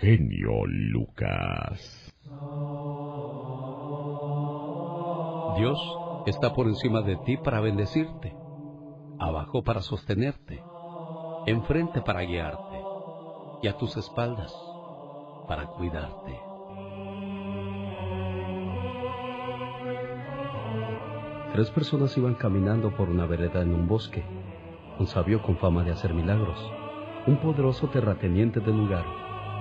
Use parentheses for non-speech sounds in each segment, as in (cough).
genio Lucas. Dios está por encima de ti para bendecirte, abajo para sostenerte, enfrente para guiarte y a tus espaldas para cuidarte. Tres personas iban caminando por una vereda en un bosque. Un sabio con fama de hacer milagros, un poderoso terrateniente del lugar,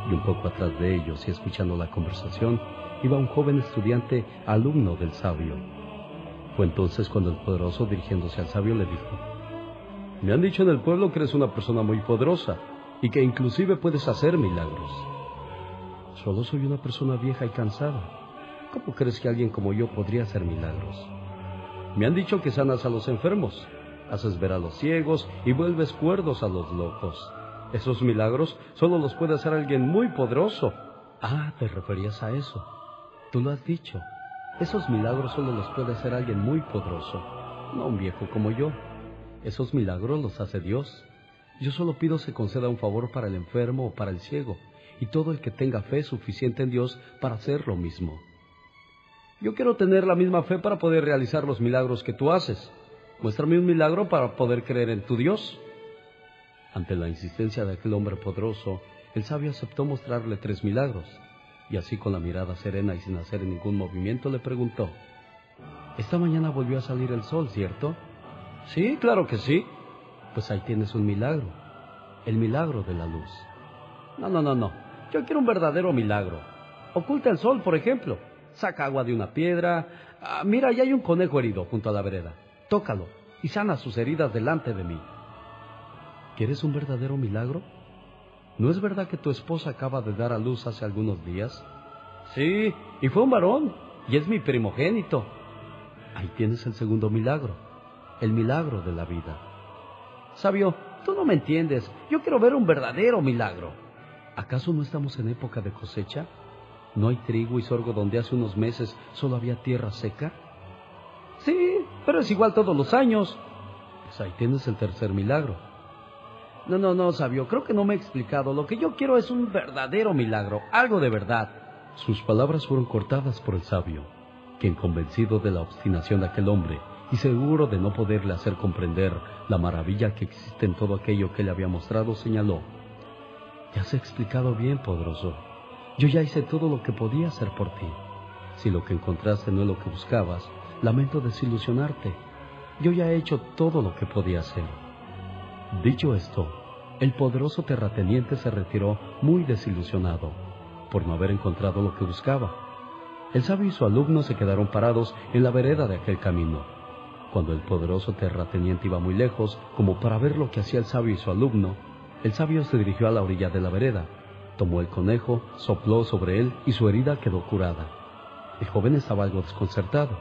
y un poco atrás de ellos y escuchando la conversación iba un joven estudiante alumno del sabio. Fue entonces cuando el poderoso dirigiéndose al sabio le dijo, Me han dicho en el pueblo que eres una persona muy poderosa y que inclusive puedes hacer milagros. Solo soy una persona vieja y cansada. ¿Cómo crees que alguien como yo podría hacer milagros? Me han dicho que sanas a los enfermos, haces ver a los ciegos y vuelves cuerdos a los locos. Esos milagros solo los puede hacer alguien muy poderoso. Ah, te referías a eso. Tú lo has dicho. Esos milagros solo los puede hacer alguien muy poderoso, no un viejo como yo. Esos milagros los hace Dios. Yo solo pido se conceda un favor para el enfermo o para el ciego, y todo el que tenga fe suficiente en Dios para hacer lo mismo. Yo quiero tener la misma fe para poder realizar los milagros que tú haces. Muéstrame un milagro para poder creer en tu Dios. Ante la insistencia de aquel hombre poderoso, el sabio aceptó mostrarle tres milagros, y así con la mirada serena y sin hacer ningún movimiento le preguntó, Esta mañana volvió a salir el sol, ¿cierto? Sí, claro que sí. Pues ahí tienes un milagro, el milagro de la luz. No, no, no, no, yo quiero un verdadero milagro. Oculta el sol, por ejemplo saca agua de una piedra. Ah, mira, ya hay un conejo herido junto a la vereda. Tócalo y sana sus heridas delante de mí. ¿Quieres un verdadero milagro? ¿No es verdad que tu esposa acaba de dar a luz hace algunos días? Sí, y fue un varón, y es mi primogénito. Ahí tienes el segundo milagro, el milagro de la vida. Sabio, tú no me entiendes, yo quiero ver un verdadero milagro. ¿Acaso no estamos en época de cosecha? ¿No hay trigo y sorgo donde hace unos meses solo había tierra seca? Sí, pero es igual todos los años. Pues ahí tienes el tercer milagro. No, no, no, sabio, creo que no me he explicado. Lo que yo quiero es un verdadero milagro, algo de verdad. Sus palabras fueron cortadas por el sabio, quien convencido de la obstinación de aquel hombre y seguro de no poderle hacer comprender la maravilla que existe en todo aquello que le había mostrado, señaló. Ya se ha explicado bien, poderoso. Yo ya hice todo lo que podía hacer por ti. Si lo que encontraste no es lo que buscabas, lamento desilusionarte. Yo ya he hecho todo lo que podía hacer. Dicho esto, el poderoso terrateniente se retiró muy desilusionado por no haber encontrado lo que buscaba. El sabio y su alumno se quedaron parados en la vereda de aquel camino. Cuando el poderoso terrateniente iba muy lejos, como para ver lo que hacía el sabio y su alumno, el sabio se dirigió a la orilla de la vereda Tomó el conejo, sopló sobre él y su herida quedó curada. El joven estaba algo desconcertado.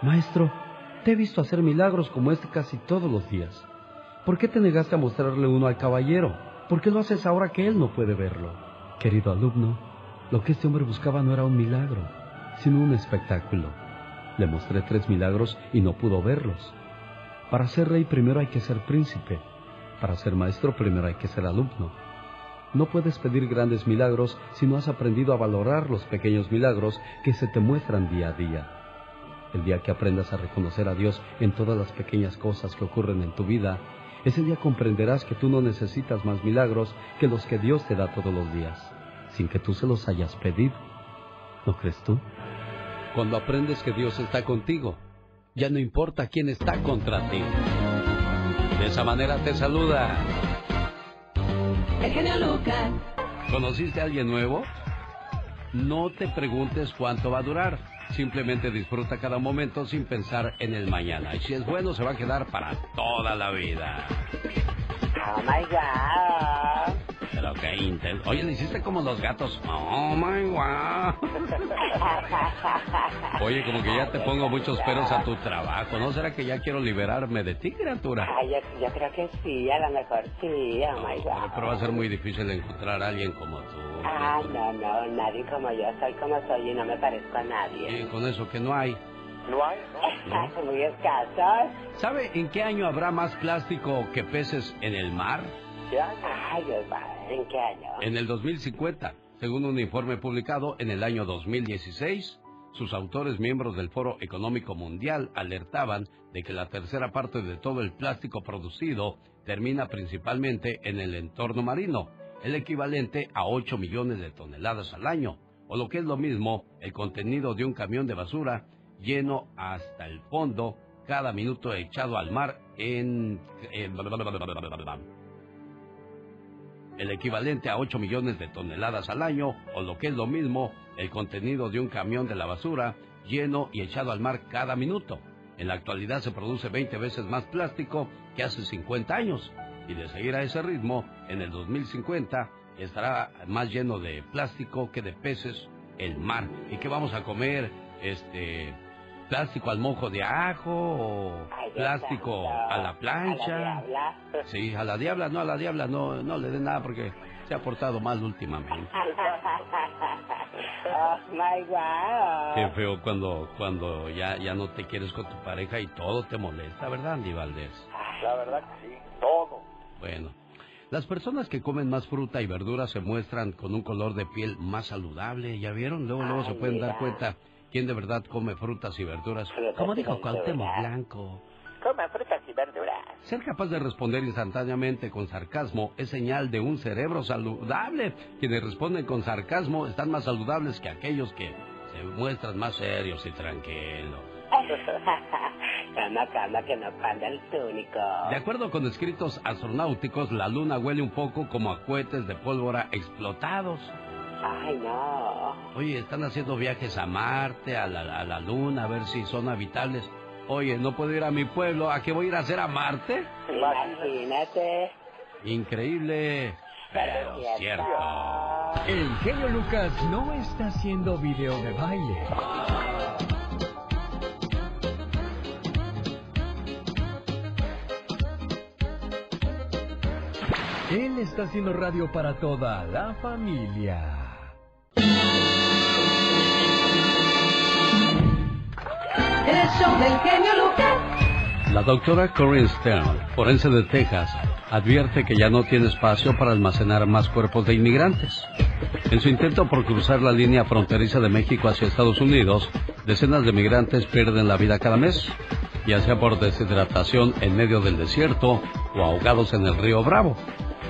Maestro, te he visto hacer milagros como este casi todos los días. ¿Por qué te negaste a mostrarle uno al caballero? ¿Por qué lo haces ahora que él no puede verlo? Querido alumno, lo que este hombre buscaba no era un milagro, sino un espectáculo. Le mostré tres milagros y no pudo verlos. Para ser rey primero hay que ser príncipe. Para ser maestro primero hay que ser alumno. No puedes pedir grandes milagros si no has aprendido a valorar los pequeños milagros que se te muestran día a día. El día que aprendas a reconocer a Dios en todas las pequeñas cosas que ocurren en tu vida, ese día comprenderás que tú no necesitas más milagros que los que Dios te da todos los días, sin que tú se los hayas pedido. ¿No crees tú? Cuando aprendes que Dios está contigo, ya no importa quién está contra ti. De esa manera te saluda el genio Lucas. ¿Conociste a alguien nuevo? No te preguntes cuánto va a durar. Simplemente disfruta cada momento sin pensar en el mañana. Y si es bueno, se va a quedar para toda la vida. Oh my God. Pero qué intel. Oye, le hiciste como los gatos. Oh my wow. Oye, como que ya te pongo muchos peros a tu trabajo. ¿No será que ya quiero liberarme de ti, criatura? Ay, yo, creo que sí, a lo mejor sí. Oh my God. Pero va a ser muy difícil encontrar a alguien como tú. Ah, no, no, nadie como yo. Soy como soy y no me parezco a nadie. Y con eso que no hay. ¿No hay? ¿No? (laughs) Muy escasos. ¿Sabe en qué año habrá más plástico que peces en el mar? Ay, Dios ¿en qué año? En el 2050, según un informe publicado en el año 2016, sus autores, miembros del Foro Económico Mundial, alertaban de que la tercera parte de todo el plástico producido termina principalmente en el entorno marino, el equivalente a 8 millones de toneladas al año, o lo que es lo mismo, el contenido de un camión de basura lleno hasta el fondo, cada minuto echado al mar en... el equivalente a 8 millones de toneladas al año, o lo que es lo mismo, el contenido de un camión de la basura lleno y echado al mar cada minuto. En la actualidad se produce 20 veces más plástico que hace 50 años, y de seguir a ese ritmo, en el 2050 estará más lleno de plástico que de peces el mar. ¿Y qué vamos a comer? Este, plástico al mojo de ajo o plástico a la plancha. ¿A la (laughs) Sí, a la diabla, no, a la diabla no, no le den nada porque se ha portado mal últimamente. (laughs) oh my. Qué feo cuando, cuando ya, ya no te quieres con tu pareja y todo te molesta, ¿verdad, Andy Valdés? La verdad que sí, todo. Bueno, las personas que comen más fruta y verdura se muestran con un color de piel más saludable, ¿ya vieron? Luego, luego se Ay, pueden dar mira. cuenta quién de verdad come frutas y verduras. Como dijo Cuauhtémoc. Blanco. Coman frutas y verduras. Ser capaz de responder instantáneamente con sarcasmo es señal de un cerebro saludable. Quienes responden con sarcasmo están más saludables que aquellos que se muestran más serios y tranquilos. (laughs) De acuerdo con escritos astronáuticos, la luna huele un poco como a cohetes de pólvora explotados. Ay, no. Oye, están haciendo viajes a Marte, a la, a la luna, a ver si son habitables. Oye, no puedo ir a mi pueblo, ¿a qué voy a ir a hacer a Marte? Imagínate. Increíble, pero cierto. El genio Lucas no está haciendo video de baile. Él está haciendo radio para toda la familia. La doctora Corinne Stern, forense de Texas, advierte que ya no tiene espacio para almacenar más cuerpos de inmigrantes. En su intento por cruzar la línea fronteriza de México hacia Estados Unidos, decenas de migrantes pierden la vida cada mes, ya sea por deshidratación en medio del desierto o ahogados en el río Bravo.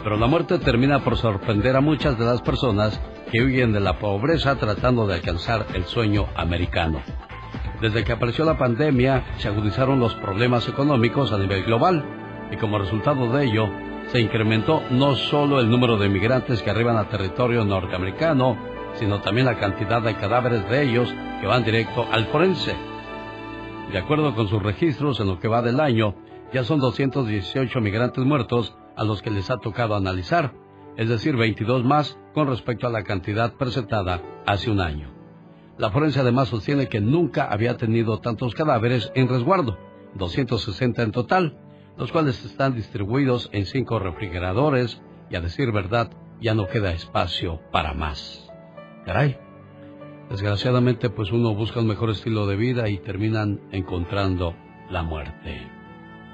Pero la muerte termina por sorprender a muchas de las personas que huyen de la pobreza tratando de alcanzar el sueño americano. Desde que apareció la pandemia, se agudizaron los problemas económicos a nivel global y como resultado de ello, se incrementó no solo el número de inmigrantes que arriban a territorio norteamericano, sino también la cantidad de cadáveres de ellos que van directo al forense. De acuerdo con sus registros, en lo que va del año, ya son 218 migrantes muertos a los que les ha tocado analizar, es decir, 22 más con respecto a la cantidad presentada hace un año. La forense además sostiene que nunca había tenido tantos cadáveres en resguardo, 260 en total, los cuales están distribuidos en cinco refrigeradores y a decir verdad ya no queda espacio para más. Caray, desgraciadamente pues uno busca un mejor estilo de vida y terminan encontrando la muerte.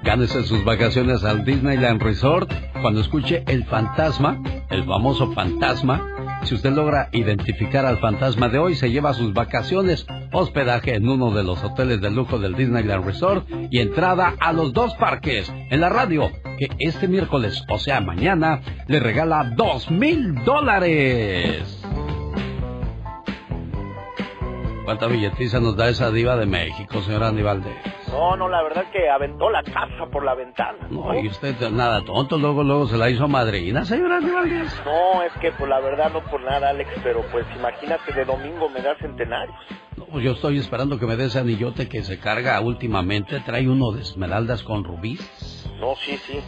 Gánese sus vacaciones al Disneyland Resort cuando escuche el fantasma, el famoso fantasma. Si usted logra identificar al fantasma de hoy, se lleva sus vacaciones, hospedaje en uno de los hoteles de lujo del Disneyland Resort y entrada a los dos parques en la radio, que este miércoles, o sea mañana, le regala dos mil dólares. ¿Cuánta billetiza nos da esa diva de México, señora Aníbalde? No, no, la verdad que aventó la casa por la ventana. No, y usted nada tonto, luego, luego se la hizo madrina, señora Aníbalde. No, es que pues la verdad no por nada, Alex, pero pues imagínate de domingo me da centenarios. No, pues yo estoy esperando que me dé ese anillote que se carga últimamente. Trae uno de esmeraldas con rubíes. No, sí, sí.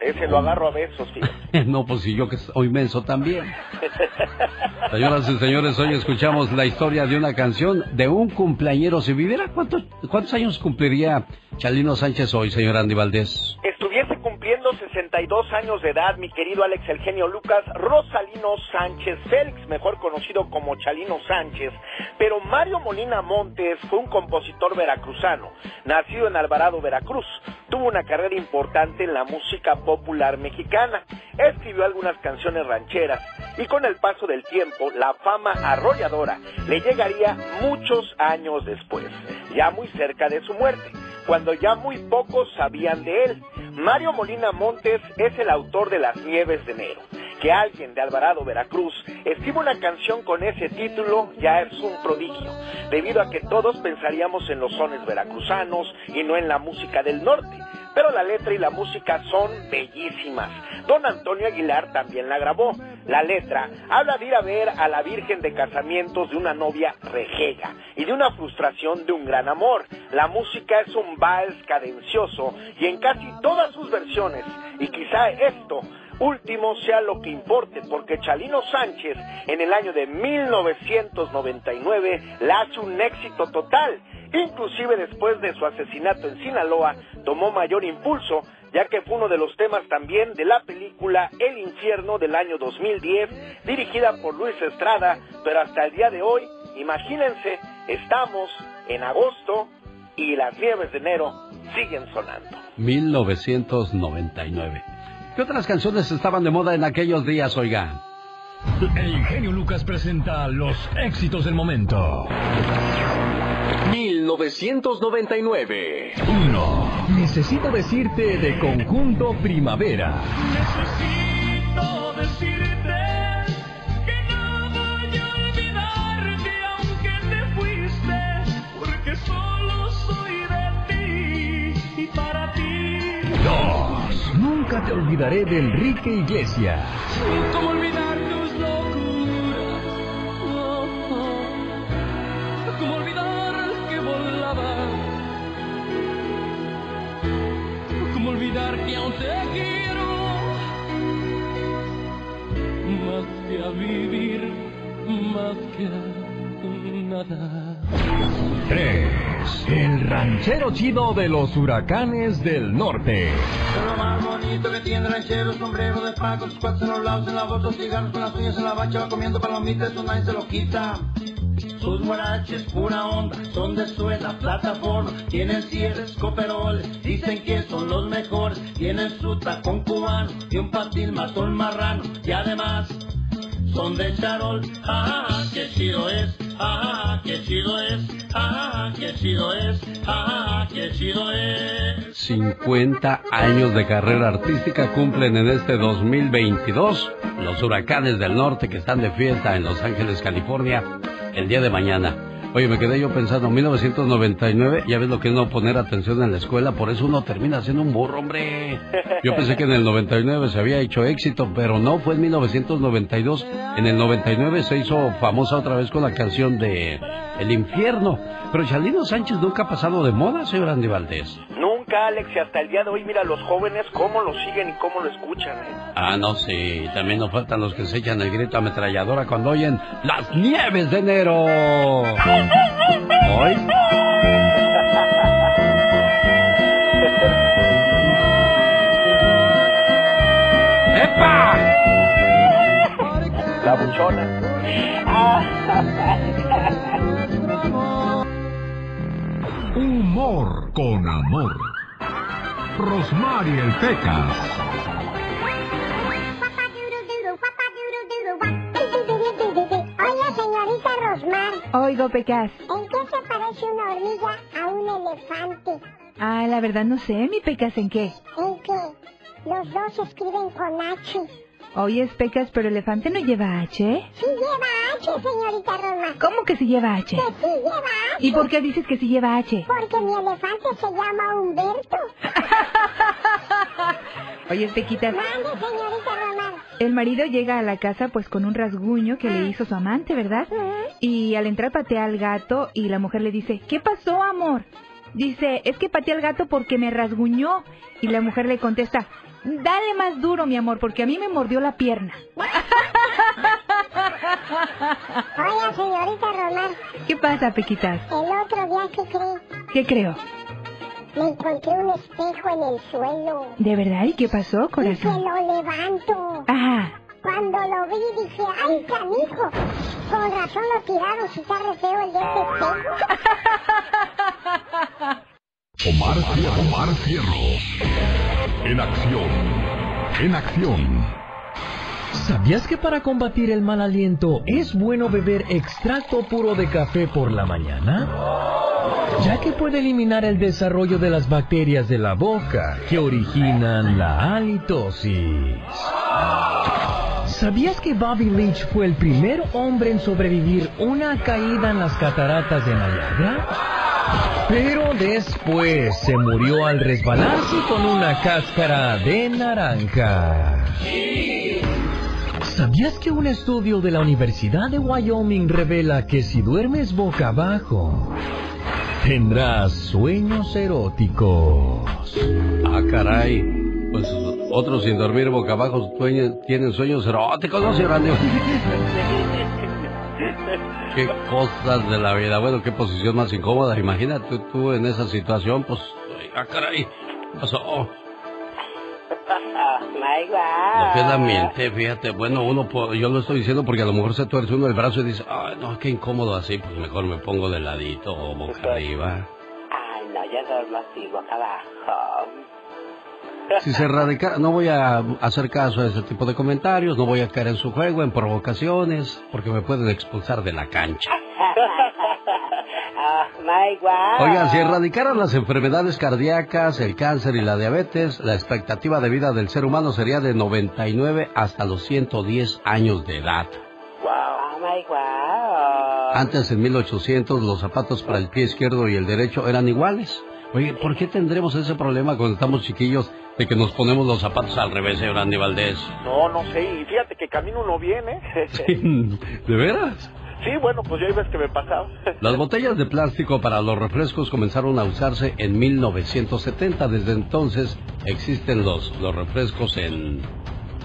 Ese lo agarro a besos, fíjate. (laughs) no, pues si yo que soy menso también. Señoras y señores, hoy escuchamos la historia de una canción de un cumpleañero. Si viviera, ¿cuántos, ¿cuántos años cumpliría Chalino Sánchez hoy, señor Andy Valdés? Estuviese cumpliendo 62 años de edad, mi querido Alex El Genio Lucas, Rosalino Sánchez Félix, mejor conocido como Chalino Sánchez. Pero Mario Molina Montes fue un compositor veracruzano, nacido en Alvarado, Veracruz. Tuvo una carrera importante en la música popular mexicana. Escribió algunas canciones rancheras y con el paso del tiempo la fama arrolladora le llegaría muchos años después, ya muy cerca de su muerte cuando ya muy pocos sabían de él. Mario Molina Montes es el autor de Las Nieves de Enero. Que alguien de Alvarado, Veracruz, escriba una canción con ese título ya es un prodigio, debido a que todos pensaríamos en los sones veracruzanos y no en la música del norte pero la letra y la música son bellísimas. Don Antonio Aguilar también la grabó. La letra habla de ir a ver a la Virgen de Casamientos de una novia rejega y de una frustración de un gran amor. La música es un vals cadencioso y en casi todas sus versiones, y quizá esto último sea lo que importe, porque Chalino Sánchez en el año de 1999 la hace un éxito total Inclusive después de su asesinato en Sinaloa, tomó mayor impulso, ya que fue uno de los temas también de la película El infierno del año 2010, dirigida por Luis Estrada, pero hasta el día de hoy, imagínense, estamos en agosto y las nieves de enero siguen sonando. 1999. ¿Qué otras canciones estaban de moda en aquellos días, oiga? El ingenio Lucas presenta los éxitos del momento. 1999. 1. Necesito decirte de conjunto primavera. Necesito decirte que no Nunca te olvidaré de Enrique Iglesias. ¿Cómo olvidar tus locuras? Oh, oh. ¿Cómo olvidar que volaba? ¿Cómo olvidar que aún te quiero? Más que a vivir, más que a nada. 3. El ranchero chido de los huracanes del norte. Lo más bonito que tiene el ranchero, sombrero de paco, sus cuates en los lados, en la bolsa, cigarros con las uñas en la bacha, va comiendo palomitas, eso nadie se lo quita. Sus guaraches, pura onda, son de suela, plataforma, tienen cierres, coperoles, dicen que son los mejores, tienen su tacón cubano y un patil matón marrano, y además son de charol, ah, qué chido es, ah, qué chido es, ah, qué chido es, ah, qué chido es. 50 años de carrera artística cumplen en este 2022 los huracanes del norte que están de fiesta en Los Ángeles, California, el día de mañana. Oye, me quedé yo pensando, 1999, ya ves lo que es no poner atención en la escuela, por eso uno termina siendo un burro, hombre. Yo pensé que en el 99 se había hecho éxito, pero no, fue en 1992. En el 99 se hizo famosa otra vez con la canción de El infierno. Pero Chalino Sánchez nunca ha pasado de moda, señor Andy Valdés. Alex, y hasta el día de hoy, mira los jóvenes cómo lo siguen y cómo lo escuchan. ¿eh? Ah, no, sí, también nos faltan los que se echan el grito ametralladora cuando oyen las nieves de enero. Hoy. ¡Epa! La buchona. Humor con amor. Rosmarie el Pecas. Oye, señorita Rosmar, Oigo, Pecas. ¿en qué se parece una hormiga a un elefante? Ah, la verdad no sé, mi Pecas, ¿en qué? En que los dos escriben con H. Oyes, Pecas, pero elefante no lleva H. Sí lleva H, señorita Rosmar. ¿Cómo que sí lleva H? Que sí lleva H. ¿Y por qué dices que sí lleva H? Porque mi elefante se llama Humberto. (laughs) Oye, Pequitas, Mande, señorita Rosmar. el marido llega a la casa pues con un rasguño que le hizo su amante, ¿verdad? Y al entrar patea al gato y la mujer le dice, ¿qué pasó, amor? Dice, es que pateé al gato porque me rasguñó. Y la mujer le contesta, dale más duro, mi amor, porque a mí me mordió la pierna. Oiga, señorita Rosmar, ¿Qué pasa, Pequitas? el otro día, ¿qué cree? ¿Qué creo? me encontré un espejo en el suelo. ¿De verdad? ¿Y qué pasó, Y que corazón? lo levanto. Ajá. Cuando lo vi dije, ¡ay, canijo! Con razón lo tiraron si está re feo el de este espejo. (laughs) Omar. Omar Fierros. En acción. En acción. ¿Sabías que para combatir el mal aliento es bueno beber extracto puro de café por la mañana? Ya que puede eliminar el desarrollo de las bacterias de la boca que originan la halitosis. ¿Sabías que Bobby Leach fue el primer hombre en sobrevivir una caída en las cataratas de Niagara? Pero después se murió al resbalarse con una cáscara de naranja. ¿Sabías que un estudio de la Universidad de Wyoming revela que si duermes boca abajo, tendrás sueños eróticos? Ah, caray. Pues otros sin dormir boca abajo tienen sueños eróticos, ¿no, señor Andy? (laughs) Qué cosas de la vida. Bueno, qué posición más incómoda. Imagínate tú, en esa situación, pues... Ah, caray. ¿Qué pasó? My God. La mente, fíjate. Bueno, uno, yo lo estoy diciendo porque a lo mejor se tuerce uno el brazo y dice, ay, no, qué incómodo así. Pues mejor me pongo de ladito o boca arriba. Ay, no, yo duermo así, boca abajo. (laughs) Si se radica, no voy a hacer caso a ese tipo de comentarios, no voy a caer en su juego, en provocaciones, porque me pueden expulsar de la cancha. (laughs) Ah, my God. Oigan, si erradicaran las enfermedades cardíacas, el cáncer y la diabetes, la expectativa de vida del ser humano sería de 99 hasta los 110 años de edad. Oh, my God. Antes, en 1800, los zapatos para el pie izquierdo y el derecho eran iguales. Oye, ¿por qué tendremos ese problema cuando estamos chiquillos de que nos ponemos los zapatos al revés, señor Andy Valdés? No, no sé, y fíjate que camino uno viene. (laughs) ¿De veras? Sí, bueno, pues ya ves que me pasaba. (laughs) Las botellas de plástico para los refrescos comenzaron a usarse en 1970. Desde entonces existen los, los refrescos en,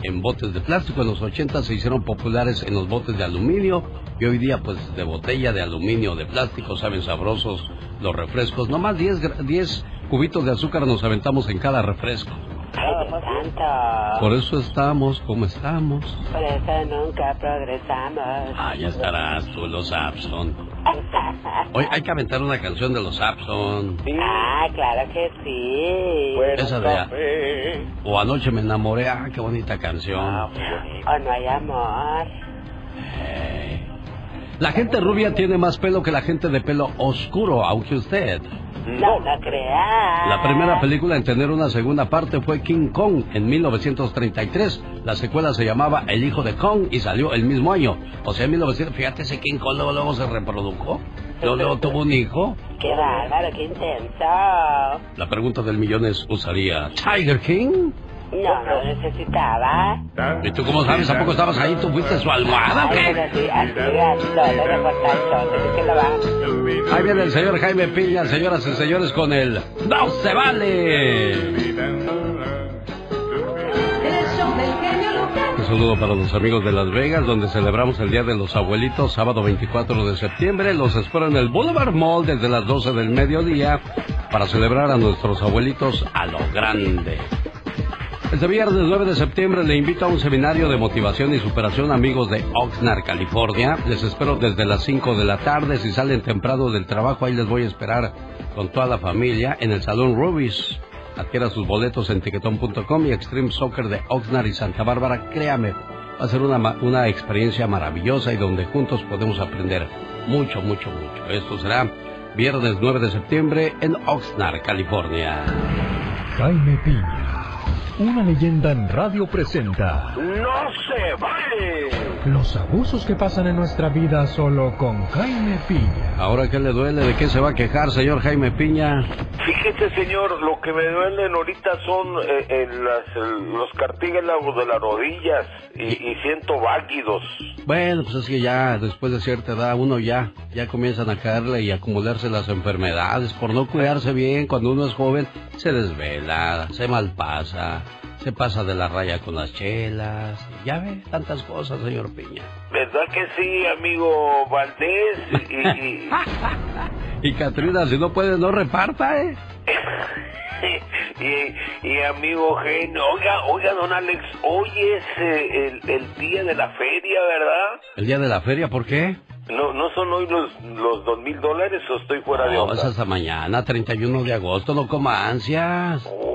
en botes de plástico. En los 80 se hicieron populares en los botes de aluminio y hoy día pues de botella de aluminio, de plástico, saben sabrosos los refrescos. No más 10, gra- 10 cubitos de azúcar nos aventamos en cada refresco. Ay, santo. Por eso estamos como estamos. Por eso nunca progresamos. Ah, ya estarás tú, los Abson. (laughs) Hoy hay que aventar una canción de los Abson. Ah, claro que sí. Esa de O anoche me enamoré, ah, qué bonita canción. O no hay amor. La gente rubia tiene más pelo que la gente de pelo oscuro, aunque usted. No, no creas. La primera película en tener una segunda parte fue King Kong en 1933. La secuela se llamaba El hijo de Kong y salió el mismo año. O sea, en 1900, fíjate ese King Kong luego, luego se reprodujo. Luego, luego tuvo un hijo. Qué bárbaro, qué intenso. La pregunta del millón es, ¿usaría Tiger King? No, no necesitaba. ¿Y tú cómo sabes? ¿A poco estabas ahí? ¿Tú fuiste su almohada o qué? Ahí viene el señor Jaime Piña, señoras y señores, con el ¡No se vale! Un saludo para los amigos de Las Vegas, donde celebramos el Día de los Abuelitos, sábado 24 de septiembre. Los espero en el Boulevard Mall desde las 12 del mediodía para celebrar a nuestros abuelitos a lo grande. Este viernes 9 de septiembre le invito a un seminario de motivación y superación amigos de Oxnard, California. Les espero desde las 5 de la tarde. Si salen temprano del trabajo, ahí les voy a esperar con toda la familia en el Salón Rubis. Adquiera sus boletos en tiquetón.com y Extreme Soccer de Oxnard y Santa Bárbara. Créame, va a ser una, una experiencia maravillosa y donde juntos podemos aprender mucho, mucho, mucho. Esto será viernes 9 de septiembre en Oxnard, California. Jaime Piña, una leyenda en radio presenta ¡No se vale! los abusos que pasan en nuestra vida solo con Jaime Piña. Ahora, ¿qué le duele? ¿De qué se va a quejar, señor Jaime Piña? Fíjese, señor, lo que me duelen ahorita son eh, eh, las- el- los cartílagos de las rodillas y, y siento váguidos. Bueno, pues es que ya después de cierta edad uno ya, ya comienzan a caerle y acumularse las enfermedades. Por no cuidarse bien, cuando uno es joven, se desvela, se malpasa, se pasa de la raya con las chelas. Ya ve, tantas cosas, señor Piña. ¿Verdad que sí, amigo Valdés? Y, y- (laughs) Y Catrina, si no puede, no reparta, ¿eh? (laughs) y, y amigo genio, oiga, oiga, don Alex, hoy es eh, el, el día de la feria, ¿verdad? ¿El día de la feria? ¿Por qué? No, ¿No son hoy los, los dos mil dólares o estoy fuera de No, onda? es hasta mañana, 31 de agosto, no coma ansias. Oh,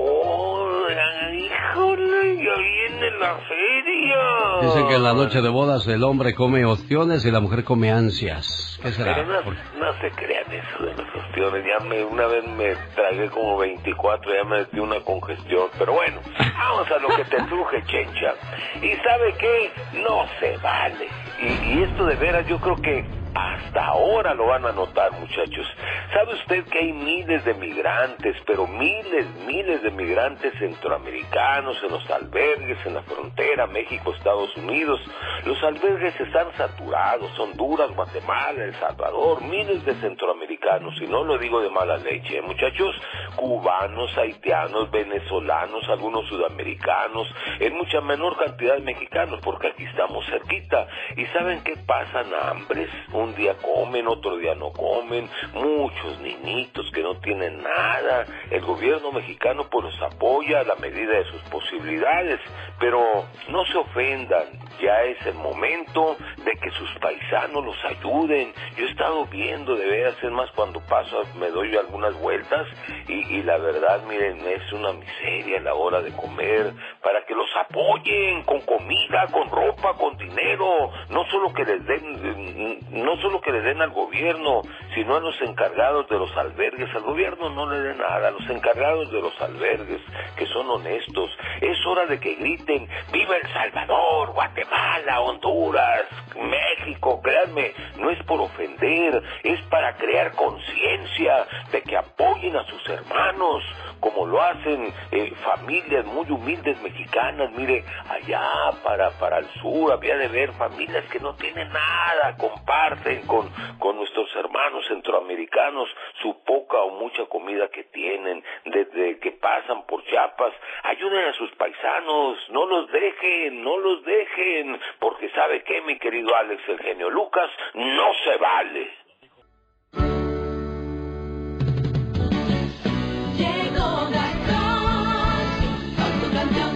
híjole, ya viene la feria. Dicen que en la noche de bodas el hombre come ostiones y la mujer come ansias. ¿Qué será? Pero no, ¿Por- no se crean eso de las cuestiones. Ya me, una vez me tragué como 24, ya me metí una congestión. Pero bueno, vamos a lo que te truje, chencha. ¿Y sabe qué? No se vale. Y, y esto de veras yo creo que hasta ahora lo van a notar, muchachos. ¿Sabe usted que hay miles de migrantes, pero miles, miles de migrantes centroamericanos en los albergues, en la frontera México-Estados Unidos? Los albergues están saturados, Honduras, Guatemala, El Salvador, miles de centroamericanos, y no lo digo de mala leche, ¿eh, muchachos, cubanos, haitianos, venezolanos, algunos sudamericanos, en mucha menor cantidad mexicanos, porque aquí estamos cerquita. ¿Y saben qué pasan hambres? Un día comen, otro día no comen, muchos niñitos que no tienen nada. El gobierno mexicano pues los apoya a la medida de sus posibilidades, pero no se ofendan, ya es el momento de que sus paisanos los ayuden. Yo he estado viendo de veras, es más cuando paso me doy algunas vueltas y, la verdad, miren, es una miseria la hora de comer, para que los apoyen con comida, con ropa, con dinero, no solo que les den, no solo que les den al gobierno, sino a los encargados de los albergues. Al gobierno no le den nada, a los encargados de los albergues, que son honestos. Es hora de que griten, ¡Viva El Salvador, Guatemala, Honduras, México! Créanme, no es por ofender, es para crear conciencia de que apoyen a sus hermanos, como lo hacen eh, familias muy humildes mexicanas. Mire, allá para, para el sur había de ver familias que no tienen nada, comparten con, con nuestros hermanos centroamericanos su poca o mucha comida que tienen, desde que pasan por Chiapas. Ayuden a sus paisanos, no los dejen, no los dejen, porque sabe que mi querido Alex, el genio Lucas, no se vale.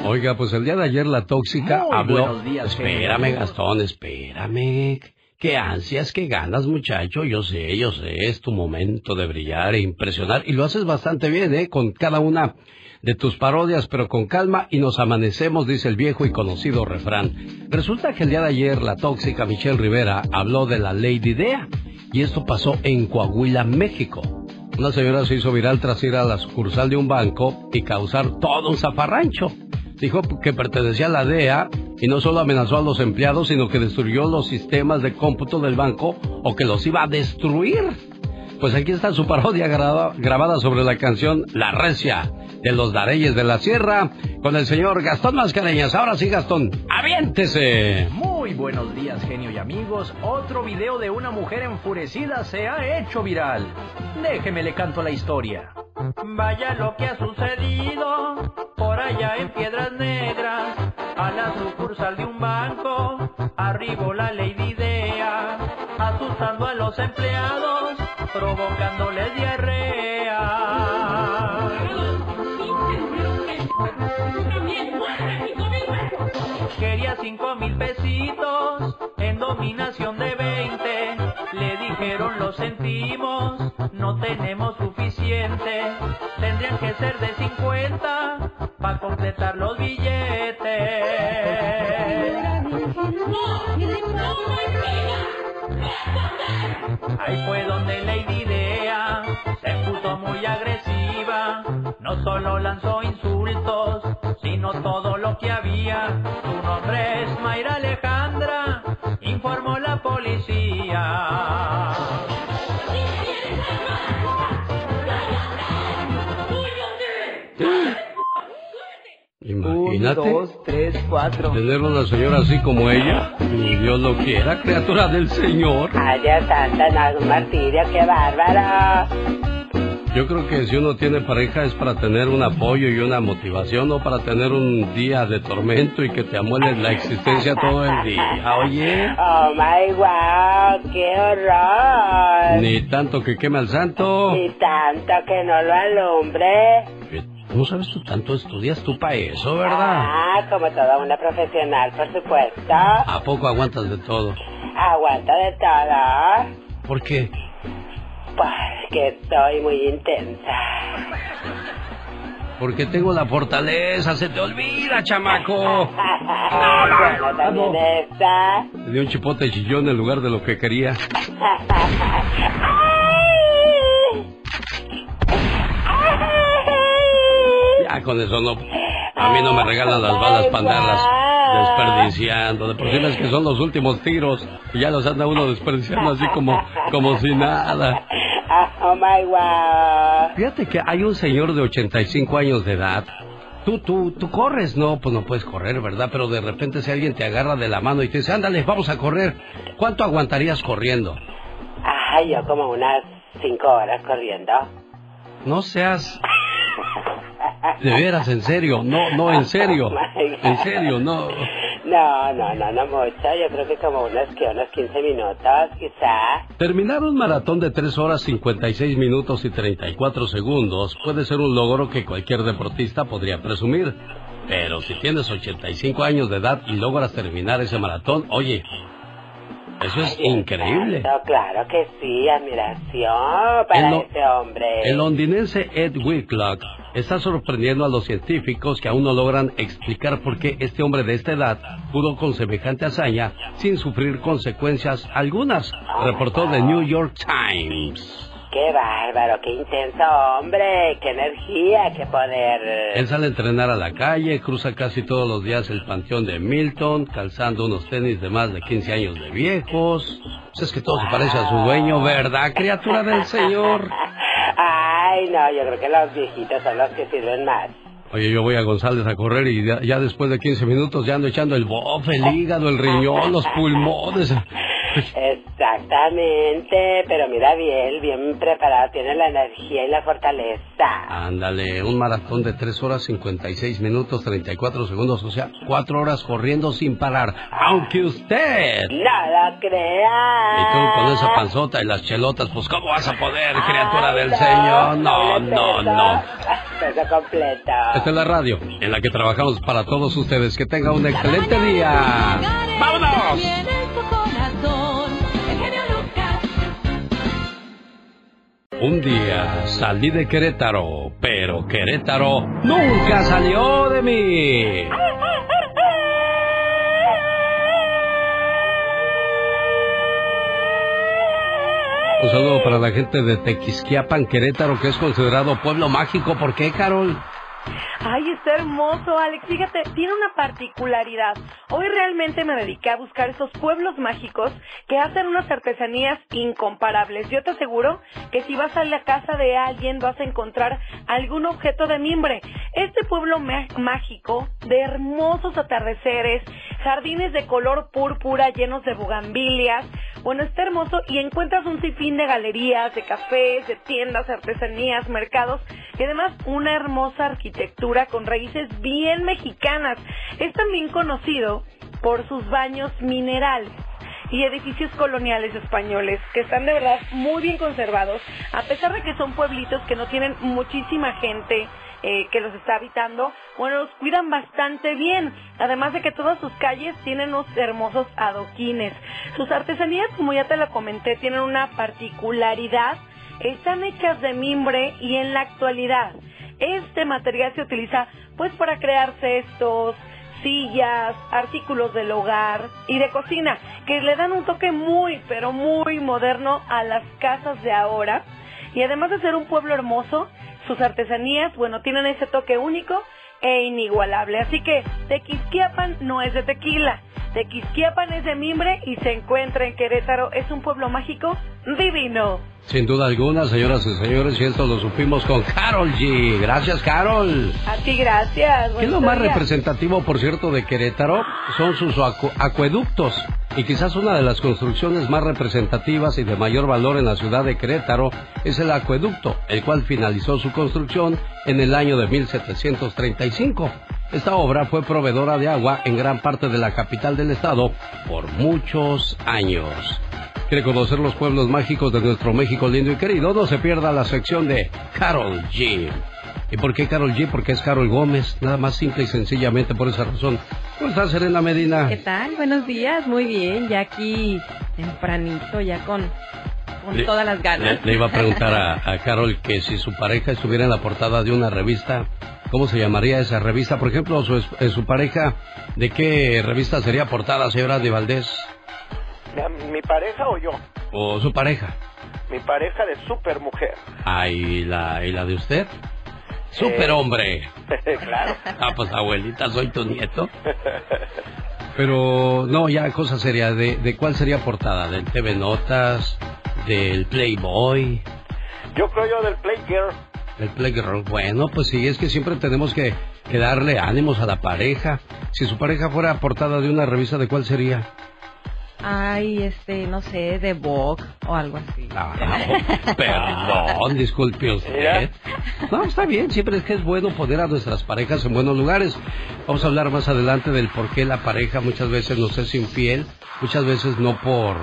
Oiga, pues el día de ayer la tóxica Muy habló. buenos días, espérame, genio. Gastón, espérame. Qué ansias, qué ganas, muchacho. Yo sé, yo sé, es tu momento de brillar e impresionar. Y lo haces bastante bien, ¿eh? Con cada una de tus parodias, pero con calma y nos amanecemos, dice el viejo y conocido refrán. Resulta que el día de ayer la tóxica Michelle Rivera habló de la Lady Dea. Y esto pasó en Coahuila, México. Una señora se hizo viral tras ir a la sucursal de un banco y causar todo un zafarrancho. Dijo que pertenecía a la DEA y no solo amenazó a los empleados, sino que destruyó los sistemas de cómputo del banco o que los iba a destruir. Pues aquí está su parodia graba- grabada sobre la canción La Recia de los Dareyes de la Sierra con el señor Gastón Mascareñas. Ahora sí, Gastón, aviéntese. Muy buenos días, genio y amigos. Otro video de una mujer enfurecida se ha hecho viral. Déjeme le canto la historia. Vaya lo que ha sucedido por allá en Piedras Negras, a la sucursal de un banco, arribó la Lady Asustando a los empleados, provocándoles diarrea. Quería cinco mil pesitos en dominación de 20. Le dijeron lo sentimos, no tenemos suficiente. Tendrían que ser de 50 para completar los billetes. Ahí fue donde Lady Dea se puso muy agresiva. No solo lanzó insultos, sino todo lo que había. Tu nombre es Mayra Alejandra, informó la policía. Imagínate. Un, dos, tres, cuatro. Tener una señora así como ella, ni Dios lo quiera, criatura del Señor. Ay, Dios santo, no, un martirio, qué bárbaro. Yo creo que si uno tiene pareja es para tener un apoyo y una motivación, no para tener un día de tormento y que te amuele la existencia todo el día. Oye, Oh my wow, qué horror. ni tanto que queme al santo. Ni tanto que no lo alumbre. ¿Cómo sabes tú tanto? Estudias tú para eso, ¿verdad? Ah, como toda una profesional, por supuesto. ¿A poco aguantas de todo? Aguanta de todo. ¿Por qué? Porque soy muy intensa. Porque tengo la fortaleza, se te olvida, chamaco. (laughs) bueno, también. Le dio un chipote chillón en lugar de lo que quería. (laughs) Ya con eso no. A mí no me regalan las balas para andarlas desperdiciando. De por sí es que son los últimos tiros y ya los anda uno desperdiciando así como, como si nada. Oh my wow. Fíjate que hay un señor de 85 años de edad. Tú, tú, tú corres, no, pues no puedes correr, ¿verdad? Pero de repente si alguien te agarra de la mano y te dice, ándale, vamos a correr, ¿cuánto aguantarías corriendo? Ay, yo como unas cinco horas corriendo. No seas... De veras, en serio, no, no, en (laughs) serio, en serio, no. No, no, no, no mucho. Yo creo que como unos, que unos 15 minutos, quizá. Terminar un maratón de 3 horas 56 minutos y 34 segundos puede ser un logro que cualquier deportista podría presumir. Pero si tienes 85 años de edad y logras terminar ese maratón, oye, eso es Ay, increíble. exacto, claro que sí, admiración para El ese hombre. El londinense Ed Whitlock está sorprendiendo a los científicos que aún no logran explicar por qué este hombre de esta edad pudo con semejante hazaña sin sufrir consecuencias algunas, reportó The New York Times. Qué bárbaro, qué intenso hombre, qué energía, qué poder. Él sale a entrenar a la calle, cruza casi todos los días el panteón de Milton, calzando unos tenis de más de 15 años de viejos. Pues es que todo se parece a su dueño, ¿verdad, criatura del Señor? (laughs) Ay, no, yo creo que los viejitos son los que sirven más. Oye, yo voy a González a correr y ya, ya después de 15 minutos ya ando echando el bofe, el hígado, el riñón, los pulmones. Exactamente, pero mira bien, bien preparado, tiene la energía y la fortaleza. Ándale, un maratón de 3 horas 56 minutos 34 segundos, o sea, 4 horas corriendo sin parar. Aunque usted... No lo creas. Y tú con esa panzota y las chelotas, pues ¿cómo vas a poder, criatura del Señor? No, no, no. Peso completo. Esta es la radio en la que trabajamos para todos ustedes. Que tenga un excelente día. ¡Vámonos! Un día salí de Querétaro, pero Querétaro nunca salió de mí. Un saludo para la gente de Tequisquiapan, Querétaro, que es considerado pueblo mágico. ¿Por qué, Carol? Ay, está hermoso, Alex. Fíjate, tiene una particularidad. Hoy realmente me dediqué a buscar esos pueblos mágicos que hacen unas artesanías incomparables. Yo te aseguro que si vas a la casa de alguien vas a encontrar algún objeto de mimbre. Este pueblo mágico, de hermosos atardeceres, jardines de color púrpura llenos de bugambilias, bueno, está hermoso y encuentras un sinfín de galerías, de cafés, de tiendas, artesanías, mercados y además una hermosa arquitectura con raíces bien mexicanas. Es también conocido por sus baños minerales y edificios coloniales españoles que están de verdad muy bien conservados, a pesar de que son pueblitos que no tienen muchísima gente eh, que los está habitando, bueno, los cuidan bastante bien, además de que todas sus calles tienen unos hermosos adoquines. Sus artesanías, como ya te lo comenté, tienen una particularidad, están hechas de mimbre y en la actualidad este material se utiliza pues para crear cestos, sillas, artículos del hogar y de cocina, que le dan un toque muy, pero muy moderno a las casas de ahora. Y además de ser un pueblo hermoso, sus artesanías, bueno, tienen ese toque único e inigualable. Así que Tequisquiapan no es de tequila, Tequisquiapan es de mimbre y se encuentra en Querétaro. Es un pueblo mágico divino. Sin duda alguna, señoras y señores, y esto lo supimos con Carol G. Gracias, Carol. A ti, gracias. ¿Qué es lo más representativo, por cierto, de Querétaro? Son sus acu- acueductos. Y quizás una de las construcciones más representativas y de mayor valor en la ciudad de Querétaro es el acueducto, el cual finalizó su construcción en el año de 1735. Esta obra fue proveedora de agua en gran parte de la capital del estado por muchos años. ¿Quiere conocer los pueblos mágicos de nuestro México lindo y querido? No se pierda la sección de Carol G. ¿Y por qué Carol G? Porque es Carol Gómez, nada más simple y sencillamente por esa razón. ¿Cómo estás, Serena Medina? ¿Qué tal? Buenos días, muy bien, ya aquí tempranito, ya con, con Le- todas las ganas. Le, le iba a preguntar a, (laughs) a Carol que si su pareja estuviera en la portada de una revista, ¿cómo se llamaría esa revista? Por ejemplo, su, eh, su pareja, ¿de qué revista sería portada, señora de Valdés? ¿Mi pareja o yo? ¿O su pareja? Mi pareja de super mujer. Ah, ¿y la, y la de usted? ¡Super hombre! (laughs) claro. Ah, pues abuelita, soy tu nieto. (laughs) Pero no, ya cosa seria, ¿de, de cuál sería portada? ¿Del TV Notas? ¿Del Playboy? Yo creo yo del Playgirl. El Playgirl. Bueno, pues sí, es que siempre tenemos que, que darle ánimos a la pareja. Si su pareja fuera portada de una revista, ¿de cuál sería? Ay, este, no sé, de Vogue o algo así. Ah, Perdón, disculpe usted. No, está bien, siempre es que es bueno poner a nuestras parejas en buenos lugares. Vamos a hablar más adelante del por qué la pareja muchas veces nos es infiel, muchas veces no por,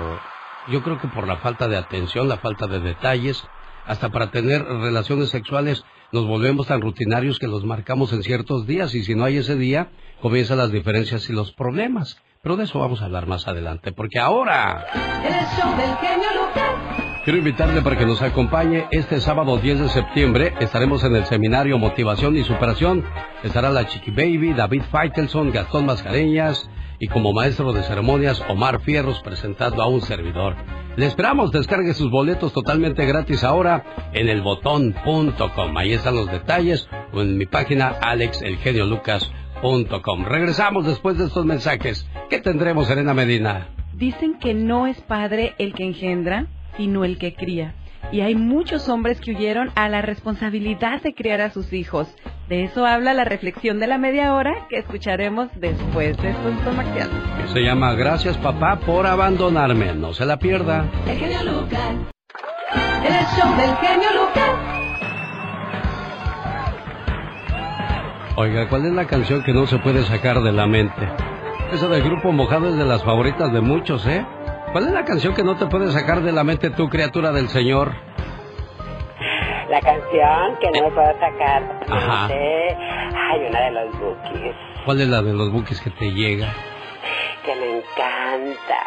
yo creo que por la falta de atención, la falta de detalles, hasta para tener relaciones sexuales nos volvemos tan rutinarios que los marcamos en ciertos días y si no hay ese día, comienzan las diferencias y los problemas. Pero de eso vamos a hablar más adelante, porque ahora... El show del genio Lucas. Quiero invitarle para que nos acompañe este sábado 10 de septiembre. Estaremos en el seminario Motivación y Superación. Estará la Chiqui Baby, David Faitelson, Gastón Mascareñas y como maestro de ceremonias Omar Fierros presentando a un servidor. Le esperamos, descargue sus boletos totalmente gratis ahora en elbotón.com. Ahí están los detalles o en mi página alexelgeniolucas.com. Regresamos después de estos mensajes. ¿Qué tendremos, Serena Medina? Dicen que no es padre el que engendra, sino el que cría. Y hay muchos hombres que huyeron a la responsabilidad de criar a sus hijos. De eso habla la reflexión de la media hora que escucharemos después de estos comerciales. se llama Gracias papá por abandonarme. No se la pierda. El genio Lucas. El show del genio Lucas. Oiga, ¿cuál es la canción que no se puede sacar de la mente? Esa del grupo Mojado es de las favoritas de muchos, ¿eh? ¿Cuál es la canción que no te puede sacar de la mente tú, criatura del Señor? La canción que no me puedo sacar. Ajá. Hay una de los bookies ¿Cuál es la de los buques que te llega? Que me encanta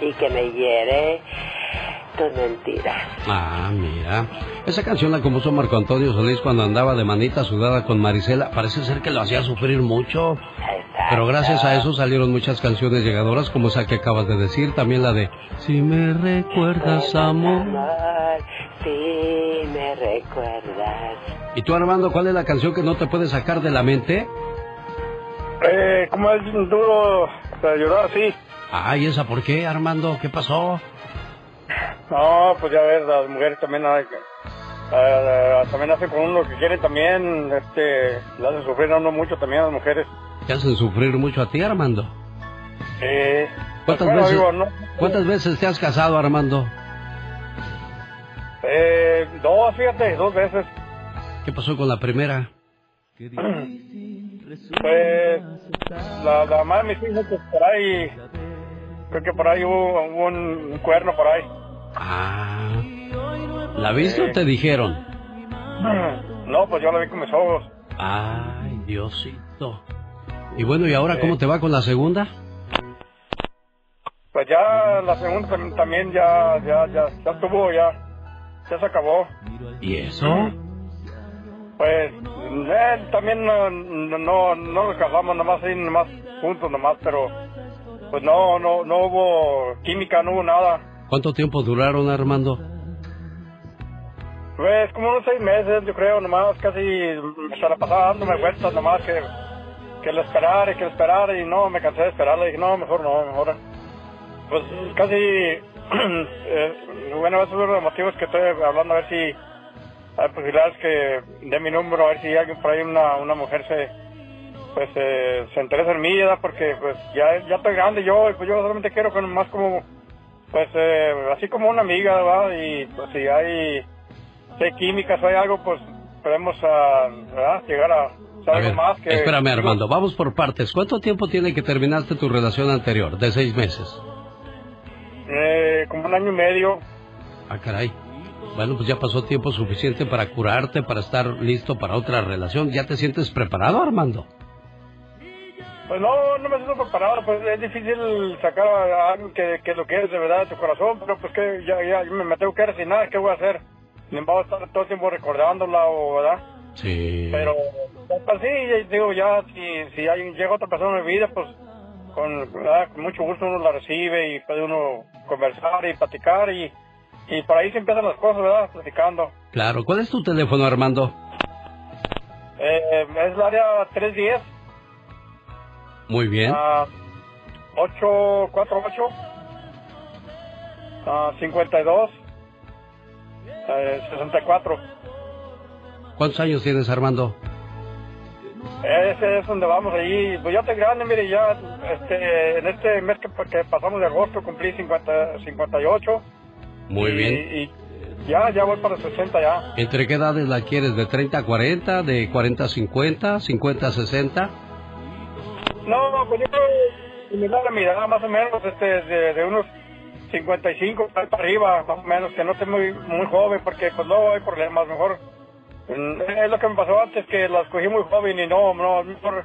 y que me hiere tus mentiras. Ah, mira. Esa canción la compuso Marco Antonio Solís cuando andaba de manita sudada con Marisela. Parece ser que lo hacía sufrir mucho. Pero gracias a eso salieron muchas canciones llegadoras como esa que acabas de decir. También la de Si me recuerdas, amor. Amor, si me recuerdas. ¿Y tú, Armando, cuál es la canción que no te puede sacar de la mente? Eh, ¿Cómo es duro para llorar así? Ay, ¿esa por qué, Armando? ¿Qué pasó? No, pues ya ves, las mujeres también, hay que- eh, también hacen con uno lo que quieren también, este, le hacen sufrir a uno mucho también a las mujeres. ¿Te hacen sufrir mucho a ti, Armando? Eh, ¿Cuántas, bueno, veces, digo, no- ¿Cuántas veces te has casado, Armando? eh, dos, fíjate, dos veces. ¿Qué pasó con la primera? (clears throat) Pues, la, la madre de mis hijos, pues por ahí, creo que por ahí hubo, hubo un, un cuerno por ahí. Ah. ¿La viste o te dijeron? No, pues yo la vi con mis ojos. Ay, Diosito. Y bueno, ¿y ahora cómo te va con la segunda? Pues ya la segunda tam- también ya, ya, ya, ya estuvo, ya, ya se acabó. ¿Y eso? Pues él también no, no, no, no nos casamos nomás ahí, nomás juntos nomás, pero pues no, no, no hubo química, no hubo nada. ¿Cuánto tiempo duraron, Armando? Pues como unos seis meses, yo creo, nomás casi se la pasaba dándome vueltas, nomás que, que le esperara y que le esperara y no, me cansé de esperarle, dije no, mejor no, mejor. Pues casi, (clears throat) eh, bueno, esos son los motivos que estoy hablando, a ver si hay posibilidades que dé mi número, a ver si alguien por ahí, una, una mujer se, pues eh, se interesa en mí, ¿verdad? Porque pues ya, ya estoy grande yo, y pues yo solamente quiero con más como, pues eh, así como una amiga, ¿verdad? Y pues si hay, si hay química, si hay algo, pues podemos ah, ¿verdad? llegar a A ver, más que... espérame, Armando, vamos por partes. ¿Cuánto tiempo tiene que terminaste tu relación anterior? ¿De seis meses? Eh, como un año y medio. Ah, caray. Bueno, pues ya pasó tiempo suficiente para curarte, para estar listo para otra relación. ¿Ya te sientes preparado, Armando? Pues no, no me siento preparado, pues es difícil sacar a algo que, que lo que es de verdad de tu corazón, pero pues que ya, ya me, me tengo que resignar, ¿qué voy a hacer? Ni me voy a estar todo el tiempo recordándola, o, ¿verdad? Sí. Pero, pues sí, digo, ya, si, si hay, llega otra persona en mi vida, pues con, ¿verdad? con mucho gusto uno la recibe y puede uno conversar y platicar y, y por ahí se empiezan las cosas, ¿verdad? Platicando. Claro. ¿Cuál es tu teléfono, Armando? Eh, es el área 310. Muy bien. Ah, 848 ah, 52 eh, 64. ¿Cuántos años tienes, Armando? Ese es donde vamos allí. Pues ya estoy grande, mire, ya este, en este mes que, que pasamos de agosto cumplí 50, 58. Muy y, bien. Y ya, ya voy para 60 ya. ¿Entre qué edades la quieres? ¿De 30 a 40? ¿De 40 a 50? ¿50 a 60? No, no, pues yo creo a mi edad, más o menos, este, de, de unos 55 para arriba, más o menos, que no esté muy, muy joven, porque pues no hay problemas, mejor. mm, Es lo que me pasó antes, que las cogí muy joven y no, no, mejor,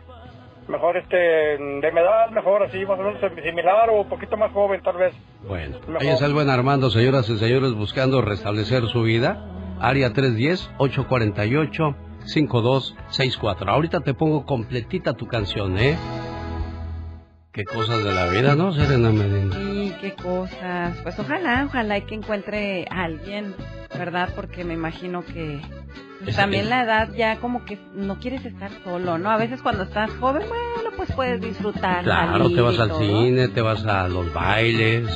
mejor este, de mi edad, mejor así, más o menos similar o un poquito más joven tal vez. Bueno, Mejor. ahí está el buen Armando, señoras y señores, buscando restablecer su vida. Área 310-848-5264. Ahorita te pongo completita tu canción, ¿eh? Qué cosas de la vida, ¿no, Serena Medina? Sí, qué cosas. Pues ojalá, ojalá y que encuentre a alguien, ¿verdad? Porque me imagino que pues, también la edad ya como que no quieres estar solo, ¿no? A veces cuando estás joven, bueno, pues puedes disfrutar. Claro, te vas al todo. cine, te vas a los bailes,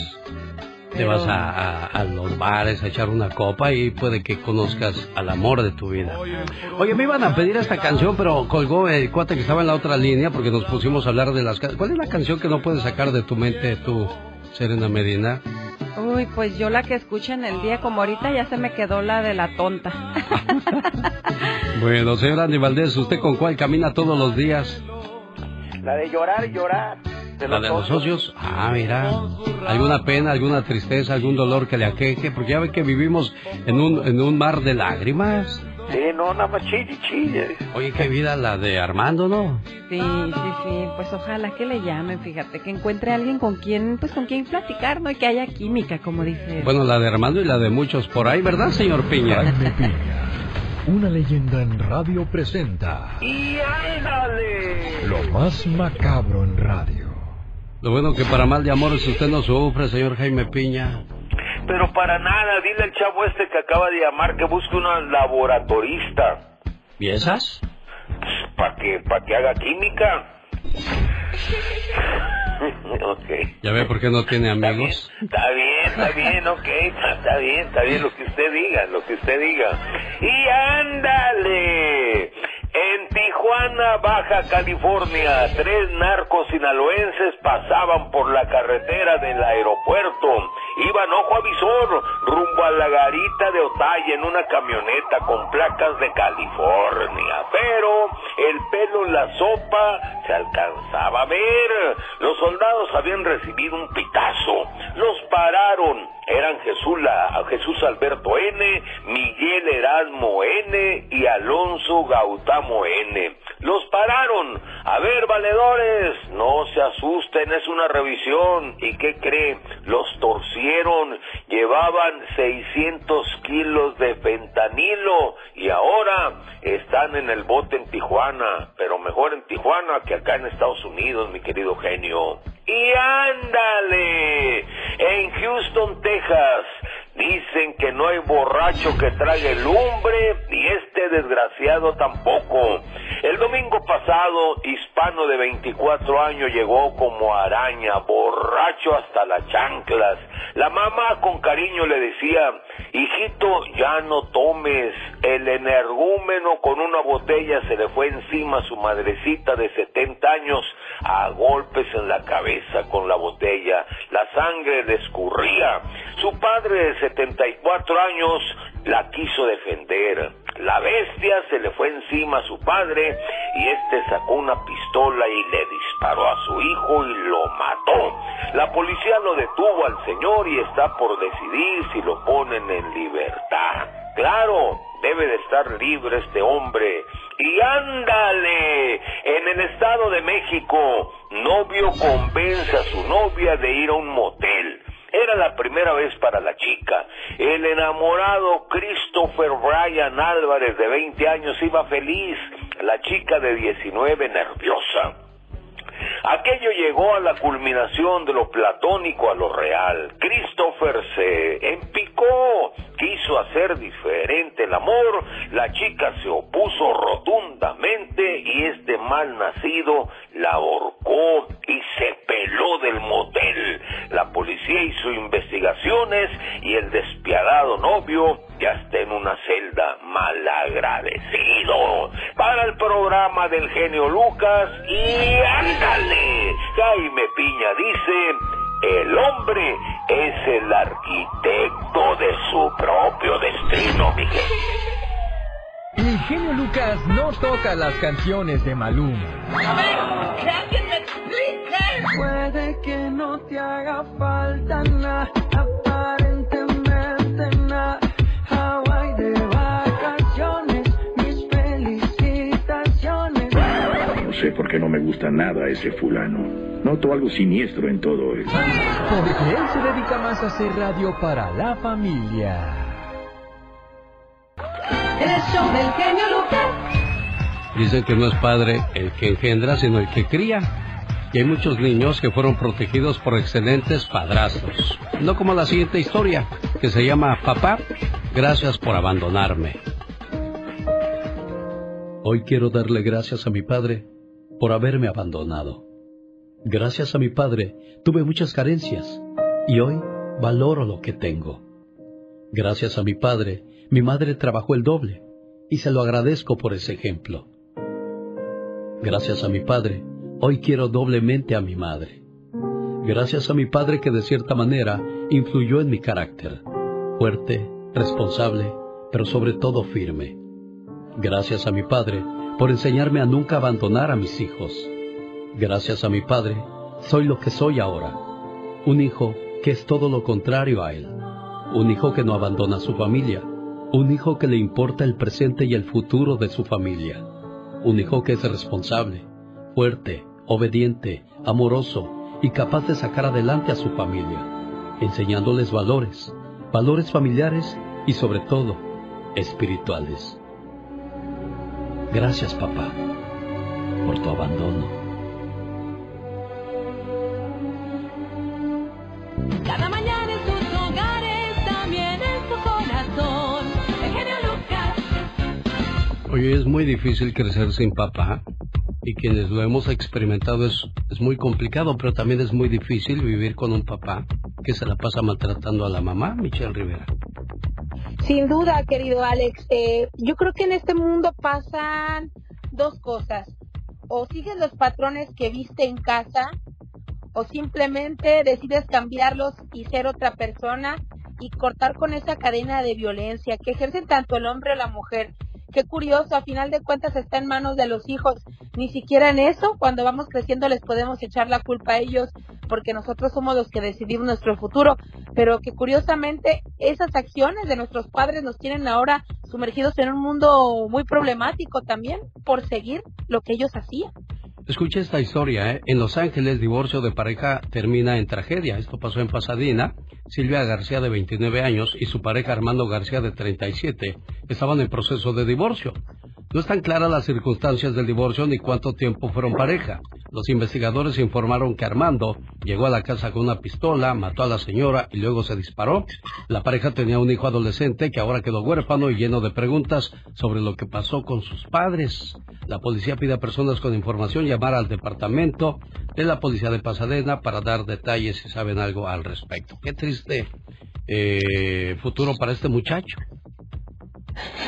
te vas a, a- a los bares a echar una copa y puede que conozcas al amor de tu vida. Oye, me iban a pedir esta canción, pero colgó el cuate que estaba en la otra línea porque nos pusimos a hablar de las... ¿Cuál es la canción que no puedes sacar de tu mente tú, Serena Medina? Uy, pues yo la que escucho en el día como ahorita ya se me quedó la de la tonta. (laughs) Bueno, señor Andy Valdés, ¿usted con cuál camina todos los días? La de llorar y llorar. De ¿La los de los socios. socios? Ah, mira. ¿Alguna pena, alguna tristeza, algún dolor que le aqueje? Porque ya ve que vivimos en un, en un mar de lágrimas. Sí, no, nada más chille, chille. Oye, qué vida la de Armando, ¿no? Sí, sí, sí, pues ojalá que le llamen, fíjate, que encuentre a alguien con quien, pues con quien platicar, ¿no? Y que haya química, como dice. él. Bueno, la de Armando y la de muchos por ahí, ¿verdad, señor Piña? Jaime Piña, una leyenda en radio presenta ¡Y ándale! lo más macabro en radio. Lo bueno que para mal de amores usted no sufre, señor Jaime Piña. Pero para nada, dile al chavo este que acaba de llamar que busque una laboratorista ¿Y esas? para que, para que haga química. (laughs) ok. ¿Ya ve por qué no tiene amigos? Está bien, está bien, ok, está bien, está bien lo que usted diga, lo que usted diga. Y ándale. En Tijuana, Baja California, tres narcos sinaloenses pasaban por la carretera del aeropuerto. Iban ojo avisor rumbo a la garita de Otaya en una camioneta con placas de California. Pero el pelo en la sopa se alcanzaba a ver. Los soldados habían recibido un pitazo. Los pararon. Eran Jesús, la- Jesús Alberto N., Miguel Erasmo N. y Alonso Gautamo N. Los pararon. A ver, valedores, no se asusten, es una revisión. ¿Y qué cree? Los torcieron. Llevaban 600 kilos de fentanilo y ahora están en el bote en Tijuana. Pero mejor en Tijuana que acá en Estados Unidos, mi querido genio. Y ándale, en Houston, Texas, dicen que no hay borracho que trague lumbre y este desgraciado tampoco. El domingo pasado, hispano de 24 años llegó como araña, borracho hasta las chanclas. La mamá con cariño le decía, hijito, ya no tomes. El energúmeno con una botella se le fue encima a su madrecita de 70 años a golpes en la cabeza con la botella. La sangre le escurría. Su padre de 74 años la quiso defender. La bestia se le fue encima a su padre y este sacó una pistola y le disparó a su hijo y lo mató. La policía lo detuvo al señor y está por decidir si lo ponen en libertad. Claro, debe de estar libre este hombre. Y ándale, en el Estado de México, novio convence a su novia de ir a un motel. Era la primera vez para la chica. El enamorado Christopher Brian Álvarez de 20 años iba feliz, la chica de 19 nerviosa. Aquello llegó a la culminación de lo platónico a lo real. Christopher se empicó, quiso hacer diferente el amor, la chica se opuso rotundamente y este mal nacido la ahorcó y se peló del motel. La policía hizo investigaciones y el despiadado novio ya está en una celda malagradecido. Para el programa del genio Lucas y ándale, Jaime Piña dice, el hombre es el arquitecto de su propio destino, Miguel. El genio Lucas no toca las canciones de Maluma. A ver, que alguien me explique. Puede que no te haga falta nada, aparentemente nada. Hawaii de vacaciones, mis felicitaciones. No sé por qué no me gusta nada ese fulano. Noto algo siniestro en todo esto. Porque él se dedica más a hacer radio para la familia. El del genio Lucas. Dicen que no es padre el que engendra, sino el que cría. Y hay muchos niños que fueron protegidos por excelentes padrastros. No como la siguiente historia, que se llama Papá, gracias por abandonarme. Hoy quiero darle gracias a mi padre por haberme abandonado. Gracias a mi padre tuve muchas carencias y hoy valoro lo que tengo. Gracias a mi padre, mi madre trabajó el doble y se lo agradezco por ese ejemplo. Gracias a mi padre, hoy quiero doblemente a mi madre. Gracias a mi padre que de cierta manera influyó en mi carácter, fuerte, responsable, pero sobre todo firme. Gracias a mi padre por enseñarme a nunca abandonar a mis hijos. Gracias a mi padre, soy lo que soy ahora. Un hijo que es todo lo contrario a él. Un hijo que no abandona a su familia. Un hijo que le importa el presente y el futuro de su familia. Un hijo que es responsable, fuerte, obediente, amoroso y capaz de sacar adelante a su familia, enseñándoles valores, valores familiares y sobre todo espirituales. Gracias papá por tu abandono. Oye, es muy difícil crecer sin papá y quienes lo hemos experimentado es, es muy complicado, pero también es muy difícil vivir con un papá que se la pasa maltratando a la mamá, Michelle Rivera. Sin duda, querido Alex. Eh, yo creo que en este mundo pasan dos cosas. O sigues los patrones que viste en casa, o simplemente decides cambiarlos y ser otra persona y cortar con esa cadena de violencia que ejercen tanto el hombre o la mujer. Qué curioso, a final de cuentas está en manos de los hijos. Ni siquiera en eso, cuando vamos creciendo, les podemos echar la culpa a ellos porque nosotros somos los que decidimos nuestro futuro. Pero que curiosamente esas acciones de nuestros padres nos tienen ahora sumergidos en un mundo muy problemático también por seguir lo que ellos hacían. Escucha esta historia, ¿eh? En Los Ángeles, divorcio de pareja termina en tragedia. Esto pasó en Pasadena. Silvia García, de 29 años, y su pareja Armando García, de 37, estaban en proceso de divorcio. No están claras las circunstancias del divorcio ni cuánto tiempo fueron pareja. Los investigadores informaron que Armando llegó a la casa con una pistola, mató a la señora y luego se disparó. La pareja tenía un hijo adolescente que ahora quedó huérfano y lleno de preguntas sobre lo que pasó con sus padres. La policía pide a personas con información llamar al departamento de la policía de Pasadena para dar detalles si saben algo al respecto. Qué triste eh, futuro para este muchacho.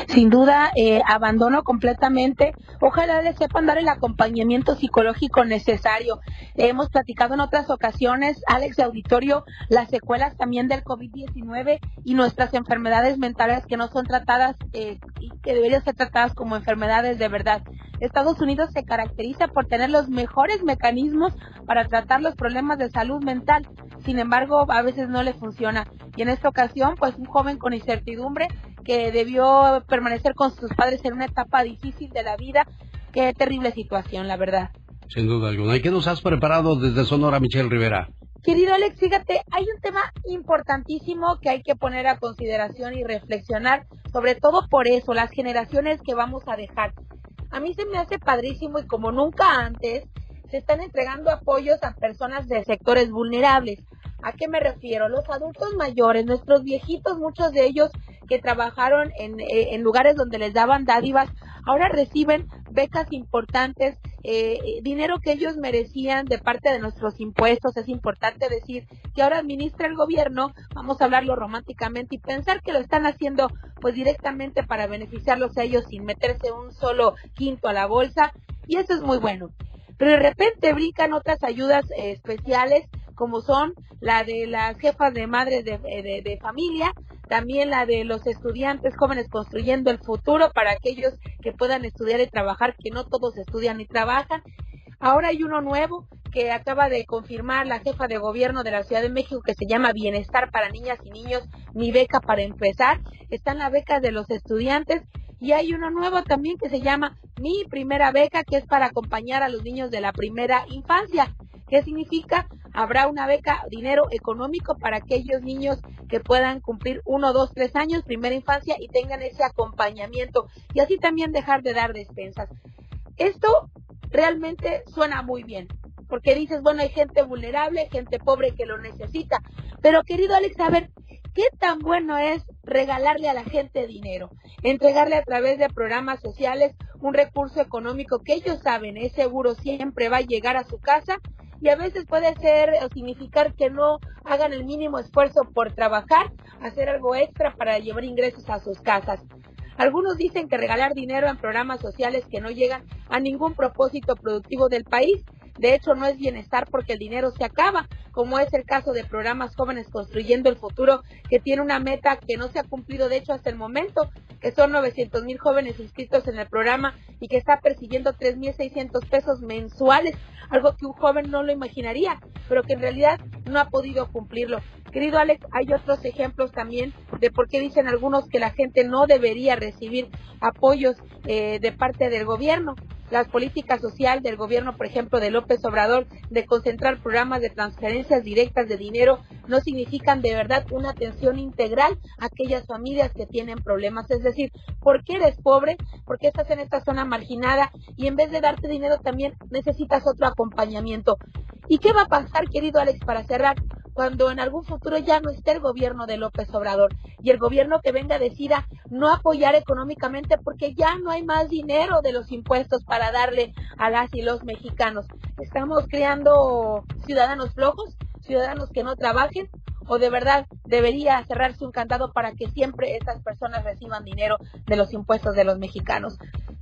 Sin duda eh, abandono completamente. Ojalá les sepan dar el acompañamiento psicológico necesario. hemos platicado en otras ocasiones, Alex de Auditorio, las secuelas también del COVID-19 y nuestras enfermedades mentales que no son tratadas eh, y que deberían ser tratadas como enfermedades de verdad. Estados Unidos se caracteriza por tener los mejores mecanismos para tratar los problemas de salud mental. Sin embargo, a veces no le funciona. Y en esta ocasión, pues un joven con incertidumbre que debió permanecer con sus padres en una etapa difícil de la vida. Qué terrible situación, la verdad. Sin duda alguna. ¿Y qué nos has preparado desde Sonora, Michelle Rivera? Querido Alex, fíjate, hay un tema importantísimo que hay que poner a consideración y reflexionar, sobre todo por eso, las generaciones que vamos a dejar. A mí se me hace padrísimo y como nunca antes, se están entregando apoyos a personas de sectores vulnerables. ¿A qué me refiero? Los adultos mayores, nuestros viejitos, muchos de ellos que trabajaron en, eh, en lugares donde les daban dádivas, ahora reciben becas importantes, eh, dinero que ellos merecían de parte de nuestros impuestos. Es importante decir que ahora administra el gobierno, vamos a hablarlo románticamente y pensar que lo están haciendo pues directamente para beneficiarlos a ellos sin meterse un solo quinto a la bolsa y eso es muy bueno. Pero de repente brincan otras ayudas eh, especiales como son la de las jefas de madres de, de, familia, también la de los estudiantes jóvenes construyendo el futuro para aquellos que puedan estudiar y trabajar, que no todos estudian y trabajan. Ahora hay uno nuevo que acaba de confirmar la jefa de gobierno de la Ciudad de México que se llama Bienestar para Niñas y Niños, mi beca para empezar. Están las becas de los estudiantes y hay uno nuevo también que se llama Mi Primera Beca, que es para acompañar a los niños de la primera infancia. ¿Qué significa? Habrá una beca, dinero económico para aquellos niños que puedan cumplir uno, dos, tres años, primera infancia, y tengan ese acompañamiento. Y así también dejar de dar despensas. Esto realmente suena muy bien, porque dices, bueno, hay gente vulnerable, gente pobre que lo necesita. Pero querido Alex, a ver, ¿qué tan bueno es regalarle a la gente dinero? Entregarle a través de programas sociales un recurso económico que ellos saben es seguro siempre va a llegar a su casa y a veces puede ser o significar que no hagan el mínimo esfuerzo por trabajar, hacer algo extra para llevar ingresos a sus casas. Algunos dicen que regalar dinero en programas sociales que no llegan a ningún propósito productivo del país de hecho, no es bienestar porque el dinero se acaba, como es el caso de programas jóvenes construyendo el futuro, que tiene una meta que no se ha cumplido, de hecho, hasta el momento, que son 900 mil jóvenes inscritos en el programa y que está persiguiendo 3.600 pesos mensuales, algo que un joven no lo imaginaría, pero que en realidad no ha podido cumplirlo. Querido Alex, hay otros ejemplos también de por qué dicen algunos que la gente no debería recibir apoyos eh, de parte del gobierno las políticas social del gobierno, por ejemplo, de López Obrador, de concentrar programas de transferencias directas de dinero, no significan de verdad una atención integral a aquellas familias que tienen problemas. Es decir, ¿por qué eres pobre? ¿Por qué estás en esta zona marginada? Y en vez de darte dinero también necesitas otro acompañamiento. ¿Y qué va a pasar, querido Alex, para cerrar? cuando en algún futuro ya no esté el gobierno de López Obrador y el gobierno que venga decida no apoyar económicamente porque ya no hay más dinero de los impuestos darle a las y los mexicanos. Estamos creando ciudadanos flojos, ciudadanos que no trabajen o de verdad debería cerrarse un candado para que siempre estas personas reciban dinero de los impuestos de los mexicanos.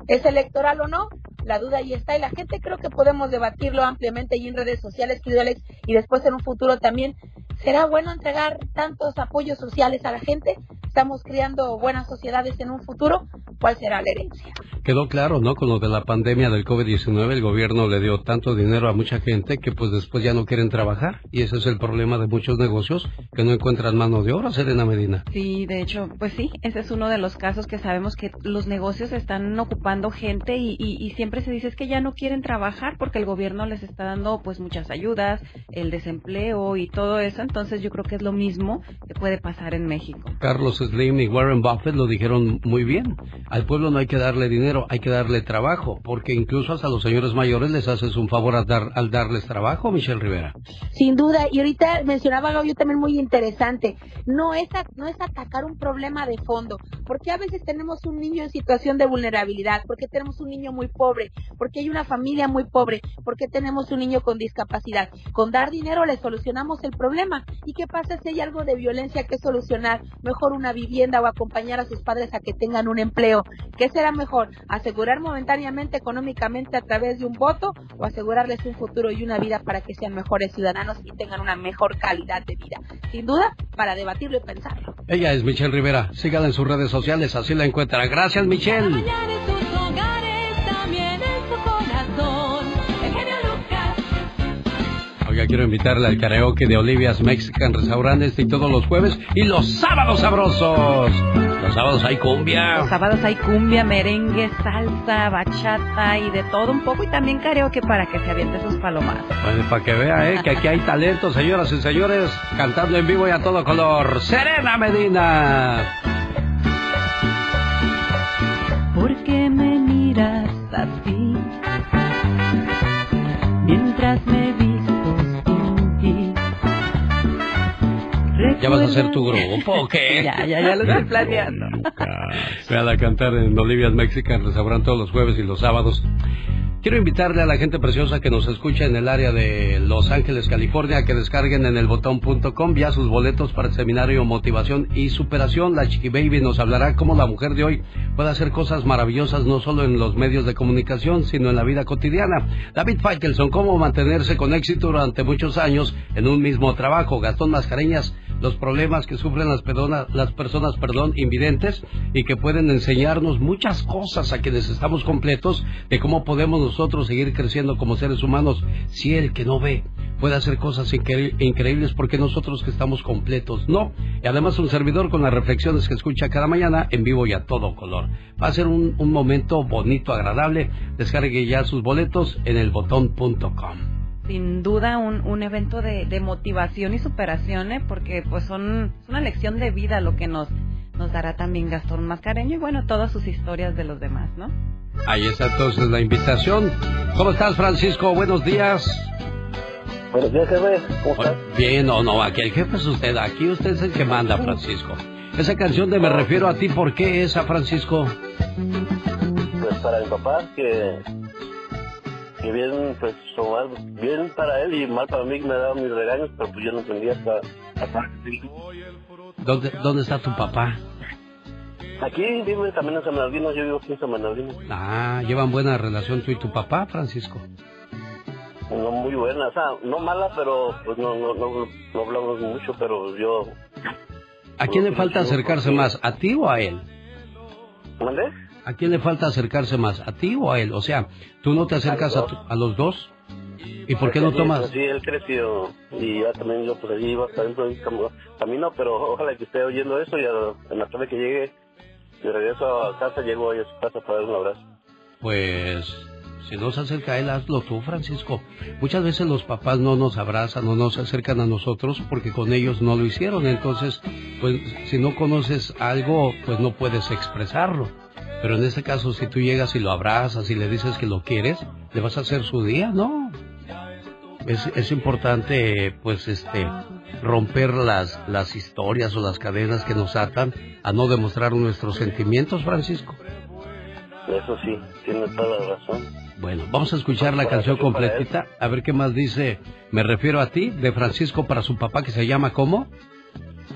¿Es electoral o no? La duda ahí está y la gente creo que podemos debatirlo ampliamente y en redes sociales, querido y después en un futuro también. ¿Será bueno entregar tantos apoyos sociales a la gente? ¿Estamos creando buenas sociedades en un futuro? ¿Cuál será la herencia? Quedó claro, ¿no? Con lo de la pandemia del COVID-19, el gobierno le dio tanto dinero a mucha gente que pues después ya no quieren trabajar. Y ese es el problema de muchos negocios que no encuentran mano de obra, Serena Medina. Sí, de hecho, pues sí, ese es uno de los casos que sabemos que los negocios están ocupando gente y, y, siempre se dice es que ya no quieren trabajar porque el gobierno les está dando pues muchas ayudas, el desempleo y todo eso. Entonces yo creo que es lo mismo que puede pasar en México. Carlos Slim y Warren Buffett lo dijeron muy bien. Al pueblo no hay que darle dinero hay que darle trabajo, porque incluso hasta los señores mayores les haces un favor al, dar, al darles trabajo, Michelle Rivera. Sin duda, y ahorita mencionaba algo yo también muy interesante, no es, no es atacar un problema de fondo, porque a veces tenemos un niño en situación de vulnerabilidad, porque tenemos un niño muy pobre, porque hay una familia muy pobre, porque tenemos un niño con discapacidad. Con dar dinero le solucionamos el problema. ¿Y qué pasa si hay algo de violencia que solucionar? Mejor una una vivienda o acompañar a sus padres a que tengan un empleo. ¿Qué será mejor? ¿Asegurar momentáneamente económicamente a través de un voto o asegurarles un futuro y una vida para que sean mejores ciudadanos y tengan una mejor calidad de vida? Sin duda, para debatirlo y pensarlo. Ella es Michelle Rivera. Sígala en sus redes sociales, así la encuentra. Gracias, Michelle. Mañana en sus hogares, también en su corazón. Oiga, quiero invitarle al karaoke de Olivia's Mexican Restaurant este y todos los jueves y los sábados sabrosos. Los sábados hay cumbia. Los sábados hay cumbia, merengue, salsa, bachata y de todo un poco y también karaoke para que se aviente sus palomas. Pues para que vea, ¿eh? Que aquí hay talento, señoras y señores, cantando en vivo y a todo color. Serena Medina. ¿Por qué me miras así? Mientras me visto ¿Ya vas a hacer tu grupo o qué? (laughs) Ya, ya, ya lo estoy planeando. Vean a cantar en Olivia's Mexican Restaurant todos los jueves y los sábados. Quiero invitarle a la gente preciosa que nos escucha en el área de Los Ángeles, California, a que descarguen en elbotón.com ya sus boletos para el seminario Motivación y Superación. La Chiqui Baby nos hablará cómo la mujer de hoy puede hacer cosas maravillosas no solo en los medios de comunicación, sino en la vida cotidiana. David Faitelson, cómo mantenerse con éxito durante muchos años en un mismo trabajo. Gastón Mascareñas, los problemas que sufren las, perdona- las personas perdón, invidentes y que pueden enseñarnos muchas cosas a quienes estamos completos de cómo podemos nosotros seguir creciendo como seres humanos si el que no ve puede hacer cosas incre- increíbles porque nosotros que estamos completos no. Y además un servidor con las reflexiones que escucha cada mañana en vivo y a todo color. Va a ser un, un momento bonito, agradable. Descargue ya sus boletos en elbotón.com. Sin duda un, un evento de, de motivación y superación, ¿eh? porque pues son es una lección de vida lo que nos, nos dará también Gastón Mascareño y bueno, todas sus historias de los demás, ¿no? Ahí está entonces la invitación. ¿Cómo estás, Francisco? Buenos días. Buenos días, jefe. ¿Cómo estás? Bien, o no, aquí el jefe es usted, aquí usted es el que manda, Francisco. Esa canción de Me refiero a ti, ¿por qué esa, Francisco? Pues para mi papá, que, que bien, pues, o mal, bien para él y mal para mí, que me ha dado mis regaños, pero pues yo no entendía hasta, hasta. ¿Dónde, ¿Dónde está tu papá? Aquí vive también en San Bernardino, yo vivo aquí en San Bernardino. Ah, ¿llevan buena relación tú y tu papá, Francisco? No muy buena, o sea, no mala, pero pues no, no, no, no hablamos mucho, pero yo... ¿A quién le falta acercarse más, a ti o a él? ¿Mandé? ¿A quién le falta acercarse más, a ti o a él? O sea, ¿tú no te acercas a, tu- a los dos? ¿Y por qué no tomas? Sí, él creció y ya también yo pues allí iba también cam- camino, pero ojalá que esté oyendo eso y a- en la tarde que llegue de regreso a casa, llego a su casa para dar un abrazo. Pues, si no se acerca a él, hazlo tú, Francisco. Muchas veces los papás no nos abrazan o no se acercan a nosotros porque con ellos no lo hicieron. Entonces, pues, si no conoces algo, pues no puedes expresarlo. Pero en este caso, si tú llegas y lo abrazas y le dices que lo quieres, le vas a hacer su día, ¿no? Es, es importante, pues, este, romper las, las historias o las cadenas que nos atan a no demostrar nuestros sentimientos, Francisco. Eso sí, tiene toda la razón. Bueno, vamos a escuchar la canción completita, a ver qué más dice. Me refiero a ti, de Francisco para su papá que se llama ¿cómo?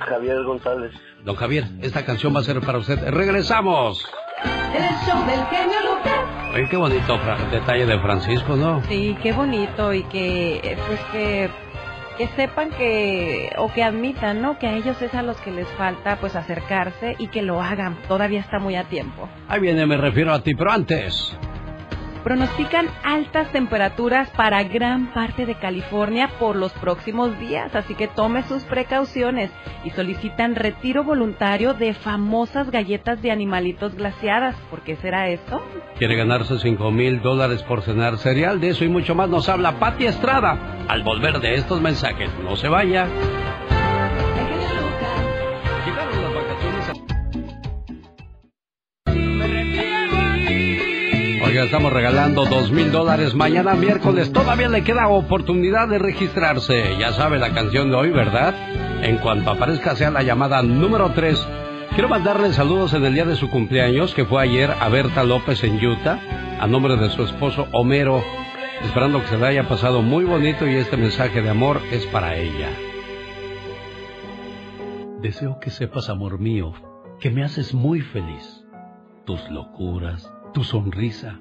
Javier González. Don Javier, esta canción va a ser para usted. ¡Regresamos! El show del genio Lucas. Oye, qué bonito detalle de Francisco, ¿no? Sí, qué bonito y que pues que que sepan que o que admitan, ¿no? Que a ellos es a los que les falta pues acercarse y que lo hagan. Todavía está muy a tiempo. Ahí viene, me refiero a ti, pero antes. Pronostican altas temperaturas para gran parte de California por los próximos días, así que tome sus precauciones y solicitan retiro voluntario de famosas galletas de animalitos glaciadas. ¿Por qué será esto? Quiere ganarse cinco mil dólares por cenar cereal. De eso y mucho más nos habla Pati Estrada. Al volver de estos mensajes, no se vaya. Estamos regalando dos mil dólares mañana miércoles. Todavía le queda oportunidad de registrarse. Ya sabe la canción de hoy, ¿verdad? En cuanto aparezca sea la llamada número 3. Quiero mandarle saludos en el día de su cumpleaños, que fue ayer, a Berta López en Utah, a nombre de su esposo Homero. Esperando que se le haya pasado muy bonito y este mensaje de amor es para ella. Deseo que sepas, amor mío, que me haces muy feliz. Tus locuras, tu sonrisa,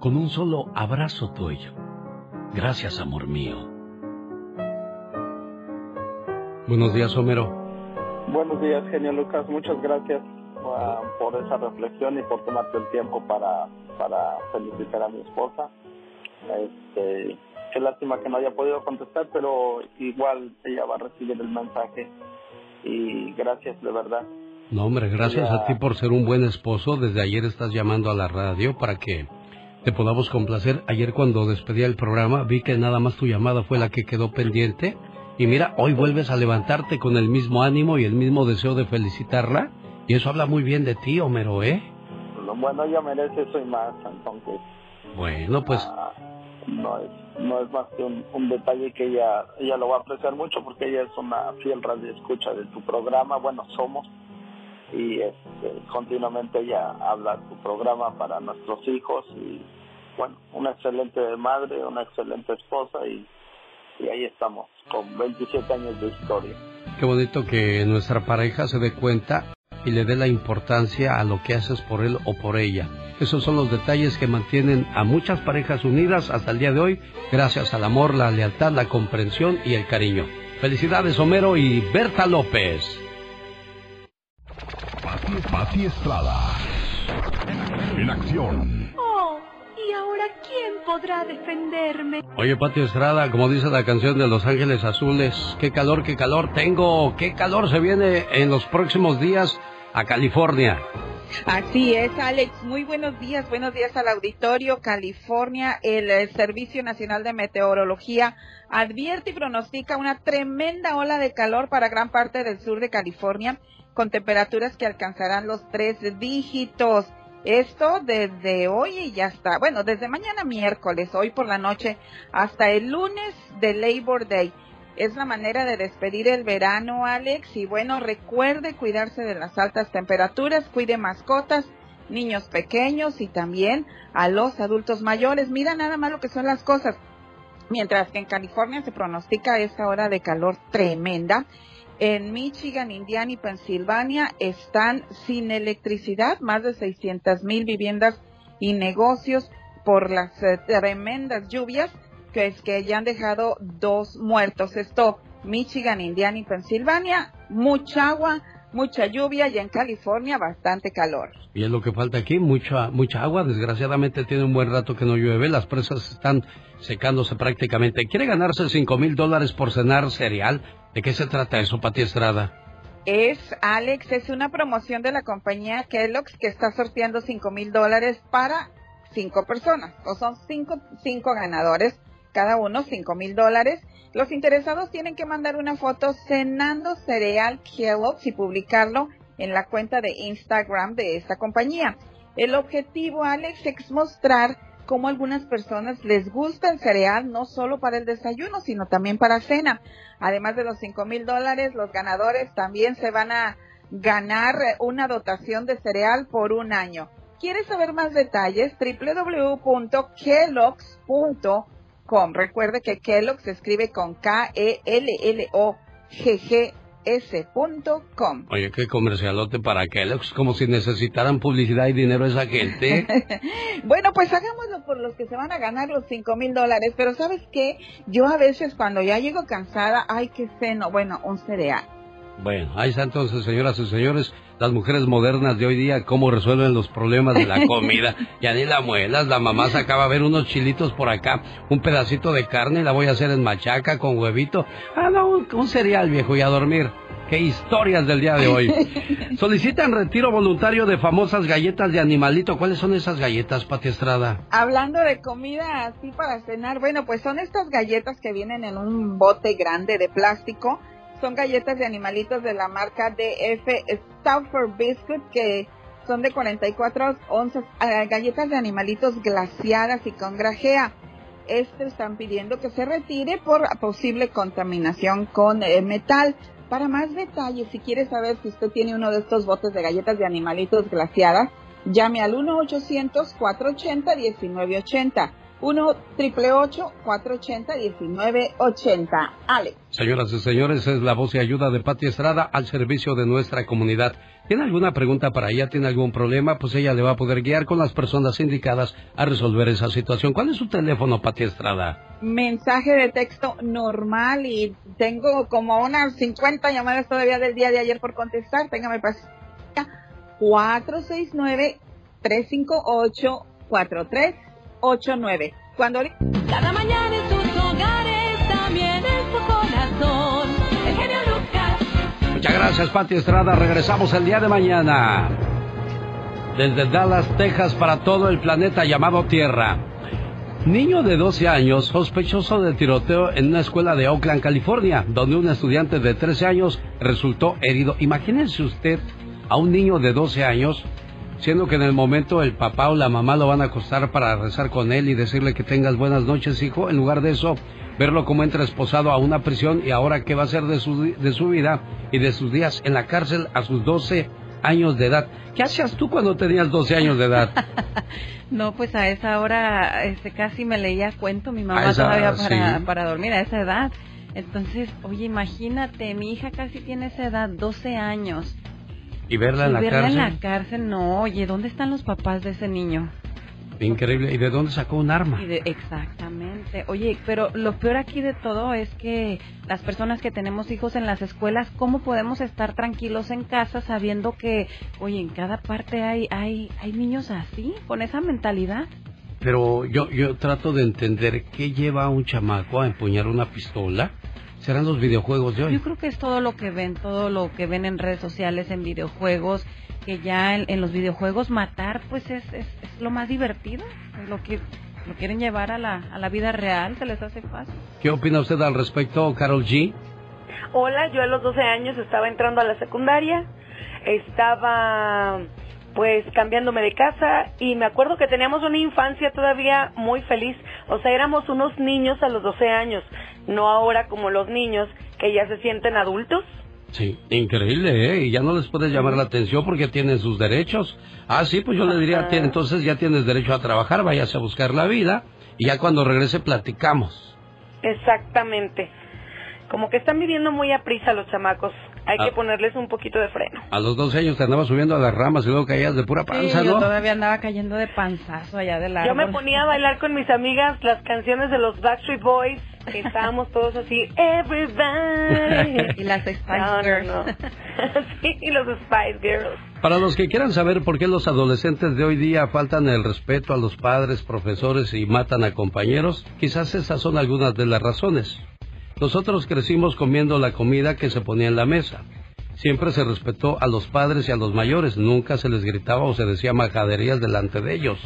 con un solo abrazo tuyo. Gracias, amor mío. Buenos días, Homero. Buenos días, genio Lucas. Muchas gracias uh, por esa reflexión y por tomarte el tiempo para, para felicitar a mi esposa. Este, qué lástima que no haya podido contestar, pero igual ella va a recibir el mensaje. Y gracias, de verdad. No, hombre, gracias Ya. a ti por ser un buen esposo. Desde ayer estás llamando a la radio para que te podamos complacer. Ayer cuando despedía el programa vi que nada más tu llamada fue la que quedó pendiente. Y mira, hoy vuelves a levantarte con el mismo ánimo y el mismo deseo de felicitarla. Y eso habla muy bien de ti, Homero, ¿eh? Lo bueno, ella merece eso y más, entonces Bueno, pues ah, no es no es más que un, un detalle que ella ella lo va a apreciar mucho porque ella es una fiel radio escucha de tu programa, bueno, somos y este, continuamente ella habla tu programa para nuestros hijos y bueno, una excelente madre, una excelente esposa y, y ahí estamos con 27 años de historia. qué bonito que nuestra pareja se dé cuenta y le dé la importancia a lo que haces por él o por ella. Esos son los detalles que mantienen a muchas parejas unidas hasta el día de hoy, gracias al amor, la lealtad, la comprensión y el cariño. Felicidades, Homero y Berta López. Pati, Pati Estrada. En acción. Oh, ¿y ahora quién podrá defenderme? Oye, Patio Estrada, como dice la canción de Los Ángeles Azules, qué calor, qué calor tengo, qué calor se viene en los próximos días a California. Así es, Alex. Muy buenos días. Buenos días al auditorio. California, el, eh, Servicio Nacional de Meteorología advierte y pronostica una tremenda ola de calor para gran parte del sur de California, con temperaturas que alcanzarán los tres dígitos. Esto desde hoy y ya está. Bueno, desde mañana miércoles, hoy por la noche, hasta el lunes de Labor Day. Es la manera de despedir el verano, Alex. Y bueno, recuerde cuidarse de las altas temperaturas, cuide mascotas, niños pequeños y también a los adultos mayores. Mira nada más lo que son las cosas. Mientras que en California se pronostica esta hora de calor tremenda, en Michigan, Indiana y Pensilvania están sin electricidad, más de 600 mil viviendas y negocios por las eh, tremendas lluvias que es que ya han dejado dos muertos. Esto, Michigan, Indiana y Pensilvania, mucha agua, mucha lluvia y en California bastante calor. Y es lo que falta aquí, mucha, mucha agua. Desgraciadamente tiene un buen rato que no llueve. Las presas están secándose prácticamente. ¿Quiere ganarse cinco mil dólares por cenar cereal? ¿De qué se trata eso, Pati Estrada? Es, Alex, es una promoción de la compañía Kellogg's que está sorteando cinco mil dólares para cinco personas. O son cinco, cinco ganadores, cada uno cinco mil dólares. Los interesados tienen que mandar una foto cenando cereal Kellogg's y publicarlo en la cuenta de Instagram de esta compañía. El objetivo, Alex, es mostrar cómo algunas personas les gusta el cereal no solo para el desayuno, sino también para cena. Además de los cinco mil dólares, los ganadores también se van a ganar una dotación de cereal por un año. ¿Quieres saber más detalles? www.kellogg's.com. Recuerde que Kellogg se escribe con E K-E-L-L-O-G-G-S.com. Oye, qué comercialote para Kellogg's, como si necesitaran publicidad y dinero esa gente. (laughs) Bueno, pues hagámoslo por los que se van a ganar los cinco mil dólares. Pero ¿sabes qué? Yo a veces cuando ya llego cansada, ay, qué seno. Bueno, un cereal. Bueno, ahí está entonces, señoras y señores, las mujeres modernas de hoy día, cómo resuelven los problemas de la (laughs) comida. ya ni la muelas, la mamá se acaba de ver unos chilitos por acá, un pedacito de carne, la voy a hacer en machaca con huevito. Ah, no, un, un cereal viejo y a dormir. Qué historias del día de hoy. (laughs) Solicitan retiro voluntario de famosas galletas de animalito. ¿Cuáles son esas galletas, Pati Estrada? Hablando de comida así para cenar, bueno, pues son estas galletas que vienen en un bote grande de plástico son galletas de animalitos de la marca DF Stauffer Biscuit que son de 44 onzas, eh, galletas de animalitos glaciadas y con grajea. Este están pidiendo que se retire por posible contaminación con eh, metal. Para más detalles, si quiere saber si usted tiene uno de estos botes de galletas de animalitos glaciadas, llame al 1-800-480-1980. 1 480 1980 Alex. Señoras y señores, es la voz y ayuda de Pati Estrada al servicio de nuestra comunidad. ¿Tiene alguna pregunta para ella? ¿Tiene algún problema? Pues ella le va a poder guiar con las personas indicadas a resolver esa situación. ¿Cuál es su teléfono, Pati Estrada? Mensaje de texto normal y tengo como unas 50 llamadas todavía del día de ayer por contestar. Téngame paciencia. 469 358 43 89. Cuando Cada mañana en sus hogares, también Muchas gracias, Pati Estrada. Regresamos el día de mañana. Desde Dallas, Texas, para todo el planeta llamado Tierra. Niño de 12 años sospechoso del tiroteo en una escuela de Oakland, California, donde un estudiante de 13 años resultó herido. Imagínense usted a un niño de 12 años siendo que en el momento el papá o la mamá lo van a acostar para rezar con él y decirle que tengas buenas noches, hijo, en lugar de eso, verlo como entra esposado a una prisión y ahora qué va a hacer de su, de su vida y de sus días en la cárcel a sus 12 años de edad. ¿Qué hacías tú cuando tenías 12 años de edad? (laughs) no, pues a esa hora este, casi me leía cuento mi mamá todavía para, para dormir a esa edad. Entonces, oye, imagínate, mi hija casi tiene esa edad, 12 años. ¿Y verla en la verla cárcel? en la cárcel, no. Oye, ¿dónde están los papás de ese niño? Increíble. ¿Y de dónde sacó un arma? Y de- exactamente. Oye, pero lo peor aquí de todo es que las personas que tenemos hijos en las escuelas, ¿cómo podemos estar tranquilos en casa sabiendo que, oye, en cada parte hay, hay, hay niños así, con esa mentalidad? Pero yo, yo trato de entender qué lleva a un chamaco a empuñar una pistola. Serán los videojuegos de hoy. Yo creo que es todo lo que ven, todo lo que ven en redes sociales, en videojuegos, que ya en, en los videojuegos matar, pues es, es, es lo más divertido, lo que lo quieren llevar a la, a la vida real, se les hace fácil. ¿Qué opina usted al respecto, Carol G? Hola, yo a los 12 años estaba entrando a la secundaria, estaba pues cambiándome de casa y me acuerdo que teníamos una infancia todavía muy feliz, o sea, éramos unos niños a los 12 años, no ahora como los niños que ya se sienten adultos. Sí, increíble, ¿eh? Y ya no les puedes llamar la atención porque tienen sus derechos. Ah, sí, pues yo le diría, Ajá. "Tien- entonces ya tienes derecho a trabajar, váyase a buscar la vida y ya cuando regrese platicamos. Exactamente. Como que están viviendo muy a prisa los chamacos. Hay Ah. que ponerles un poquito de freno. A los 12 años te andabas subiendo a las ramas y luego caías de pura panza, Sí, yo ¿no? todavía andaba cayendo de panzazo allá del árbol. Yo me ponía a bailar con mis amigas las canciones de los Backstreet Boys. que Estábamos todos así, everybody. (laughs) y las Spice No, no, Girls. no. (laughs) sí, y los Spice Girls. Para los que quieran saber por qué los adolescentes de hoy día faltan el respeto a los padres, profesores y matan a compañeros, quizás esas son algunas de las razones. Nosotros crecimos comiendo la comida que se ponía en la mesa. Siempre se respetó a los padres y a los mayores, nunca se les gritaba o se decía majaderías delante de ellos.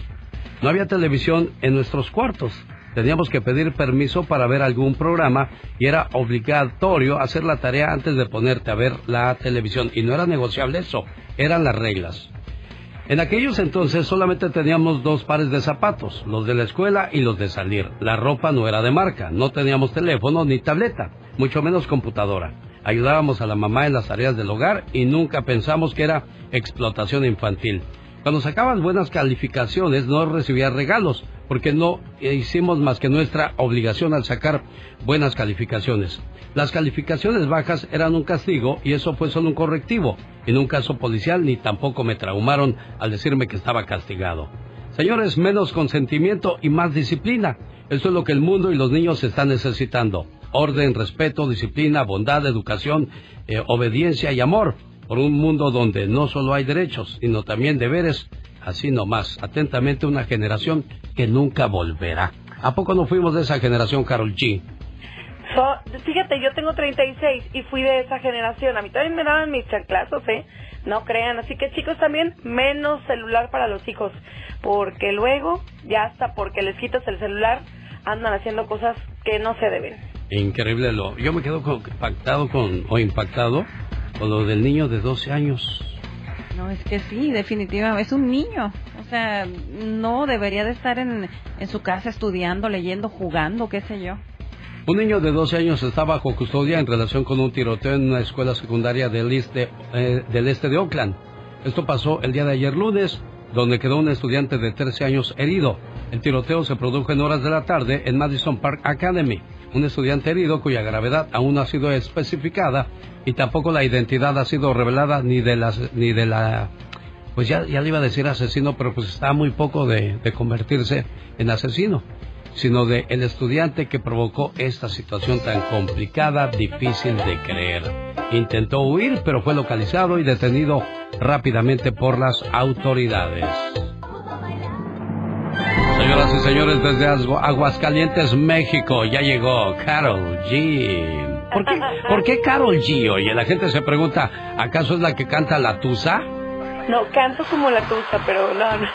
No había televisión en nuestros cuartos. Teníamos que pedir permiso para ver algún programa y era obligatorio hacer la tarea antes de ponerte a ver la televisión. Y no era negociable eso, eran las reglas. En aquellos entonces solamente teníamos dos pares de zapatos, los de la escuela y los de salir. La ropa no era de marca, no teníamos teléfono ni tableta, mucho menos computadora. Ayudábamos a la mamá en las tareas del hogar y nunca pensamos que era explotación infantil. Cuando sacabas buenas calificaciones no recibías regalos, porque no hicimos más que nuestra obligación al sacar buenas calificaciones. Las calificaciones bajas eran un castigo y eso fue solo un correctivo. En un caso policial ni tampoco me traumaron al decirme que estaba castigado. Señores, menos consentimiento y más disciplina. Eso es lo que el mundo y los niños están necesitando. Orden, respeto, disciplina, bondad, educación, eh, obediencia y amor. Por un mundo donde no solo hay derechos, sino también deberes. Así nomás, atentamente una generación que nunca volverá. ¿A poco no fuimos de esa generación, Carol G? So, fíjate, yo tengo 36 y fui de esa generación. A mí también me daban mis chanclazos, ¿eh? No crean. Así que chicos también, menos celular para los hijos. Porque luego, ya hasta porque les quitas el celular, andan haciendo cosas que no se deben. Increíble lo. Yo me quedo impactado con o impactado con lo del niño de 12 años. No, es que sí, definitivamente, es un niño. O sea, no debería de estar en, en su casa estudiando, leyendo, jugando, qué sé yo. Un niño de 12 años está bajo custodia en relación con un tiroteo en una escuela secundaria del este, eh, del este de Oakland. Esto pasó el día de ayer lunes, donde quedó un estudiante de 13 años herido. El tiroteo se produjo en horas de la tarde en Madison Park Academy. Un estudiante herido cuya gravedad aún no ha sido especificada y tampoco la identidad ha sido revelada ni de las ni de la pues ya, ya le iba a decir asesino, pero pues está muy poco de, de convertirse en asesino, sino de el estudiante que provocó esta situación tan complicada, difícil de creer. Intentó huir, pero fue localizado y detenido rápidamente por las autoridades. Señoras y señores, desde Agu- Aguascalientes, México, ya llegó Carol G. ¿Por qué, ¿Por qué Carol G? Oye, la gente se pregunta, ¿acaso es la que canta la Tusa? No, canto como la tusa, pero no, no.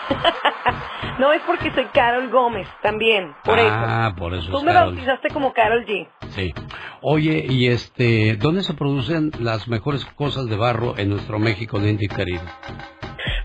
(laughs) no es porque soy Carol Gómez también, por ah, por eso. eso Tú es me Carol. bautizaste como Carol G. Sí. Oye, y este, ¿dónde se producen las mejores cosas de barro en nuestro México lindo y querido?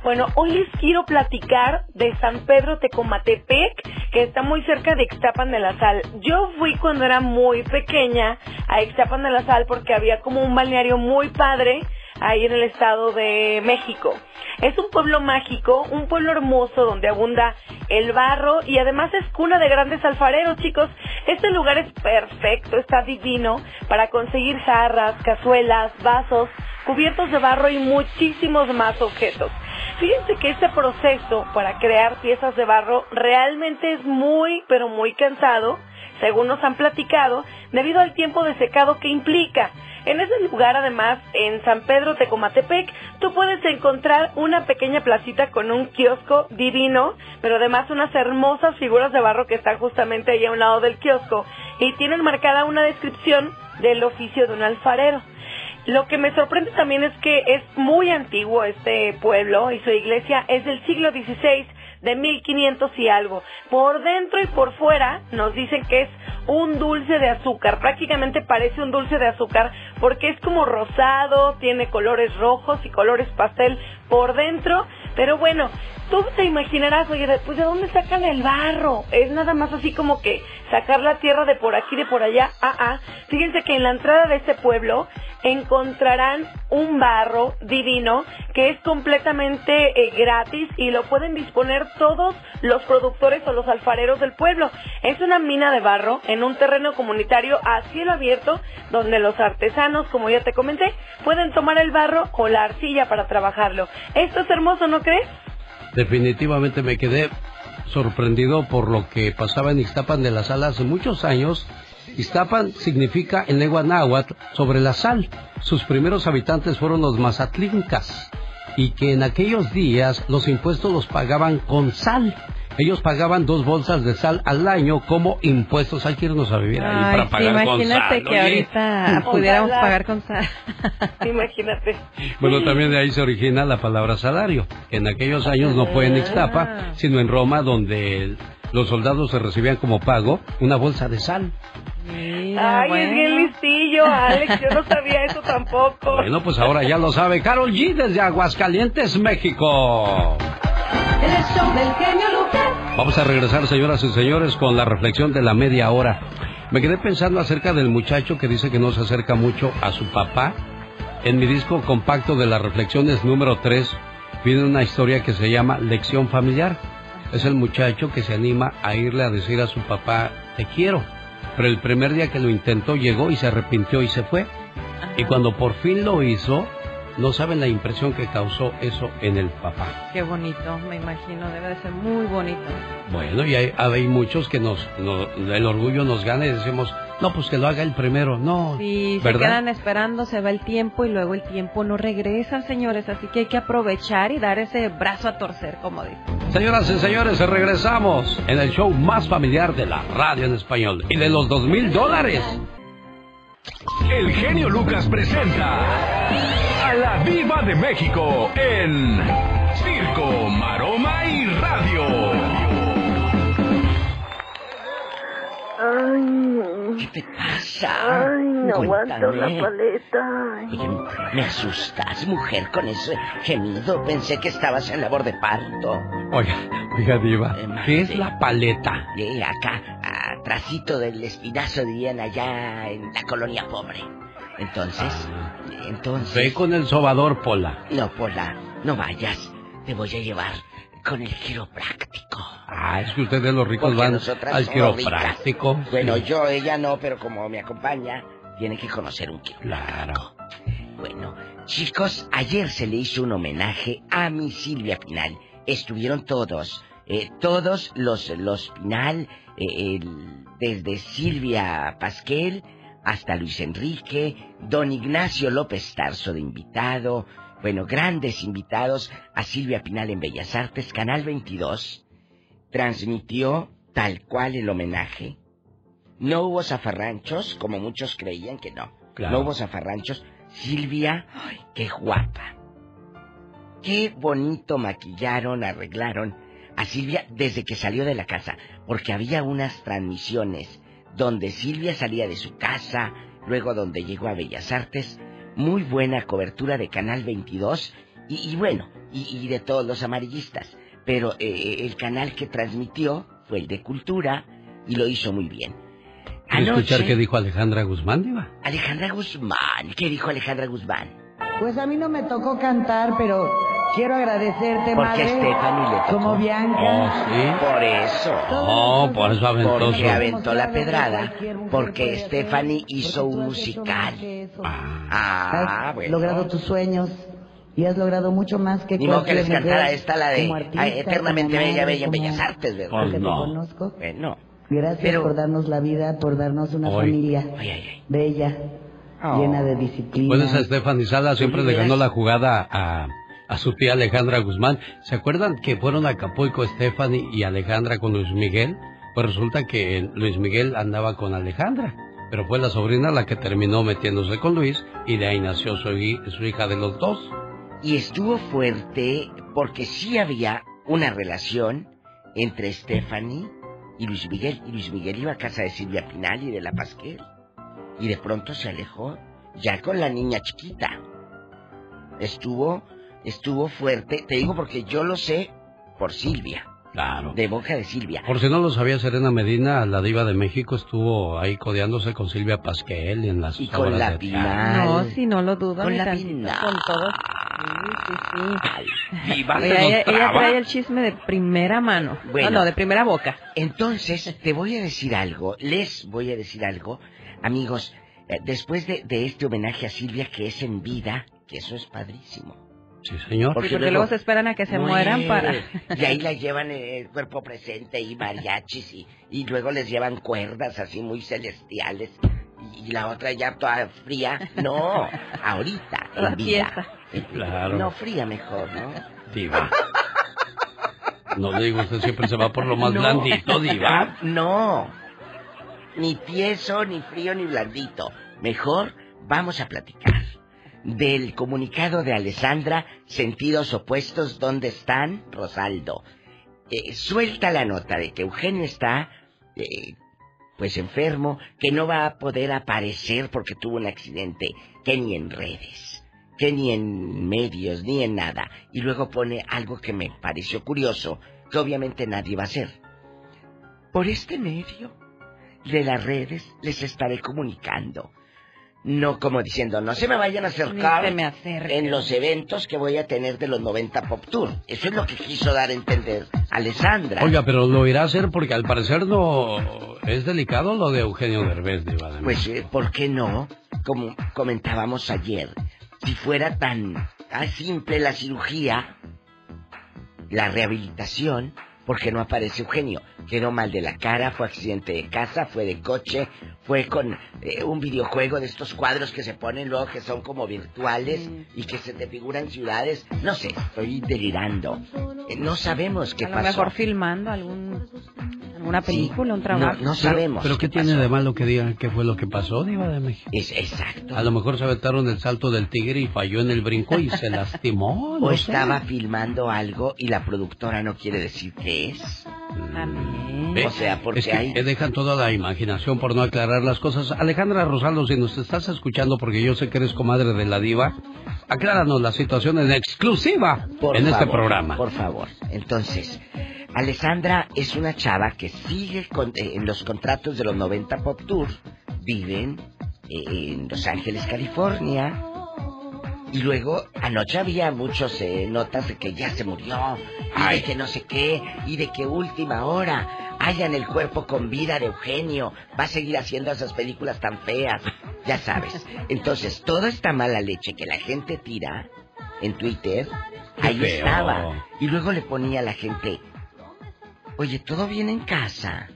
Bueno, hoy les quiero platicar de San Pedro Tecomatepec, que está muy cerca de Ixtapan de la Sal. Yo fui cuando era muy pequeña a Ixtapan de la Sal porque había como un balneario muy padre ahí en el estado de México. Es un pueblo mágico, un pueblo hermoso donde abunda el barro y además es cuna de grandes alfareros, chicos. Este lugar es perfecto, está divino para conseguir jarras, cazuelas, vasos, cubiertos de barro y muchísimos más objetos. Fíjense que este proceso para crear piezas de barro realmente es muy, pero muy cansado, según nos han platicado, debido al tiempo de secado que implica. En ese lugar, además, en San Pedro Tecomatepec, tú puedes encontrar una pequeña placita con un kiosco divino, pero además unas hermosas figuras de barro que están justamente ahí a un lado del kiosco y tienen marcada una descripción del oficio de un alfarero. Lo que me sorprende también es que es muy antiguo este pueblo y su iglesia es del siglo XVI, de 1500 y algo. Por dentro y por fuera nos dicen que es un dulce de azúcar, prácticamente parece un dulce de azúcar porque es como rosado, tiene colores rojos y colores pastel por dentro, pero bueno, tú te imaginarás, oye, pues de dónde sacan el barro, es nada más así como que sacar la tierra de por aquí, de por allá, ah, ah, fíjense que en la entrada de este pueblo encontrarán un barro divino que es completamente eh, gratis y lo pueden disponer todos los productores o los alfareros del pueblo. Es una mina de barro en un terreno comunitario a cielo abierto donde los artesanos, como ya te comenté, pueden tomar el barro o la arcilla para trabajarlo. Esto es hermoso, ¿no crees? Definitivamente me quedé sorprendido por lo que pasaba en Ixtapan de la Sal hace muchos años. Ixtapan significa en lengua náhuatl sobre la sal. Sus primeros habitantes fueron los mazatlincas y que en aquellos días los impuestos los pagaban con sal. Ellos pagaban dos bolsas de sal al año como impuestos. Hay que irnos a vivir ahí Ay, para sí, pagar con imagínate sal. que oye. ahorita (laughs) (laughs) pudiéramos Ojalá. pagar con sal. (laughs) Imagínate. Bueno, también de ahí se origina la palabra salario. que En aquellos años no fue en Ixtapa, sino en Roma, donde los soldados se recibían como pago una bolsa de sal. Ay, es bien listillo, Alex, yo no sabía eso tampoco. Bueno, pues ahora ya lo sabe Carol G desde Aguascalientes, México. El show del genio Lucas. Vamos a regresar, señoras y señores, con la reflexión de la media hora. Me quedé pensando acerca del muchacho que dice que no se acerca mucho a su papá. En mi disco compacto de las reflexiones número 3 viene una historia que se llama Lección Familiar. Es el muchacho que se anima a irle a decir a su papá, te quiero. Pero el primer día que lo intentó llegó y se arrepintió y se fue. Y cuando por fin lo hizo, no saben la impresión que causó eso en el papá. Qué bonito, me imagino, debe de ser muy bonito. Bueno, y hay, hay muchos que nos, no- el orgullo nos gana y decimos, no, pues que lo haga el primero. No, Si se quedan esperando, se va el tiempo y luego el tiempo no regresa, señores. Así que hay que aprovechar y dar ese brazo a torcer, como dicen. Señoras y señores, regresamos en el show más familiar de la radio en español y de los dos mil dólares. El genio Lucas presenta a la Viva de México en Circo, Maroma y Radio. ¿Qué te pasa? Ay, no aguanto la paleta. Oye, me asustas, mujer, con ese gemido. Pensé que estabas en labor de parto. Oiga, oiga, Diva, Eh, ¿qué es la paleta? Eh, acá, atrásito del espinazo, dirían allá en la colonia pobre. Entonces, entonces... Ve con el sobador, Pola. No, Pola, no vayas. Te voy a llevar con el quiropráctico. Ah, es que ustedes los ricos Porque van al quiropráctico. ricas. Bueno, Sí. yo, ella no, pero como me acompaña, tiene que conocer un quiropráctico. Claro. Bueno, chicos, ayer se le hizo un homenaje a mi Silvia Pinal. Estuvieron todos, eh, todos los, los Pinal, eh, el- desde Silvia Pasquel hasta Luis Enrique, don Ignacio López Tarso de invitado, bueno, grandes invitados a Silvia Pinal en Bellas Artes, Canal 22, transmitió tal cual el homenaje. No hubo zafarranchos, como muchos creían que no. Claro. No hubo zafarranchos. Silvia, ¡ay, qué guapa! Qué bonito maquillaron, arreglaron a Silvia desde que salió de la casa, porque había unas transmisiones donde Silvia salía de su casa, luego donde llegó a Bellas Artes, muy buena cobertura de Canal 22 y, y bueno, y, y de todos los amarillistas. Pero eh, el canal que transmitió fue el de Cultura y lo hizo muy bien. ¿Quiere escuchar Anoche- qué dijo Alejandra Guzmán, Diva? Alejandra Guzmán, ¿qué dijo Alejandra Guzmán? Pues a mí no me tocó cantar, pero quiero agradecerte, Porque madre. Stephanie le tocó. Como Bianca. Oh, sí. Por eso. Oh, por eso aventó Porque su- aventó la pedrada. Porque Stephanie hizo un musical. Ah, has bueno. logrado tus sueños y has logrado mucho más que Ni modo que les cantara esta, la de artista, ay, Eternamente Bella, Bella en Bellas Artes, ¿verdad? Porque te conozco. Bueno. Gracias Pero- por darnos la vida, por darnos una Hoy. familia bella, Oh. llena de disciplina. Pues esa Stephanie Sala siempre le ganó la jugada a, a su tía Alejandra Guzmán. ¿Se acuerdan que fueron a Acapulco Stephanie y Alejandra con Luis Miguel? Pues resulta que Luis Miguel andaba con Alejandra, pero fue la sobrina la que terminó metiéndose con Luis y de ahí nació su, su hija de los dos. Y estuvo fuerte porque sí había una relación entre Stephanie y Luis Miguel. Y Luis Miguel iba a casa de Silvia Pinal y de la Pasquel. Y de pronto se alejó, ya con la niña chiquita. Estuvo, estuvo fuerte. Te digo porque yo lo sé por Silvia. Claro. De boca de Silvia. Por si no lo sabía, Serena Medina, la diva de México, estuvo ahí codeándose con Silvia Pasquel en las Y con obras la de Pinal. No, si no lo dudo. Con la tantito, Pinal. Con todos. Sí, sí, sí. Nos ella, ella trae el chisme de primera mano. Bueno. No, no, de primera boca. Entonces, te voy a decir algo, les voy a decir algo, amigos, eh, después de, de este homenaje a Silvia, que es en vida, que eso es padrísimo. Sí, señor. Sí, porque luego se esperan a que se mueran para... Y ahí la llevan en el cuerpo presente y mariachis y, y luego les llevan cuerdas así muy celestiales. Y, la otra ya toda fría. No, ahorita, (laughs) La en vida. fiesta. Eh, Claro. No, fría mejor, ¿no? Diva. No le digo, usted siempre se va por lo más No. blandito, diva. No. Ni tieso, ni frío, ni blandito. Mejor vamos a platicar del comunicado de Alessandra, sentidos opuestos, ¿dónde están? Rosaldo. Eh, suelta la nota de que Eugenio está, eh, pues enfermo, que no va a poder aparecer porque tuvo un accidente, que ni en redes, que ni en medios, ni en nada. Y luego pone algo que me pareció curioso, que obviamente nadie va a hacer. Por este medio de las redes les estaré comunicando. No como diciendo, no se me vayan a acercar me en los eventos que voy a tener de los 90 Pop Tour. Eso es lo que quiso dar a entender Alessandra. Oiga, pero lo irá a hacer porque al parecer no es delicado lo de Eugenio Derbez, de Pues, eh, ¿por qué no? Como comentábamos ayer, si fuera tan, tan simple la cirugía, la rehabilitación, ¿por qué no aparece Eugenio? Quedó mal de la cara, fue accidente de casa, fue de coche, fue con eh, un videojuego de estos cuadros que se ponen luego que son como virtuales y que se te figuran ciudades. No sé, estoy delirando. Eh, no sabemos qué a lo pasó. mejor filmando algún, alguna Sí. película, un trabajo. No, no sabemos. Pero ¿qué tiene de malo que digan qué fue lo que pasó, diva de México? Es exacto. A lo mejor se aventaron el salto del tigre y falló en el brinco y se lastimó. (laughs) no O sé. estaba filmando algo y la productora no quiere decir qué ¿Ve? O sea, porque es que hay- dejan toda la imaginación por no aclarar las cosas. Alejandra Rosaldo, si nos estás escuchando, porque yo sé que eres comadre de la diva, acláranos la situación en exclusiva Por en este programa. Por favor. Entonces, Alessandra es una chava que sigue con- eh, en los contratos de los 90 Pop Tour. Viven eh, en Los Ángeles, California. Y luego, anoche había muchos eh, notas de que ya se murió, y de que no sé qué, y de que última hora hayan el cuerpo con vida de Eugenio, va a seguir haciendo esas películas tan feas, ya sabes. Entonces, toda esta mala leche que la gente tira en Twitter, Qué ahí feo. estaba. Y luego le ponía a la gente, oye, todo bien en casa.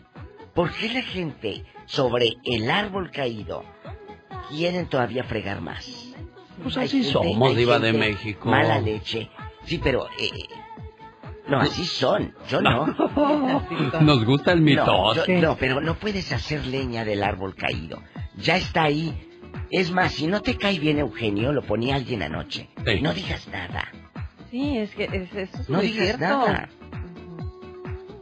¿Por qué la gente sobre el árbol caído quieren todavía fregar más? Pues así somos, hay diva de México. Mala leche. Sí, pero... eh, no, así son. Yo no. (laughs) Nos gusta el mitote. no, pero no puedes hacer leña del árbol caído. Ya está ahí. Es más, si no te cae bien Eugenio, lo ponía alguien anoche. Sí. No digas nada. Sí, es que es, eso es No muy digas cierto. nada.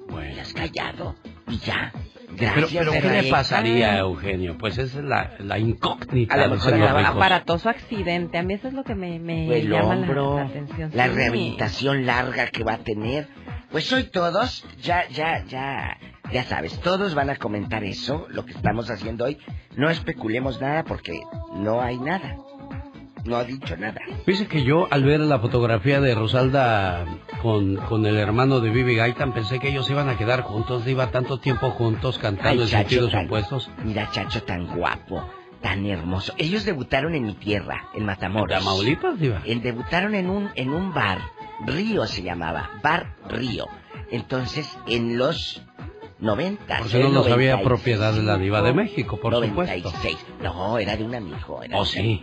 Bueno. Te has callado. Y ya. Gracias, pero ¿qué le pasaría a Eugenio? Pues esa es la, la incógnita. A lo mejor ricos. Aparatoso accidente. A mí eso es lo que me, me el llama la- hombro, la, atención. la Sí. rehabilitación larga que va a tener. Pues hoy todos, ya, ya, ya, ya sabes, todos van a comentar eso, lo que estamos haciendo hoy. No especulemos nada porque no hay nada. No ha dicho nada. Dice que yo al ver la fotografía de Rosalda con, con el hermano de Vivi Gaitan pensé que ellos iban a quedar juntos, iba tanto tiempo juntos cantando Ay, en Chacho, sentidos tan- opuestos. Mira, Chacho, tan guapo, tan hermoso. Ellos debutaron en mi tierra, en Matamoros. ¿En Tamaulipas, Diva? En- debutaron en un, en un bar, Río se llamaba, Bar Río. Entonces, en los 90. Porque no nos había propiedad de la diva de México, por supuesto. 96. No, era de un amigo. Era Oh, de sí.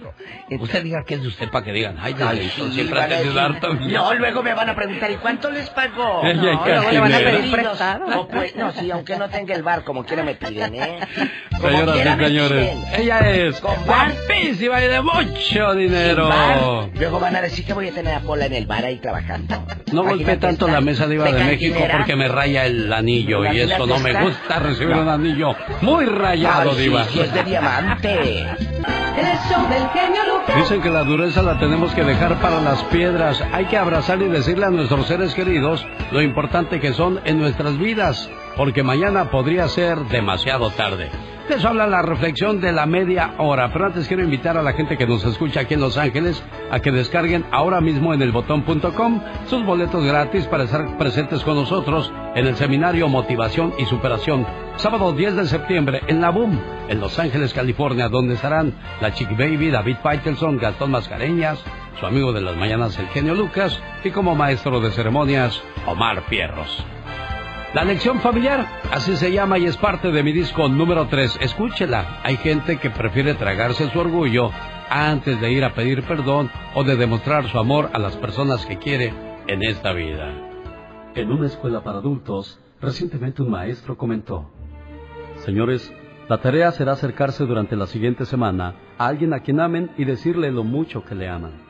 Usted diga que es de usted para que digan, ay, Ay, sí, siempre van a hace decir- dar también. No, luego me van a preguntar, ¿y cuánto les pagó? (laughs) Ella no, luego le van a pedir prestado. O pues, no, sí, aunque no tenga el bar, como quiera me piden, ¿eh? (laughs) Como Señoras y señores, ella es Con guapísima y de mucho dinero. bar. Luego van a decir que voy a tener a Pola en el bar ahí trabajando. No golpee Imagínate tanto la mesa diva de México porque me raya el anillo y Imagínate no me gusta recibir un anillo muy rayado, Ay, diva. sí, es de diamante. El show del genio Lucas. Dicen que la dureza la tenemos que dejar para las piedras. Hay que abrazar y decirle a nuestros seres queridos lo importante que son en nuestras vidas, porque mañana podría ser demasiado tarde. De eso habla la reflexión de la media hora. Pero antes quiero invitar a la gente que nos escucha aquí en Los Ángeles a que descarguen ahora mismo en elbotón.com sus boletos gratis para estar presentes con nosotros en el seminario Motivación y Superación. Sábado 10 de septiembre en la Boom, en Los Ángeles, California, donde estarán la Chick Baby, David Faitelson, Gastón Mascareñas, su amigo de las mañanas, el genio Lucas, y como maestro de ceremonias, Omar Pierros. La lección familiar, así se llama y es parte de mi disco número 3. Escúchela. Hay gente que prefiere tragarse su orgullo antes de ir a pedir perdón o de demostrar su amor a las personas que quiere en esta vida. En una escuela para adultos, recientemente un maestro comentó, Señores, la tarea será acercarse durante la siguiente semana a alguien a quien amen y decirle lo mucho que le aman.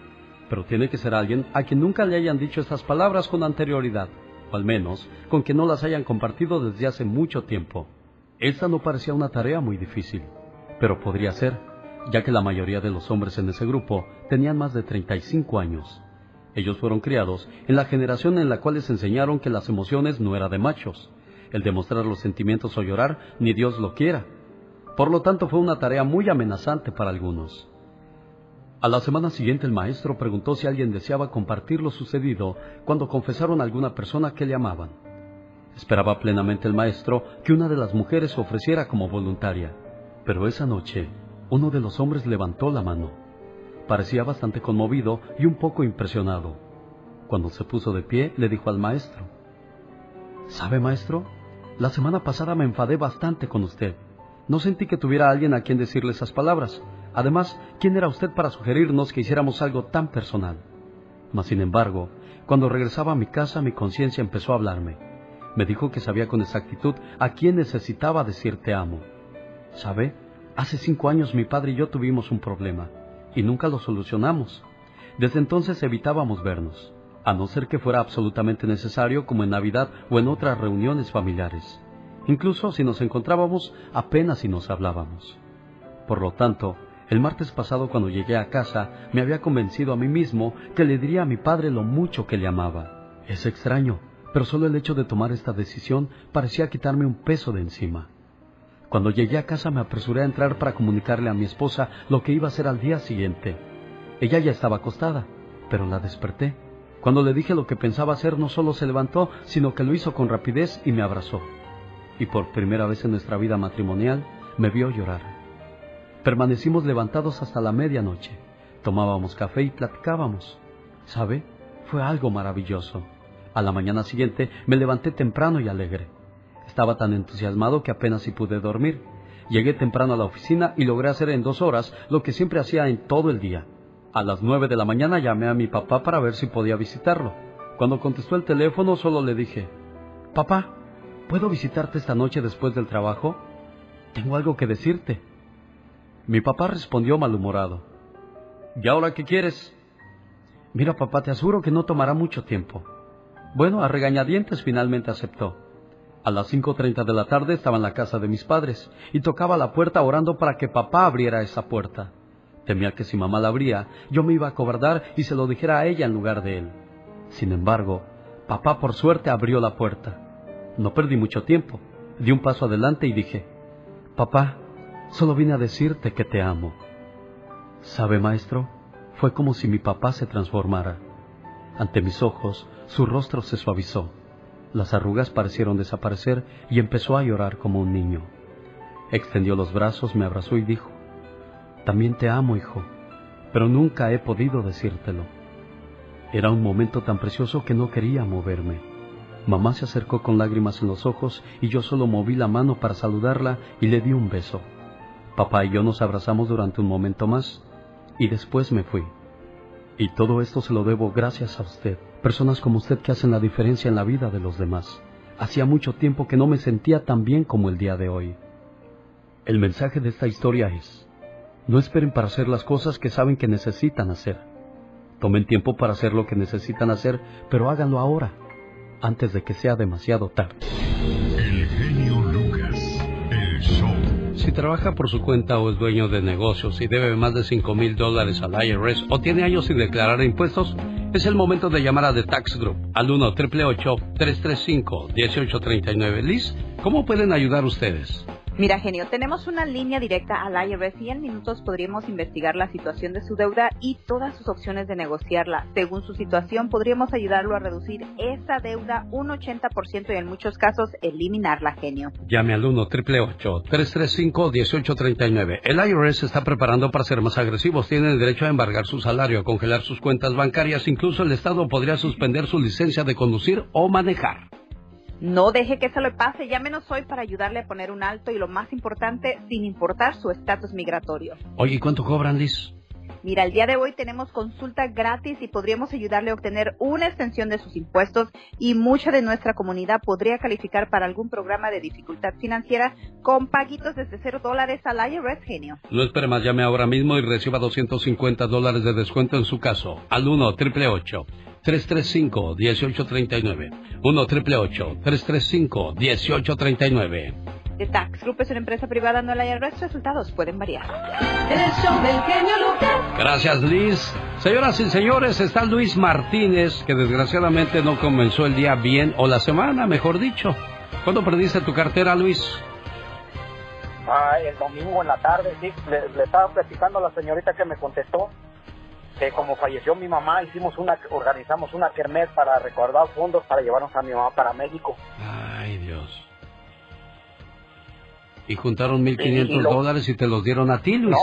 Pero tiene que ser alguien a quien nunca le hayan dicho estas palabras con anterioridad, o al menos con que no las hayan compartido desde hace mucho tiempo. Esta no parecía una tarea muy difícil, pero podría ser, ya que la mayoría de los hombres en ese grupo tenían más de 35 años. Ellos fueron criados en la generación en la cual les enseñaron que las emociones no era de machos, el demostrar los sentimientos o llorar ni Dios lo quiera. Por lo tanto fue una tarea muy amenazante para algunos. A la semana siguiente el maestro preguntó si alguien deseaba compartir lo sucedido cuando confesaron a alguna persona que le amaban. Esperaba plenamente el maestro que una de las mujeres ofreciera como voluntaria, pero esa noche uno de los hombres levantó la mano. Parecía bastante conmovido y un poco impresionado. Cuando se puso de pie, le dijo al maestro, ¿Sabe, maestro? La semana pasada me enfadé bastante con usted. No sentí que tuviera alguien a quien decirle esas palabras. Además, ¿quién era usted para sugerirnos que hiciéramos algo tan personal? Mas, sin embargo, cuando regresaba a mi casa, mi conciencia empezó a hablarme. Me dijo que sabía con exactitud a quién necesitaba decir te amo. ¿Sabe? Hace cinco años mi padre y yo tuvimos un problema, y nunca lo solucionamos. Desde entonces evitábamos vernos. a no ser que fuera absolutamente necesario como en Navidad o en otras reuniones familiares. Incluso si nos encontrábamos apenas si nos hablábamos. Por lo tanto, el martes pasado cuando llegué a casa me había convencido a mí mismo que le diría a mi padre lo mucho que le amaba. Es extraño, pero solo el hecho de tomar esta decisión parecía quitarme un peso de encima. Cuando llegué a casa me apresuré a entrar para comunicarle a mi esposa lo que iba a hacer al día siguiente. Ella ya estaba acostada, pero la desperté. Cuando le dije lo que pensaba hacer, no solo se levantó, sino que lo hizo con rapidez y me abrazó. Y por primera vez en nuestra vida matrimonial, me vio llorar. Permanecimos levantados hasta la medianoche. Tomábamos café y platicábamos. ¿Sabe? Fue algo maravilloso. A la mañana siguiente me levanté temprano y alegre. Estaba tan entusiasmado que apenas si pude dormir. Llegué temprano a la oficina y logré hacer en dos horas lo que siempre hacía en todo el día. A las nueve de la mañana llamé a mi papá para ver si podía visitarlo. Cuando contestó el teléfono solo le dije, Papá, ¿puedo visitarte esta noche después del trabajo? Tengo algo que decirte. Mi papá respondió malhumorado. ¿Y ahora qué quieres? Mira, papá, te aseguro que no tomará mucho tiempo. Bueno, a regañadientes finalmente aceptó. A las 5.30 de la tarde estaba en la casa de mis padres y tocaba la puerta orando para que papá abriera esa puerta. Temía que si mamá la abría, yo me iba a cobardar y se lo dijera a ella en lugar de él. Sin embargo, papá por suerte abrió la puerta. No perdí mucho tiempo. Di un paso adelante y dije, Papá, solo vine a decirte que te amo. ¿Sabe, maestro? Fue como si mi papá se transformara. Ante mis ojos, su rostro se suavizó. Las arrugas parecieron desaparecer y empezó a llorar como un niño. Extendió los brazos, me abrazó y dijo, También te amo, hijo, pero nunca he podido decírtelo. Era un momento tan precioso que no quería moverme. Mamá se acercó con lágrimas en los ojos y yo solo moví la mano para saludarla y le di un beso. Papá y yo nos abrazamos durante un momento más y después me fui. Y todo esto se lo debo gracias a usted, personas como usted que hacen la diferencia en la vida de los demás. Hacía mucho tiempo que no me sentía tan bien como el día de hoy. El mensaje de esta historia es, no esperen para hacer las cosas que saben que necesitan hacer. Tomen tiempo para hacer lo que necesitan hacer, pero háganlo ahora, antes de que sea demasiado tarde. Si trabaja por su cuenta o es dueño de negocios y debe más de 5 mil dólares al IRS o tiene años sin declarar impuestos, es el momento de llamar a The Tax Group al 1 335 1839 Liz, ¿cómo pueden ayudar ustedes? Mira, genio, tenemos una línea directa al IRS y en minutos podríamos investigar la situación de su deuda y todas sus opciones de negociarla. Según su situación, podríamos ayudarlo a reducir esa deuda un 80% y en muchos casos eliminarla, genio. Llame al 1 335 1839 El IRS está preparando para ser más agresivos. Tienen el derecho a embargar su salario, a congelar sus cuentas bancarias. Incluso el Estado podría suspender su licencia de conducir o manejar. No deje que se le pase, llámenos hoy para ayudarle a poner un alto y lo más importante, sin importar su estatus migratorio. Oye, ¿y cuánto cobran, Liz? Mira, el día de hoy tenemos consulta gratis y podríamos ayudarle a obtener una extensión de sus impuestos y mucha de nuestra comunidad podría calificar para algún programa de dificultad financiera con paguitos desde cero dólares al IRS, genio. No espere más, llame ahora mismo y reciba 250 dólares de descuento en su caso. Al 1 888 335 1839 1 888 335 1839 The Tax Group es una empresa privada, no el IRS. Resultados pueden variar. El show del genio Lucas. Gracias, Liz. Señoras y señores, está Luis Martínez, que desgraciadamente no comenzó el día bien, o la semana, mejor dicho. ¿Cuándo perdiste tu cartera, Luis? Ah, el domingo en la tarde, sí, le, le estaba platicando a la señorita que me contestó que como falleció mi mamá, hicimos una, organizamos una kermés para recordar fondos para llevarnos a mi mamá para México. Ay, Dios. Y juntaron 1.500 Y- y lo- dólares y te los dieron a ti, Luis.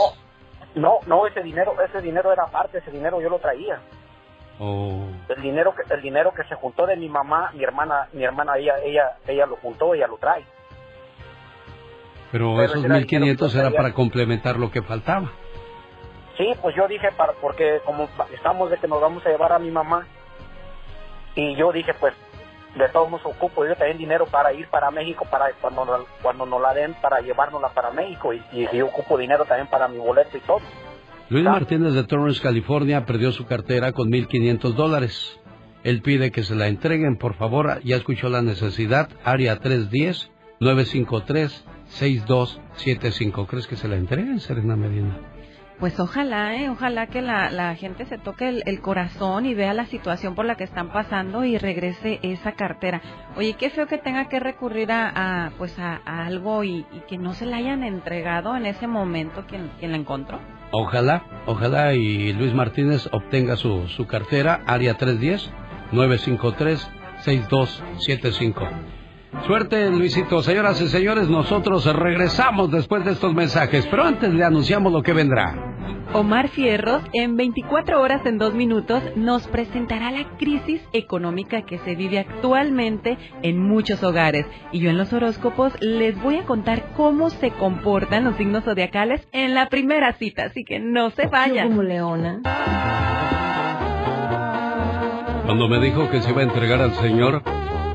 No, no, no, ese dinero, ese dinero era aparte, ese dinero yo lo traía. Oh. El dinero que, el dinero que se juntó de mi mamá, mi hermana, mi hermana, ella, ella, ella lo juntó, ella lo trae. Pero, Pero esos ese era el 1.500 dinero que era para complementar lo que faltaba. Sí, pues yo dije, para, porque como estamos de que nos vamos a llevar a mi mamá, y yo dije, pues, de todos modos ocupo yo también dinero para ir para México, para cuando, cuando nos la den, para llevárnosla para México, y, y yo ocupo dinero también para mi boleto y todo. Luis Martínez de Torrance, California, perdió su cartera con 1.500 dólares. Él pide que se la entreguen, por favor. Ya escuchó la necesidad. Área 310-953-6275. ¿Crees que se la entreguen, Serena Medina? Pues ojalá, ¿eh? ojalá que la, la gente se toque el, el corazón y vea la situación por la que están pasando y regrese esa cartera. Oye, qué feo que tenga que recurrir a, pues a, algo y, que no se la hayan entregado en ese momento quien, quien la encontró. Ojalá, ojalá y Luis Martínez obtenga su, su cartera, área 310-953-6275. Suerte, Luisito. Señoras y señores, nosotros regresamos después de estos mensajes, pero antes le anunciamos lo que vendrá. Omar Fierros, en 24 horas en 2 minutos, nos presentará la crisis económica que se vive actualmente en muchos hogares. Y yo en los horóscopos les voy a contar cómo se comportan los signos zodiacales en la primera cita, así que no se vayan. como leona. Cuando me dijo que se iba a entregar al Señor,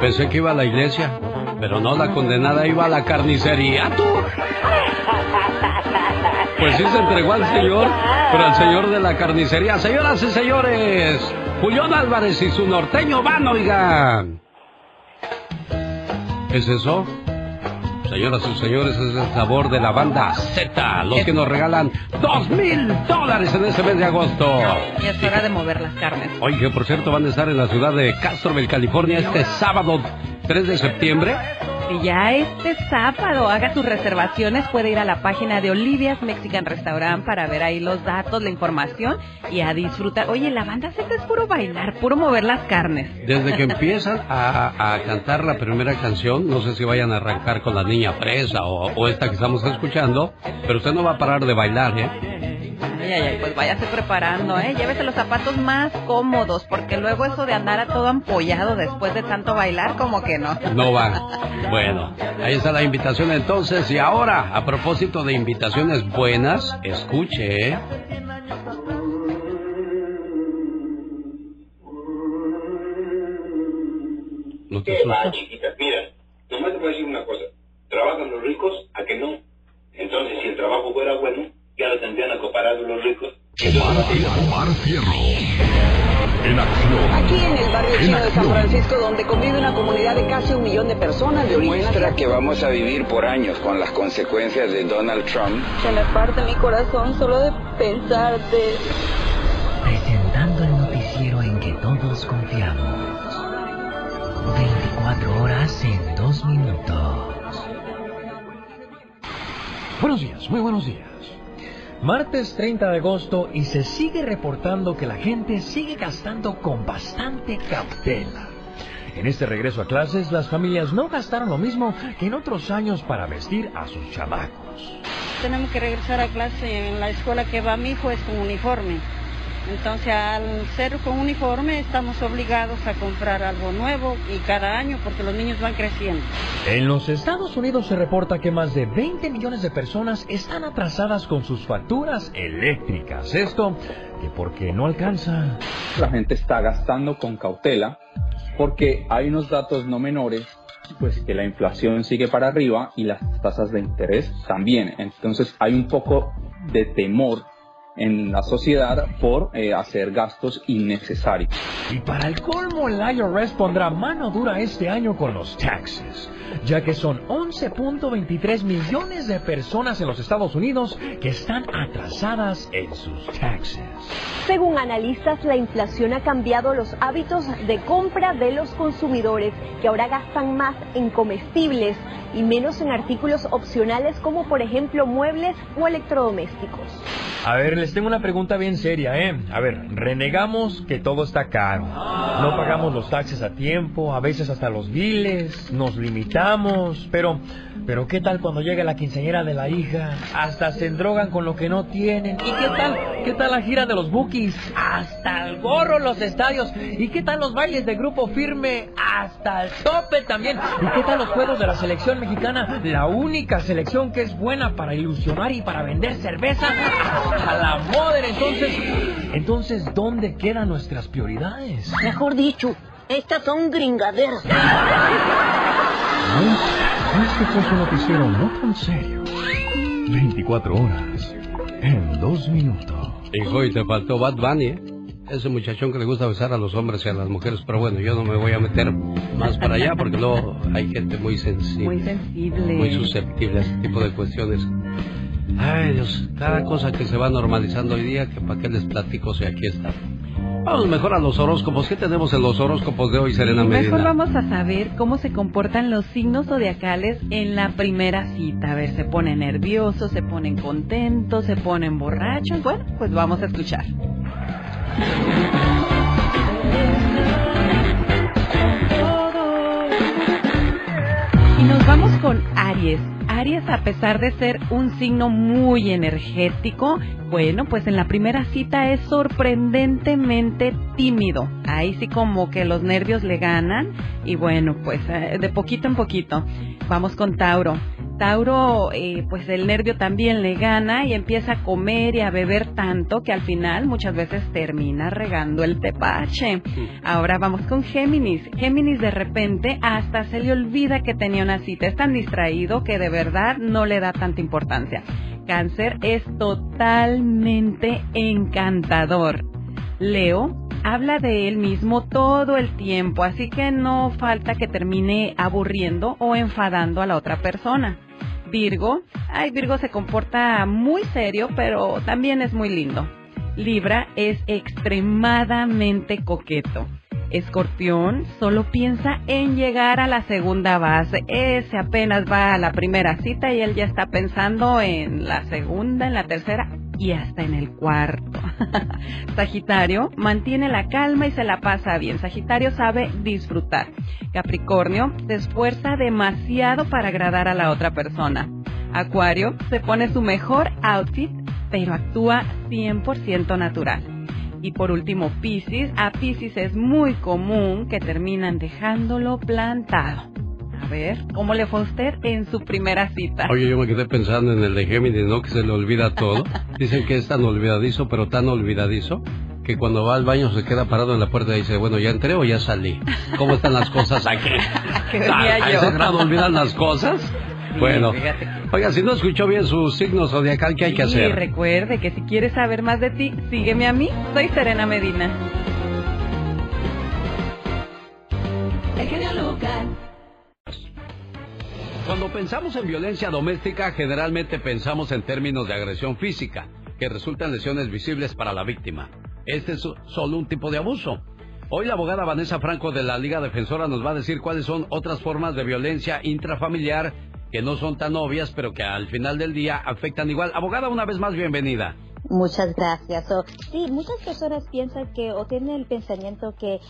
pensé que iba a la iglesia, pero no, la condenada iba a la carnicería. ¡Tú! Pues sí se entregó al Señor, pero al Señor de la carnicería. Señoras y señores, Julián Álvarez y su norteño van, oigan. ¿Es eso? Señoras y señores, es el sabor de la banda Z, los que nos regalan dos mil dólares en este mes de agosto. Y es hora de mover las carnes. Oye, por cierto van a estar en la ciudad de Castroville, California, este sábado 3 de septiembre. Y ya este sábado haga sus reservaciones, puede ir a la página de Olivia's Mexican Restaurant para ver ahí los datos, la información y a disfrutar. Oye, la banda Z es puro bailar, puro mover las carnes. Desde que (laughs) empiezan a, a cantar la primera canción, no sé si vayan a arrancar con la niña fresa o, o esta que estamos escuchando, pero usted no va a parar de bailar, ¿eh? Ay, ay, ay, pues váyase preparando, ¿eh? Llévese los zapatos más cómodos, porque luego eso de andar a todo ampollado después de tanto bailar, como que no. No va. Bueno, ahí está la invitación entonces. Y ahora, a propósito de invitaciones buenas, escuche, ¿eh? ¿No te ¿Qué va, asustas? chiquita? Mira, nomás te voy a decir una cosa. ¿Trabajan los ricos? ¿A que no? Entonces, si el trabajo fuera bueno, ya lo tendrían acoparado los ricos. Omar Fierro. En acción. Aquí en el barrio En chino de San. Francisco, donde convive una comunidad de casi un millón de personas de origen Demuestra que vamos a vivir por años con las consecuencias de Donald Trump. Se me parte mi corazón solo de pensarte. Presentando el noticiero en que todos confiamos. 24 horas en 2 minutos. Buenos días, muy buenos días. Martes 30 de agosto y se sigue reportando que la gente sigue gastando con bastante cautela. En este regreso a clases, las familias no gastaron lo mismo que en otros años para vestir a sus chamacos. Tenemos que regresar a clase en la escuela que va mi hijo es con uniforme. Entonces, al ser con uniforme, estamos obligados a comprar algo nuevo y cada año porque los niños van creciendo. En los Estados Unidos se reporta que más de 20 millones de personas están atrasadas con sus facturas eléctricas. Esto que porque no alcanza. La gente está gastando con cautela porque hay unos datos no menores, pues que la inflación sigue para arriba y las tasas de interés también. Entonces hay un poco de temor en la sociedad por eh, hacer gastos innecesarios. Y para el colmo, el IRS pondrá mano dura este año con los taxes, ya que son 11.23 millones de personas en los Estados Unidos que están atrasadas en sus taxes. Según analistas, la inflación ha cambiado los hábitos de compra de los consumidores, que ahora gastan más en comestibles y menos en artículos opcionales como por ejemplo muebles o electrodomésticos. A ver, les tengo una pregunta bien seria, ¿eh? A ver, renegamos que todo está caro. No pagamos los taxes a tiempo, a veces hasta los biles, nos limitamos, pero, pero ¿qué tal cuando llega la quinceañera de la hija? Hasta se drogan con lo que no tienen. ¿Y qué tal? ¿Qué tal la gira de los bookies? Hasta el gorro los estadios. ¿Y qué tal los bailes de grupo firme? Hasta el tope también. ¿Y qué tal los juegos de la selección mexicana? La única selección que es buena para ilusionar y para vender cerveza. A la moda, entonces. Entonces, ¿dónde quedan nuestras prioridades? Mejor dicho, estas son gringaderas. (laughs) Este fue su noticiero no tan serio. 24 horas en 2 minutos. Hijo, y te faltó Bad Bunny, ¿eh? ese muchachón que le gusta besar a los hombres y a las mujeres, pero bueno, yo no me voy a meter más para allá porque luego hay gente muy sensible. Muy sensible. Muy susceptible a ese tipo de cuestiones. Ay, Dios, cada cosa que se va normalizando hoy día, que para qué les platico si aquí está. Vamos mejor a los horóscopos. ¿Qué tenemos en los horóscopos de hoy, Serena Medina? Mejor vamos a saber cómo se comportan los signos zodiacales en la primera cita. A ver, se ponen nerviosos, se ponen contentos, se ponen borrachos. Bueno, pues vamos a escuchar. Y nos vamos con Aries. Aries, a pesar de ser un signo muy energético, bueno, pues en la primera cita es sorprendentemente tímido. Ahí sí como que los nervios le ganan y bueno, pues eh, de poquito en poquito. Vamos con Tauro. Tauro, eh, pues el nervio también le gana y empieza a comer y a beber tanto que al final muchas veces termina regando el tepache. Ahora vamos con Géminis. Géminis de repente hasta se le olvida que tenía una cita. Es tan distraído que de verdad no le da tanta importancia. Cáncer es totalmente encantador. Leo habla de él mismo todo el tiempo, así que no falta que termine aburriendo o enfadando a la otra persona. Virgo, ay, Virgo se comporta muy serio, pero también es muy lindo. Libra es extremadamente coqueto. Escorpión solo piensa en llegar a la segunda base. Ese apenas va a la primera cita y él ya está pensando en la segunda, en la tercera y hasta en el cuarto. (laughs) Sagitario mantiene la calma y se la pasa bien. Sagitario sabe disfrutar. Capricornio se esfuerza demasiado para agradar a la otra persona. Acuario se pone su mejor outfit, pero actúa 100% natural. Y por último, Piscis. A Piscis es muy común que terminan dejándolo plantado. A ver, ¿cómo le fue a usted en su primera cita? Oye, yo me quedé pensando en el de Géminis, ¿no? Que se le olvida todo. (laughs) Dicen que es tan olvidadizo, pero tan olvidadizo, que cuando va al baño se queda parado en la puerta y dice, bueno, ¿ya entré o ya salí? ¿Cómo están las cosas aquí? (laughs) ¿Qué decía ¿A yo? ese grado olvidan las cosas? Sí, bueno, fíjate que- oiga, si no escuchó bien su signo zodiacal, ¿qué hay que Y hacer? recuerde que si quieres saber más de ti, sígueme a mí. Soy Serena Medina. El genio Lucas. Cuando pensamos en violencia doméstica, generalmente pensamos en términos de agresión física, que resultan lesiones visibles para la víctima. Este es solo un tipo de abuso. Hoy la abogada Vanessa Franco de la Liga Defensora nos va a decir cuáles son otras formas de violencia intrafamiliar que no son tan obvias, pero que al final del día afectan igual. Abogada, una vez más, bienvenida. Muchas gracias. So, sí, muchas personas piensan que o tienen el pensamiento que eh,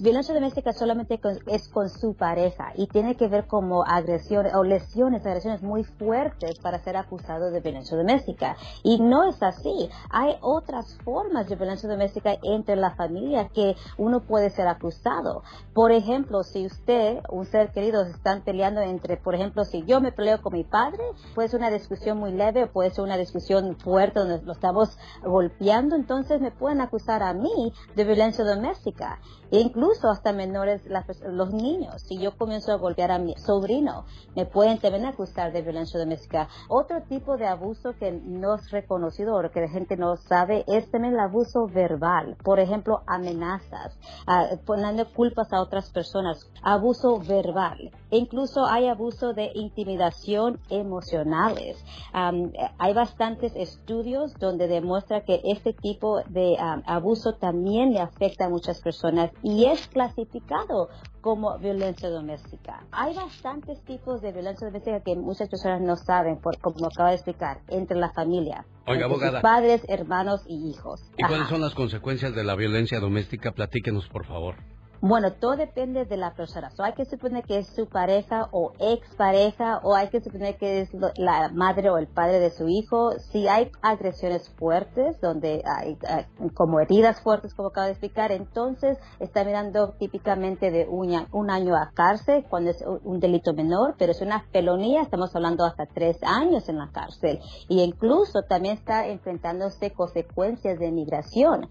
violencia doméstica solamente con- es con su pareja y tiene que ver como agresiones o lesiones, agresiones muy fuertes para ser acusado de violencia doméstica. Y no es así. Hay otras formas de violencia doméstica entre la familia que uno puede ser acusado. Por ejemplo, si usted, un ser querido, están peleando entre, por ejemplo, si yo me peleo con mi padre, puede ser una discusión muy leve o puede ser una discusión fuerte donde lo estamos golpeando, entonces me pueden acusar a mí de violencia doméstica. E incluso hasta menores, los niños, si yo comienzo a golpear a mi sobrino, me pueden también acusar de violencia doméstica. Otro tipo de abuso que no es reconocido o que la gente no sabe es también el abuso verbal. Por ejemplo, amenazas, ah, poniendo culpas a otras personas, abuso verbal. E incluso hay abuso de intimidación emocionales. Eh, hay bastantes estudios donde demuestra que este tipo de abuso también le afecta a muchas personas y es clasificado como violencia doméstica. Hay bastantes tipos de violencia doméstica que muchas personas no saben, por, como acabo de explicar, entre la familia. Oiga, entre sus padres, hermanos y hijos. ¿Y cuáles son las consecuencias de la violencia doméstica? Platíquenos, por favor. Bueno, todo depende de la persona. So, hay que suponer que es su pareja o expareja o hay que suponer que es la madre o el padre de su hijo. Si hay agresiones fuertes, donde hay ah, como heridas fuertes, como acabo de explicar, entonces está mirando típicamente de un, un año a cárcel cuando es un delito menor, pero es una felonía, estamos hablando hasta tres años en la cárcel. Y incluso también está enfrentándose consecuencias de migración.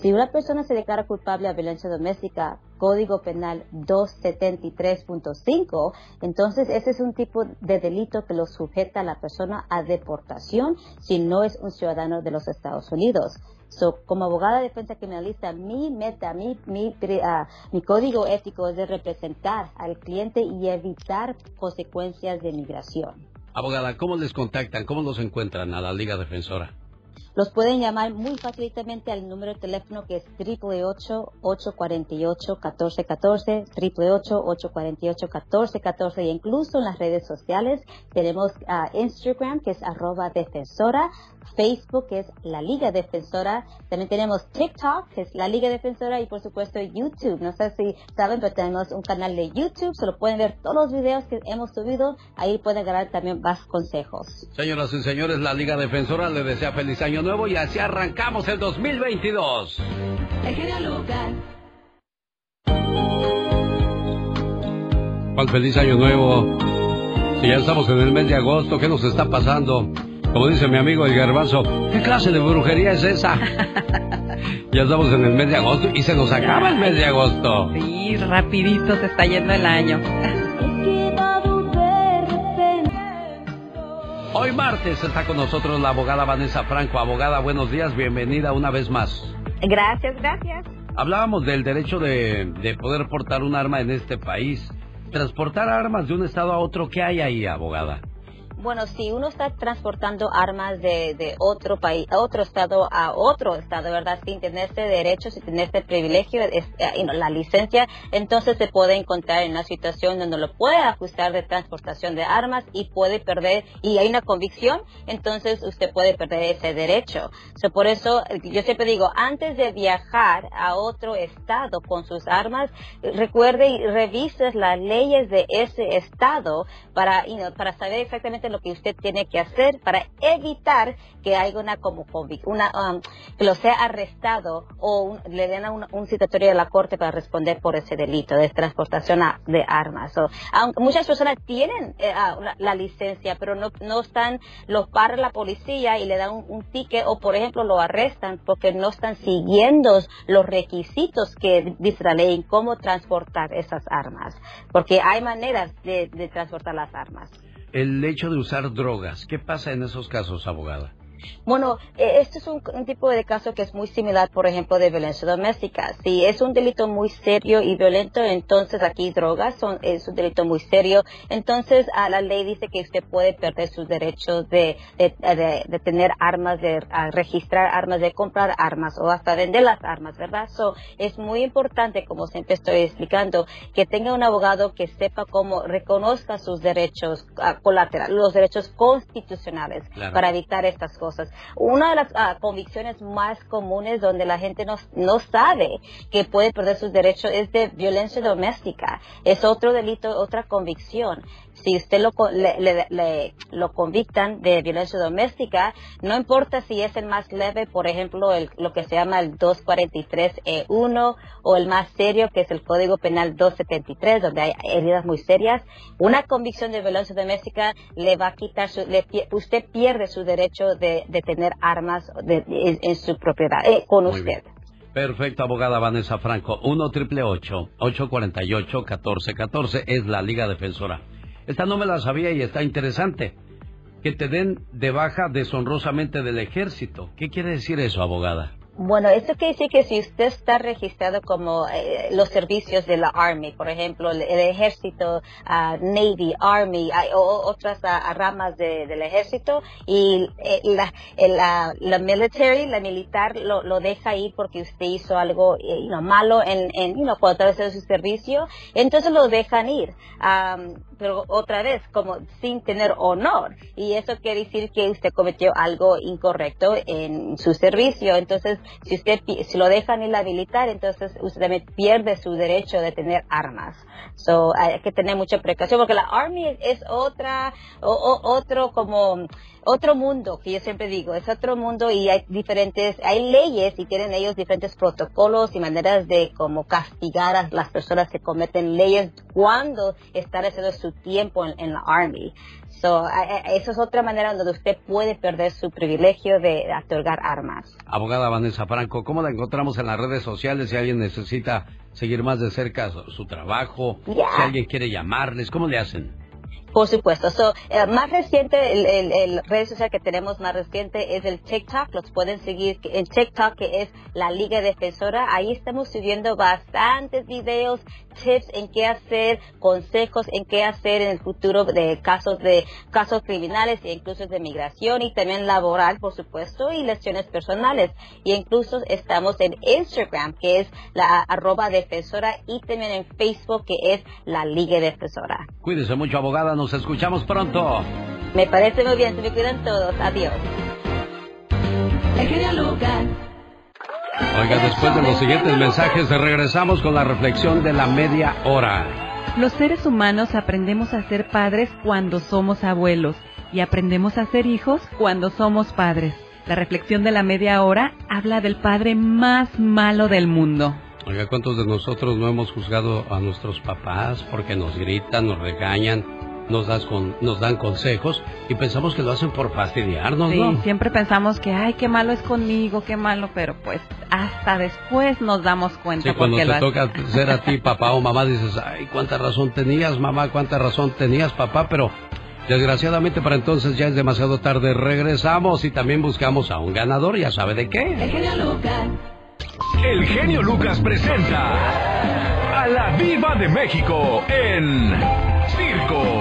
Si una persona se declara culpable de violencia doméstica, Código Penal 273.5, entonces ese es un tipo de delito que lo sujeta a la persona a deportación si no es un ciudadano de los Estados Unidos. So, como abogada de defensa criminalista, mi meta, mi, mi, ah, mi código ético es de representar al cliente y evitar consecuencias de migración. Abogada, ¿cómo les contactan? ¿Cómo los encuentran a la Liga Defensora? Los pueden llamar muy fácilmente al número de teléfono que es 888-848-1414, 888-848-1414 y incluso en las redes sociales tenemos uh, Instagram que es arroba defensora, Facebook que es la Liga Defensora, también tenemos TikTok que es la Liga Defensora y por supuesto YouTube. No sé si saben, pero tenemos un canal de YouTube, se lo pueden ver todos los videos que hemos subido, ahí pueden ganar también más consejos. Señoras y señores, la Liga Defensora le desea feliz año nuevo y así arrancamos el 2022. El genio Lucas. ¿Cuál feliz año nuevo? Si ya estamos en el mes de agosto, ¿qué nos está pasando? Como dice mi amigo el garbanzo, ¿qué clase de brujería es esa? (laughs) ya estamos en el mes de agosto y se nos acaba el mes de agosto. Sí, rapidito se está yendo el año. Hoy martes está con nosotros la abogada Vanessa Franco. Abogada, buenos días, bienvenida una vez más. Gracias, gracias. Hablábamos del derecho de, de poder portar un arma en este país. Transportar armas de un estado a otro, ¿qué hay ahí, abogada? Bueno, si uno está transportando armas de, de otro país, a otro estado a otro estado, ¿verdad? Sin tener este derecho, sin tener este privilegio, es, eh, la licencia, entonces se puede encontrar en una situación donde lo puede ajustar de transportación de armas y puede perder, y hay una convicción, entonces usted puede perder ese derecho. So, por eso, yo siempre digo, antes de viajar a otro estado con sus armas, recuerde y revise las leyes de ese estado para, you know, para saber exactamente lo que usted tiene que hacer para evitar que haya una como una um, que lo sea arrestado o le den un, un, citatorio de la corte para responder por ese delito de transportación de armas. aunque muchas personas tienen eh, la, la, licencia, pero no, no están, los para la policía y le dan un, ticket o por ejemplo lo arrestan porque no están siguiendo los requisitos que dice la ley en cómo transportar esas armas, porque hay maneras de transportar las armas el hecho de usar drogas. ¿Qué pasa en esos casos, abogada? Bueno, e, este es un, tipo de caso que es muy similar, por ejemplo, de violencia doméstica. Si es un delito muy serio y violento, entonces aquí drogas son, es un delito muy serio. Entonces, a la ley dice que usted puede perder sus derechos de, de, tener armas, de registrar armas, de comprar armas o hasta vender las armas, ¿verdad? So, es muy importante, como siempre estoy explicando, que tenga un abogado que sepa cómo reconozca sus derechos uh, colaterales, los derechos constitucionales para evitar estas cosas. Una de las ah, convicciones más comunes donde la gente no, no sabe que puede perder sus derechos es de violencia doméstica. Es otro delito, otra convicción si usted lo, le, lo convictan de violencia doméstica, no importa si es el más leve, por ejemplo, el, lo que se llama el 243E1 o el más serio, que es el Código Penal 273, donde hay heridas muy serias, una convicción de violencia doméstica le va a quitar, su, usted pierde su derecho de, tener armas en, su propiedad, eh, con usted. Perfecto, abogada Vanessa Franco. 1 triple 848 1414 es la Liga Defensora. Esta no me la sabía y está interesante. Que te den de baja deshonrosamente del ejército. ¿Qué quiere decir eso, abogada? Bueno, esto quiere decir que si usted está registrado como eh, los servicios de la Army, por ejemplo, el, ejército, uh, Navy, Army, hay otras uh, ramas de, del ejército, y eh, la, la, la, military, la militar, lo, lo, deja ir porque usted hizo algo eh, malo en, en you know, cuando de su servicio, entonces lo dejan ir. Um, pero otra vez, como sin tener honor. Y eso quiere decir que usted cometió algo incorrecto en su servicio. Entonces, si usted si lo dejan inhabilitar, entonces usted también pierde su derecho de tener armas. So, hay que tener mucha precaución porque la Army es otra, o, otro como, otro mundo que yo siempre digo, es otro mundo y hay diferentes, hay leyes y tienen ellos diferentes protocolos y maneras de como castigar a las personas que cometen leyes cuando están haciendo su tiempo en, en la Army. So, eso es otra manera donde usted puede perder su privilegio de otorgar armas. Abogada Vanessa Franco, ¿cómo la encontramos en las redes sociales si alguien necesita seguir más de cerca su, trabajo? Si alguien quiere llamarles, ¿cómo le hacen? Por supuesto. So, eh, más reciente, el, el, red social que tenemos más reciente es el TikTok. Los pueden seguir en TikTok, que es la Liga Defensora. Ahí estamos subiendo bastantes videos, tips en qué hacer, consejos en qué hacer en el futuro de casos de casos criminales e incluso de migración y también laboral, por supuesto, y lesiones personales. Y incluso estamos en Instagram, que es la arroba defensora, y también en Facebook, que es la Liga Defensora. Cuídese mucho, abogada. Nos escuchamos pronto. Me parece muy bien, se me cuidan todos. Adiós. Oiga, después de los siguientes mensajes, regresamos con la reflexión de la media hora. Los seres humanos aprendemos a ser padres cuando somos abuelos y aprendemos a ser hijos cuando somos padres. La reflexión de la media hora habla del padre más malo del mundo. Oiga, ¿cuántos de nosotros no hemos juzgado a nuestros papás porque nos gritan, nos regañan, nos, das con, nos dan consejos y pensamos que lo hacen por fastidiarnos, Sí, ¿no? siempre pensamos que, ay, qué malo es conmigo, qué malo, pero pues hasta después nos damos cuenta Sí, cuando te lo toca (laughs) ser a ti papá o mamá dices, ay, cuánta razón tenías mamá, cuánta razón tenías papá, pero desgraciadamente para entonces ya es demasiado tarde. Regresamos y también buscamos a un ganador, ya sabe de qué. El genio Lucas. El genio Lucas presenta a la Viva de México en Circo,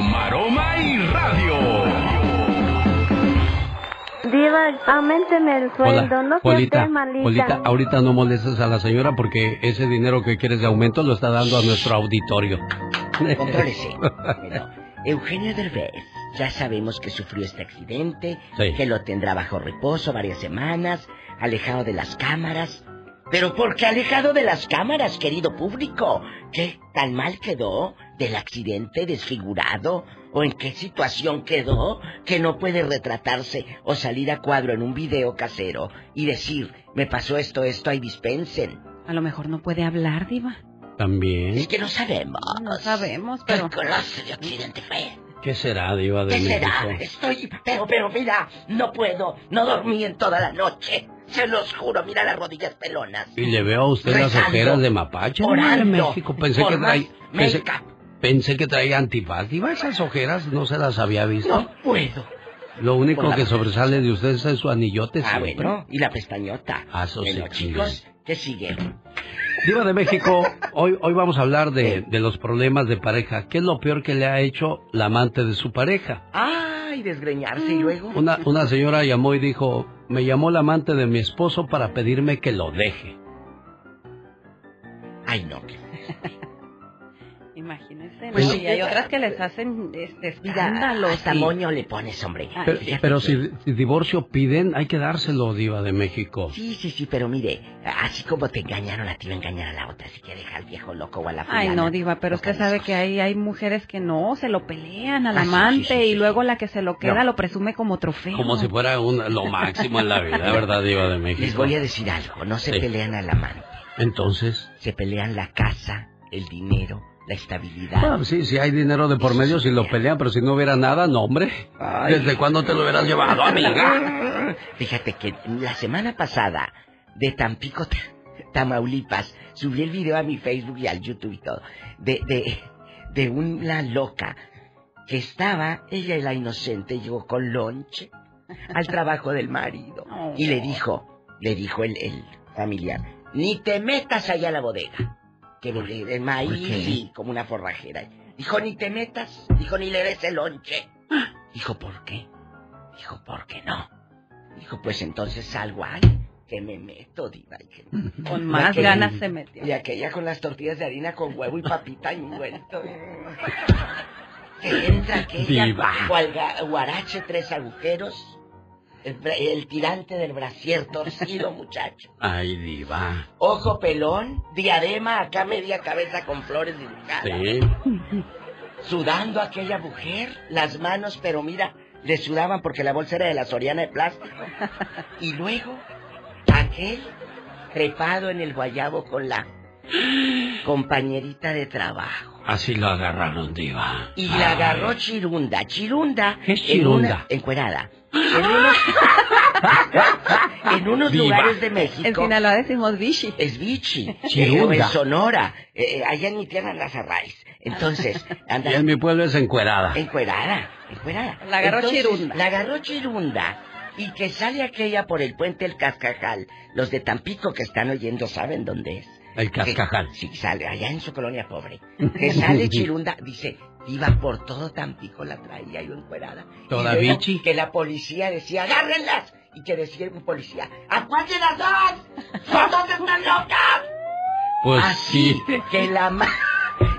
Radio. Diva, aumenteme el sueldo, no sea Polita, malita. Polita, ahorita no molestes a la señora porque ese dinero que quieres de aumento lo está dando a nuestro auditorio. Contrólese. (laughs) Bueno, Eugenio Derbez, ya sabemos que sufrió este accidente, Sí. que lo tendrá bajo reposo varias semanas, alejado de las cámaras. Pero ¿por qué alejado de las cámaras, querido público? ¿Qué tan mal quedó del accidente desfigurado? ¿O en qué situación quedó que no puede retratarse o salir a cuadro en un video casero y decir, me pasó esto, esto, ahí dispensen? A lo mejor no puede hablar, Diva. También. Es que no sabemos. No sabemos, ¿Qué pero... de accidente fue? ¿Qué será, Diva de ¿Qué será? Estoy, pero, pero mira, no puedo, no dormí en toda la noche. Se los juro, mira las rodillas pelonas. Y le veo a usted las ojeras de mapache orando, México. Pensé por que traía... Pensé. Pensé que traía antifaz. Diva, esas ojeras no se las había visto. No puedo. Lo único que sobresale de usted es su anillote Ah, siempre. bueno, y la pestañota. Ah, Bueno, chicos, ¿qué sigue? Diva de México, (laughs) hoy, hoy vamos a hablar de, de los problemas de pareja. ¿Qué es lo peor que le ha hecho la amante de su pareja? Ay, desgreñarse y luego. Una, una señora llamó y dijo, me llamó la amante de mi esposo para pedirme que lo deje. Ay, no. Imagínense, Pues y hay otras que les hacen este, Mira, escándalos. moño le pones, hombre. Pero, Fíjate pero si, si divorcio piden, hay que dárselo, Diva de México. Sí, sí, sí, pero mire, así como te engañaron a ti, va a engañar a la otra, así que deja al viejo loco o a la fulana. Ay, no, Diva, pero usted sabe que hay, hay mujeres que no, se lo pelean al Ah, amante sí, sí, y sí, luego la que se lo queda No. lo presume como trofeo. Como si fuera un- lo máximo en la vida, (laughs) ¿verdad, Diva de México? Les voy a decir algo, no se Sí. pelean al amante, Entonces, se pelean la casa, el dinero, la estabilidad. bueno, sí, si hay dinero de por medio, si lo pelean, pero si no hubiera nada, no, hombre. Ay. ¿Desde cuándo te lo hubieras llevado, amiga? (laughs) Fíjate que la semana pasada, de Tampico, Ta- (laughs) Tamaulipas, subí el video a mi Facebook y al YouTube y todo, de, de, de una loca que estaba, ella la inocente, llegó con lonche al trabajo del marido (laughs) y le dijo, le dijo el, el familiar, ni te metas allá a la bodega, que vende de maíz y como una forrajera. Dijo, ni te metas, dijo, ni le des el lonche. Dijo, ¿por qué? Dijo, ¿por qué no? Dijo, pues entonces salgo ahí, que me meto, diva. y que- (laughs) Con más aquella- ganas se metió. Y aquella con las tortillas de harina con huevo y papita envuelto. (laughs) que entra aquella Diva. guarache, tres agujeros, el, tirante del brasier torcido, (laughs) muchacho. Ay, Diva. Ojo pelón, diadema acá media cabeza con flores dibujadas. Sí. Sudando aquella mujer, las manos, pero mira, le sudaban porque la bolsa era de la Soriana de plástico. Y luego, aquel trepado en el guayabo con la compañerita de trabajo. Así lo agarraron, Diva. Y la agarró Chirunda. Chirunda. ¿Qué es En Chirunda? una, encuerada. En unos, (laughs) en unos lugares de México. En Sinaloa decimos bichi. Es bichi. Chirunda. Eh, en Sonora. eh, eh, allá en mi tierra, en las Arraes. Entonces, (laughs) anda. Y en mi pueblo es encuerada. Encuerada, encuerada. La agarró Entonces, chirunda. La agarró chirunda. Y que sale aquella por el puente El Cascajal. Los de Tampico que están oyendo saben dónde es. El Cascajal. Que- sí, sale allá en su colonia pobre. (laughs) Que sale chirunda, dice, iba por todo Tampico, la traía yo encuerada. Toda Y bichi. Que la policía decía, agárrenlas. Y que decía un policía, ¿a cuál de las dos? ¡Son dos están locas! Pues Así, sí. que la.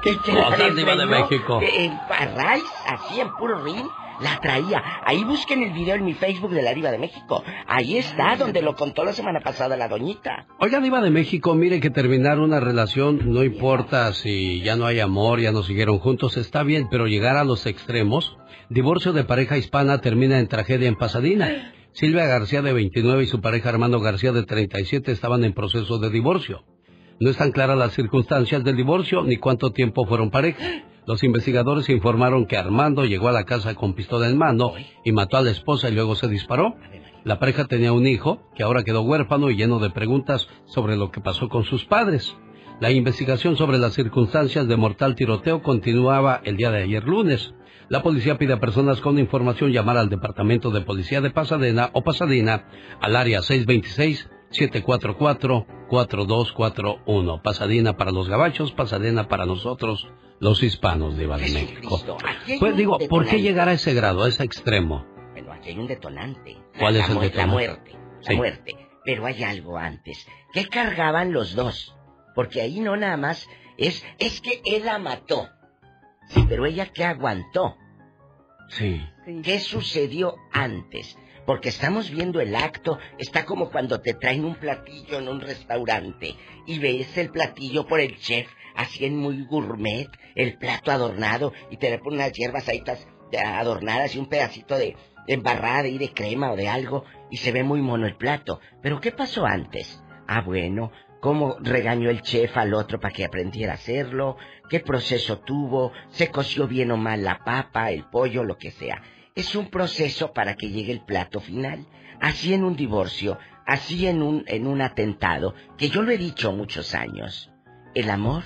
Qué (laughs) que la de México. En Parrais, así en puro ring, la traía. Ahí busquen el video en mi Facebook de la Diva de México. Ahí está, donde lo contó la semana pasada la doñita. Oiga, Diva de México, mire que terminar una relación no importa si ya no hay amor, ya no siguieron juntos, está bien, pero llegar a los extremos. Divorcio de pareja hispana termina en tragedia en Pasadena. Silvia García de 29 y su pareja Armando García de 37 estaban en proceso de divorcio. No están claras las circunstancias del divorcio ni cuánto tiempo fueron pareja. Los investigadores informaron que Armando llegó a la casa con pistola en mano y mató a la esposa y luego se disparó. La pareja tenía un hijo que ahora quedó huérfano y lleno de preguntas sobre lo que pasó con sus padres. La investigación sobre las circunstancias de mortal tiroteo continuaba el día de ayer lunes. La policía pide a personas con información llamar al Departamento de Policía de Pasadena o Pasadena al área 626-744-4241. Pasadena para los gabachos, Pasadena para nosotros, los hispanos de de México. Pues digo, ¿por qué detonante. llegar a ese grado, a ese extremo? Bueno, aquí hay un detonante. ¿Cuál La es el mu- La detonante? muerte. La Sí. muerte. Pero hay algo antes. ¿Qué cargaban los dos? Porque ahí no nada más es... Es que él la mató. Sí, pero ella que aguantó. Sí. ¿Qué sucedió antes? Porque estamos viendo el acto, está como cuando te traen un platillo en un restaurante y ves el platillo por el chef, así en muy gourmet, el plato adornado y te le ponen unas hierbas ahí adornadas y un pedacito de embarrada y de crema o de algo y se ve muy mono el plato. Pero ¿qué pasó antes? Ah, bueno, cómo regañó el chef al otro para que aprendiera a hacerlo, qué proceso tuvo, se coció bien o mal la papa, el pollo, lo que sea. Es un proceso para que llegue el plato final. Así en un divorcio, así en un, en un atentado, que yo lo he dicho muchos años. El amor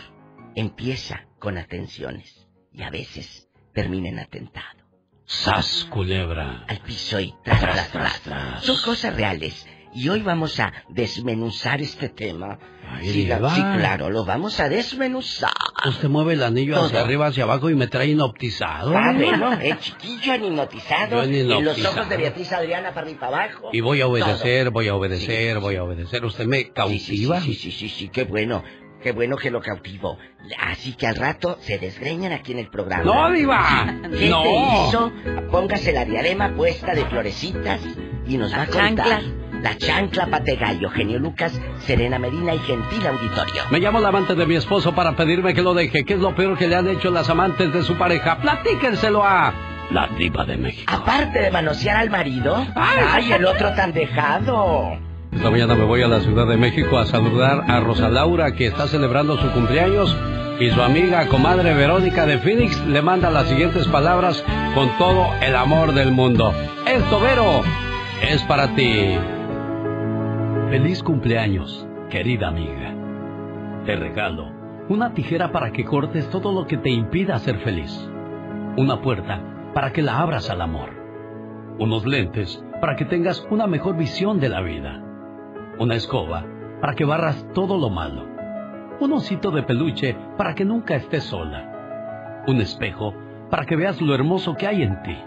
empieza con atenciones y a veces termina en atentado. ¡Sas, culebra! Al piso y tras, tras, tras, tras. Son cosas reales. Y hoy vamos a desmenuzar este tema. Ay, sí, la- sí, claro, lo vamos a desmenuzar. Usted mueve el anillo hacia Todo. arriba, hacia abajo y me trae hipnotizado. Ah, bueno, el chiquillo en hipnotizado. En En los ojos de Beatriz Adriana para arriba y para abajo. Y voy a obedecer, Todo. voy a obedecer, voy a obedecer. ¿Usted me cautiva? Sí, sí, sí, sí, qué bueno. Qué bueno que lo cautivo. Así que al rato se desgreñan aquí en el programa. ¡No, Diva! ¿Qué ¡No! te hizo? Póngase la diadema puesta de florecitas y nos va a contar. chancla. La chancla pategallo, genio Lucas, Serena Medina y gentil auditorio. Me llamo la amante de mi esposo para pedirme que lo deje. ¿Qué es lo peor que le han hecho las amantes de su pareja? Platíquenselo a la diva de México. Aparte de manosear al marido, ay, el otro tan dejado. Esta mañana me voy a la Ciudad de México a saludar a Rosa Laura que está celebrando su cumpleaños y su amiga comadre Verónica de Phoenix le manda las siguientes palabras con todo el amor del mundo. Esto, Vero, es para ti. Feliz cumpleaños, querida amiga. Te regalo una tijera para que cortes todo lo que te impida ser feliz. Una puerta para que la abras al amor. Unos lentes para que tengas una mejor visión de la vida. Una escoba para que barras todo lo malo. Un osito de peluche para que nunca estés sola. Un espejo para que veas lo hermoso que hay en ti.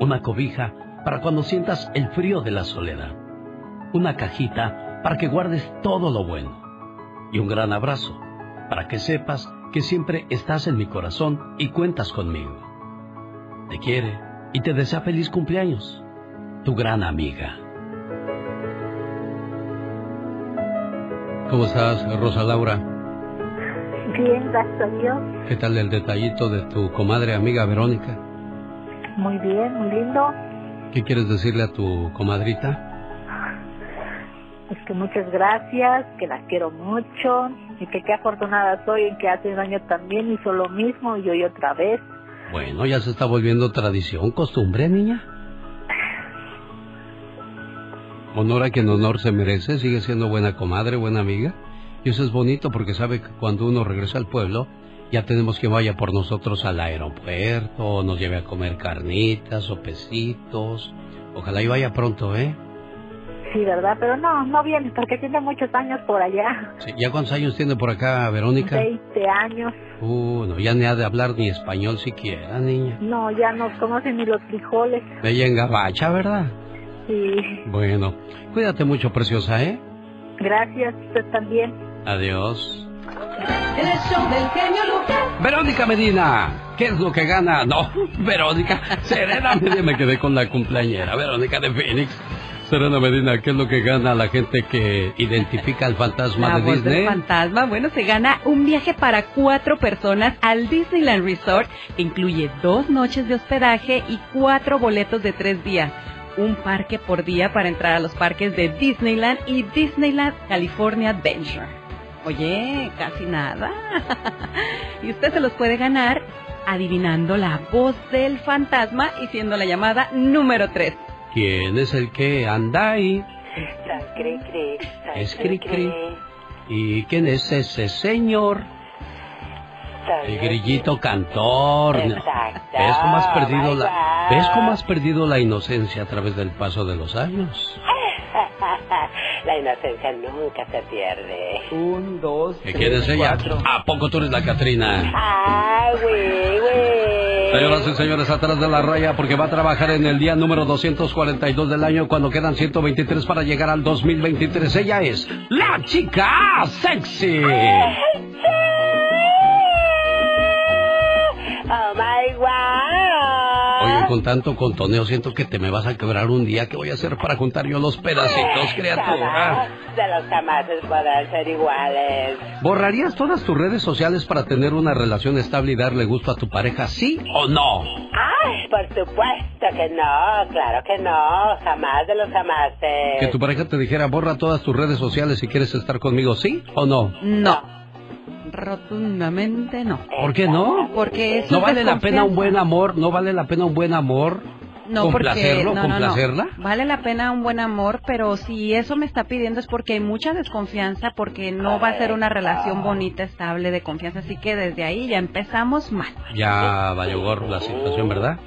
Una cobija para cuando sientas el frío de la soledad. Una cajita para que guardes todo lo bueno. Y un gran abrazo para que sepas que siempre estás en mi corazón y cuentas conmigo. Te quiere y te desea feliz cumpleaños. Tu gran amiga. ¿Cómo estás, Rosa Laura? Bien, gracias a Dios. ¿Qué tal el detallito de tu comadre amiga Verónica? Muy bien, muy lindo. ¿Qué quieres decirle a tu comadrita? Pues que muchas gracias, que la quiero mucho y que qué afortunada soy en que hace un año también hizo lo mismo y hoy otra vez. Bueno, ya se está volviendo tradición, costumbre, niña. Honor a quien honor se merece, sigue siendo buena comadre, buena amiga. Y eso es bonito porque sabe que cuando uno regresa al pueblo, Ya tenemos que vaya por nosotros al aeropuerto, nos lleve a comer carnitas o pesitos. Ojalá y vaya pronto, ¿eh? Sí, ¿verdad? Pero no, no viene porque tiene muchos años por allá. Sí, ¿Ya cuántos años tiene por acá, Verónica? 20 años. Uh, no, ya ni ha de hablar ni español siquiera, niña. No, ya no conocen ni los frijoles. Bella en gabacha, ¿verdad? Sí. Bueno, cuídate mucho, preciosa, ¿eh? Gracias, usted también. Adiós. El show del genio Lucas. Verónica Medina, ¿qué es lo que gana? No, (laughs) Verónica, Serena (laughs) Medina, me quedé con la cumpleañera, Verónica de Phoenix. Serena Medina, ¿qué es lo que gana la gente que identifica al fantasma La de voz del Disney? fantasma, bueno, se gana un viaje para cuatro personas al Disneyland Resort, que incluye dos noches de hospedaje y cuatro boletos de tres días. Un parque por día para entrar a los parques de Disneyland y Disneyland California Adventure. Oye, casi nada. (laughs) y usted se los puede ganar adivinando la voz del fantasma y siendo la llamada número tres. ¿Quién es el que anda ahí? Es cri, Cri Cri. ¿Y quién es ese señor? El grillito cantor. Exacto. ¿Ves cómo has perdido la, God. ¿Ves cómo has perdido la inocencia a través del paso de los años? (laughs) La inocencia nunca se pierde. Un, dos, ¿Qué quieres ella? ¿A poco tú eres la Catrina? Ah, güey, güey. Señoras y señores, atrás de la raya porque va a trabajar en el día número 242 del año cuando quedan 123 para llegar al 2023. Ella es la chica sexy. Oh my wow. Oye, con tanto contoneo siento que te me vas a quebrar un día. ¿Qué voy a hacer para juntar yo los pedacitos, criatura? Jamás de los jamases podrán ser iguales. ¿Borrarías todas tus redes sociales para tener una relación estable y darle gusto a tu pareja, sí o no? Ay, por supuesto que no, claro que no, jamás de los jamases. Que tu pareja te dijera, borra todas tus redes sociales si quieres estar conmigo, ¿sí o no? No. Rotundamente no. ¿Por qué no? Porque eso ¿No es vale la pena un buen amor? ¿No vale la pena un buen amor? No, porque ¿Complacerlo? no, no, no. ¿Complacerla? Vale la pena un buen amor, pero si eso me está pidiendo es porque hay mucha desconfianza, porque no va a ser una relación bonita, estable, de confianza. Así que desde ahí ya empezamos mal. Ya valió gorro la situación, ¿verdad?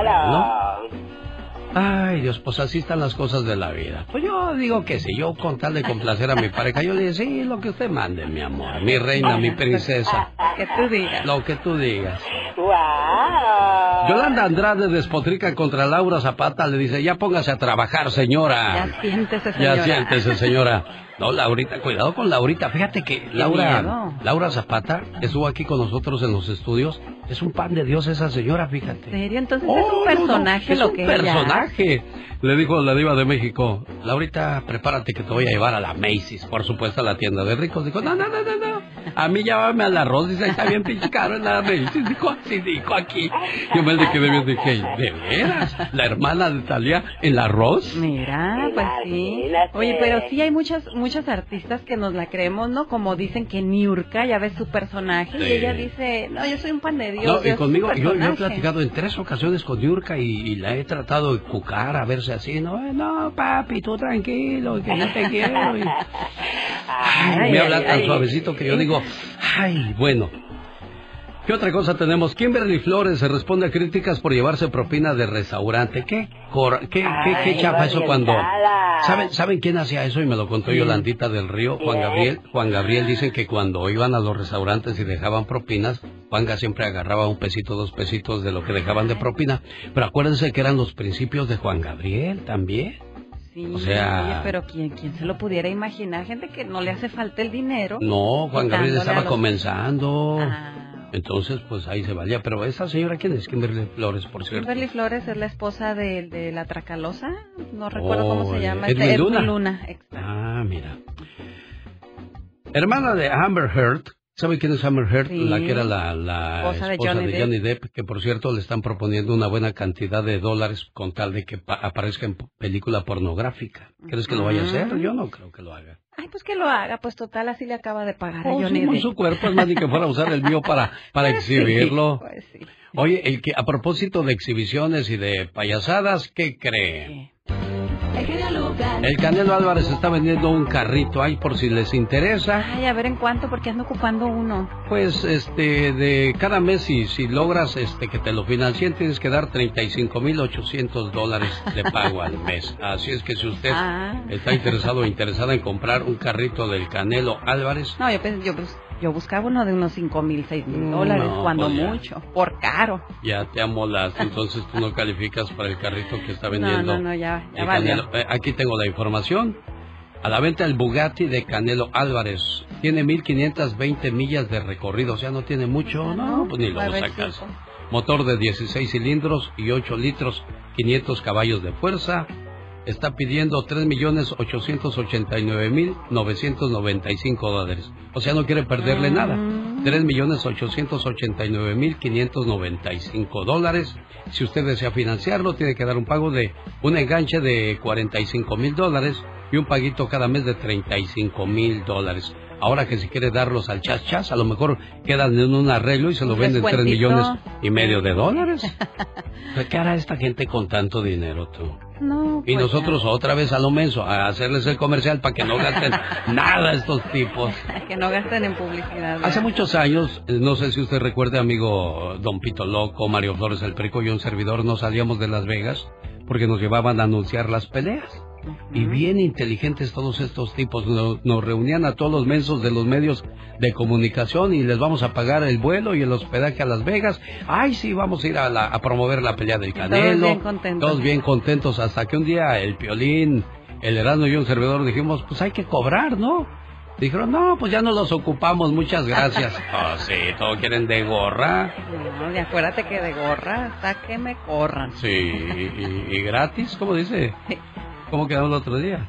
Claro. Ay, Dios, pues así están las cosas de la vida. Pues yo digo que sí, yo con tal de complacer a mi pareja, yo le digo, sí, lo que usted mande, mi amor, mi reina, mi princesa, Que tú digas. lo que tú digas. Wow. Yolanda Andrade despotrica contra Laura Zapata, le dice, ya póngase a trabajar, señora. Ya siéntese, Ya señora. siéntese, señora. (laughs) No, Laurita, cuidado con Laurita. Fíjate que Laura. Laura Zapata estuvo aquí con nosotros en los estudios. Es un pan de Dios esa señora, ¿En fíjate. serio? Entonces Oh, es un no, no, personaje es lo un que ella personaje. Le dijo la diva de México, Laurita, prepárate que te voy a llevar a la Macy's, por supuesto a la tienda de ricos. Dijo, no, no, no, no, no. A mí llévame al arroz. Dice, ahí está bien caro en la Macy's. Dijo, así dijo aquí. Yo me quedé bien, dije, ¿de veras? ¿La hermana de Talía el arroz? Mira, pues sí. Oye, pero sí hay muchas muchas artistas que nos la creemos, ¿no? Como dicen que Niurka ya ves su personaje Sí. y ella dice, no, yo soy un pan de Dios. No, y conmigo, yo, yo he personaje". platicado en tres ocasiones con Yurka y, y la he tratado de cucar a verse así, no, Eh, no, papi, tú tranquilo, que yo te quiero. y- (laughs) Ay, me habla tan suavecito que yo digo, ay, bueno. ¿Qué otra cosa tenemos? Kimberly Flores se responde a críticas por llevarse propina de restaurante. ¿Qué, cor- qué, qué, qué Ay, chafa eso cuando... ¿Saben, ¿Saben quién hacía eso? Y me lo contó Sí. Yolandita del Río, Juan. Gabriel. Juan Gabriel dicen que cuando iban a los restaurantes y dejaban propinas, Juanga siempre agarraba un pesito, dos pesitos de lo que dejaban de propina. Pero acuérdense que eran los principios de Juan Gabriel también. Sí, O sea- oye, pero ¿quién, quién se lo pudiera imaginar? Gente que no le hace falta el dinero. No, Juan Gabriel estaba los- comenzando. Ah. Entonces, pues ahí se valía. Pero esa señora, ¿quién es? Kimberly Flores, por cierto. Kimberly Flores es la esposa de, de la Tracalosa, no recuerdo cómo Oh, se llama. Edwin este, Luna. Luna. Ah, mira. Hermana de Amber Heard. ¿Sabe quién es Amber Heard? Sí. La que era la, la Esposa de Johnny de Johnny Depp, que por cierto le están proponiendo una buena cantidad de dólares con tal de que pa- aparezca en película pornográfica. ¿Crees que lo vaya a hacer? Yo no creo que lo haga. Ay, pues que lo haga, pues total, así le acaba de pagar a Oh, Johnny sí, su cuerpo es más ni que fuera a usar el mío para, para Pues sí, exhibirlo. pues sí. Oye, el que, a propósito de exhibiciones y de payasadas, ¿qué cree? El Canelo Álvarez está vendiendo un carrito ahí por si les interesa. Ay, a ver en cuánto, porque ando ocupando uno. Pues, este, de cada mes, si, si logras este que te lo financien, tienes que dar 35.800 dólares de pago al (laughs) mes. Así es que si usted Ah. está interesado o interesada en comprar un carrito del Canelo Álvarez, No, yo, pens- yo, bus- yo buscaba uno de unos cinco mil, seis mil dólares, No, cuando pues ya. mucho, por caro. ya te amolaste, (laughs) entonces tú no calificas para el carrito que está No, vendiendo. no, no, ya, ya valió. Canelo. Eh, aquí tengo la información. A la venta el Bugatti de Canelo Álvarez. Tiene 1520 millas de recorrido, o sea, no tiene mucho, no, pues ni lo sacas. Motor de 16 cilindros y 8 litros, 500 caballos de fuerza. Está pidiendo 3.889.995 dólares. O sea, no quiere perderle nada. 3.889.595 dólares. Si usted desea financiarlo, tiene que dar un pago de un enganche de 45 mil dólares y un paguito cada mes de 35 mil dólares. Ahora que si quiere darlos al chas chas, a lo mejor quedan en un arreglo y se lo venden 3 descuentito. millones y medio de dólares. (laughs) ¿Qué hará esta gente con tanto dinero tú? No, Y pues nosotros otra vez a lo menso, a hacerles el comercial para que no gasten (laughs) nada estos tipos. (laughs) que no gasten en publicidad. Hace muchos años, eh, no sé si usted recuerde, amigo Don Pito Loco, Mario Flores el Perico y un servidor, nos salíamos de Las Vegas porque nos llevaban a anunciar las peleas. Y bien inteligentes todos estos tipos. Nos, nos reunían a todos los mensos de los medios de comunicación y les vamos a pagar el vuelo y el hospedaje a Las Vegas. Ay, sí, vamos a ir a, la- a promover la pelea del todos Canelo. bien contentos. Todos bien contentos hasta que un día el Piolín, el Erasmo y un servidor dijimos, pues hay que cobrar, ¿no? Dijeron, no, pues ya no los ocupamos, muchas gracias. Oh, (laughs) sí, todos quieren de gorra. No, y acuérdate que de gorra hasta que me corran. Sí, y, y gratis, ¿cómo dice? (laughs) ¿Cómo quedó el otro día?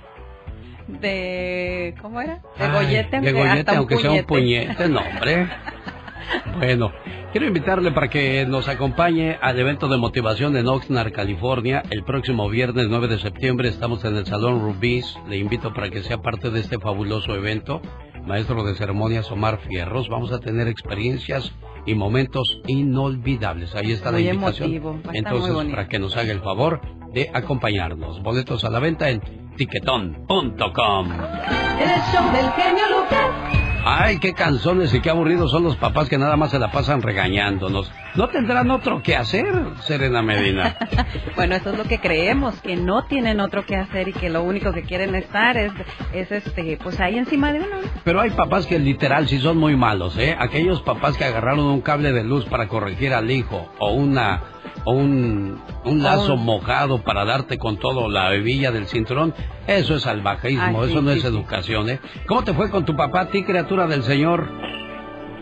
De... ¿Cómo era? De Ay, gollete, de aunque, gollete, hasta un aunque sea un puñete. no, hombre. (laughs) Bueno, quiero invitarle para que nos acompañe al evento de motivación en Oxnard, California. El próximo viernes 9 de septiembre estamos en el Salón Rubis. Le invito para que sea parte de este fabuloso evento. Maestro de ceremonias Omar Fierros. Vamos a tener experiencias y momentos inolvidables. Ahí está Muy la invitación. emotivo, Entonces, muy para que nos haga el favor de acompañarnos. Boletos a la venta en tiquetón.com. El show del genio Lucas. Ay, qué canzones y qué aburridos son los papás que nada más se la pasan regañándonos. ¿No tendrán otro que hacer, Serena Medina? (laughs) Bueno, eso es lo que creemos, que no tienen otro que hacer y que lo único que quieren estar es, es este, pues ahí encima de uno. Pero hay papás que literal sí son muy malos, ¿eh? Aquellos papás que agarraron un cable de luz para corregir al hijo o una o un, un lazo mojado para darte con todo la hebilla del cinturón, eso es salvajismo, Ay, sí, eso no sí, es sí. educación, ¿eh? ¿Cómo te fue con tu papá, ti, criatura del Señor?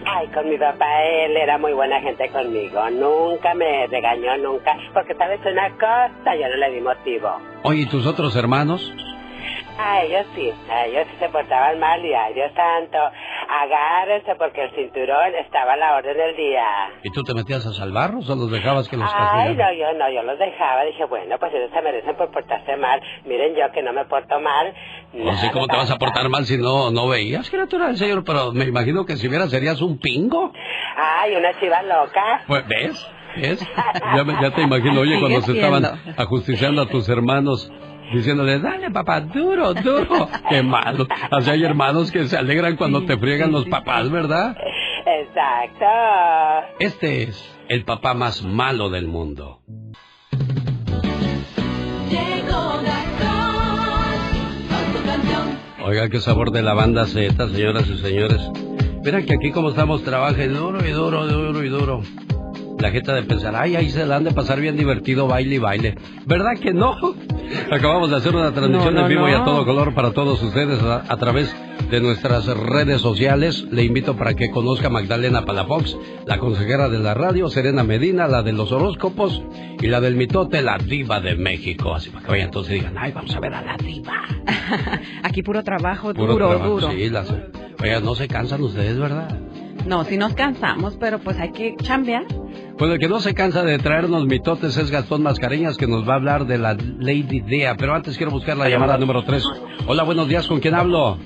Ay, con mi papá, él era muy buena gente conmigo. Nunca me regañó, nunca. Porque, ¿sabes una cosa? Yo no le di motivo. Oye, ¿y tus otros hermanos? A ellos sí, a ellos sí se portaban mal y ay, Dios santo, agárrense porque el cinturón estaba a la orden del día. ¿Y tú te metías a salvarlos o los dejabas que los Ay, castigaran? no, yo no, yo los dejaba. Dije, bueno, pues ellos se merecen por portarse mal. Miren yo que no me porto mal. No sé cómo te vas a portar mal si no, no veías, criatura del Señor, pero me imagino que si vieras serías un pingo. Ay, una chiva loca. Pues, ¿ves? ¿Ves? Ya, me- ya te imagino, oye, (laughs) cuando se estaban ajusticiando a tus hermanos, diciéndole, dale papá, duro, duro. (laughs) Qué malo. Así hay hermanos que se alegran cuando te friegan los papás, ¿verdad? Exacto. Este es el papá más malo del mundo. Oiga, qué sabor de la banda Z, señoras y señores. Mira que aquí como estamos, trabaja duro y duro, duro y duro. La gente de pensar, ay, ahí se la han de pasar bien divertido, baile y baile. ¿Verdad que no? (laughs) Acabamos de hacer una transmisión No, no, en vivo y a todo color para todos ustedes a, a través de nuestras redes sociales. Le invito para que conozca a Magdalena Palafox, la consejera de la radio, Serena Medina, la de los horóscopos y la del mitote, la diva de México. Así para que vayan entonces y digan, ay, vamos a ver a la diva. (laughs) Aquí puro trabajo, Puro duro, trabajo, duro. Sí, las... Oiga, no se cansan ustedes, ¿verdad? No, si nos cansamos, pero pues hay que chambear. Pues el que no se cansa de traernos mitotes es Gastón Mascareñas, que nos va a hablar de la Lady Dea. Pero antes quiero buscar la llamada número 3. Hola, buenos días, ¿con quién hablo?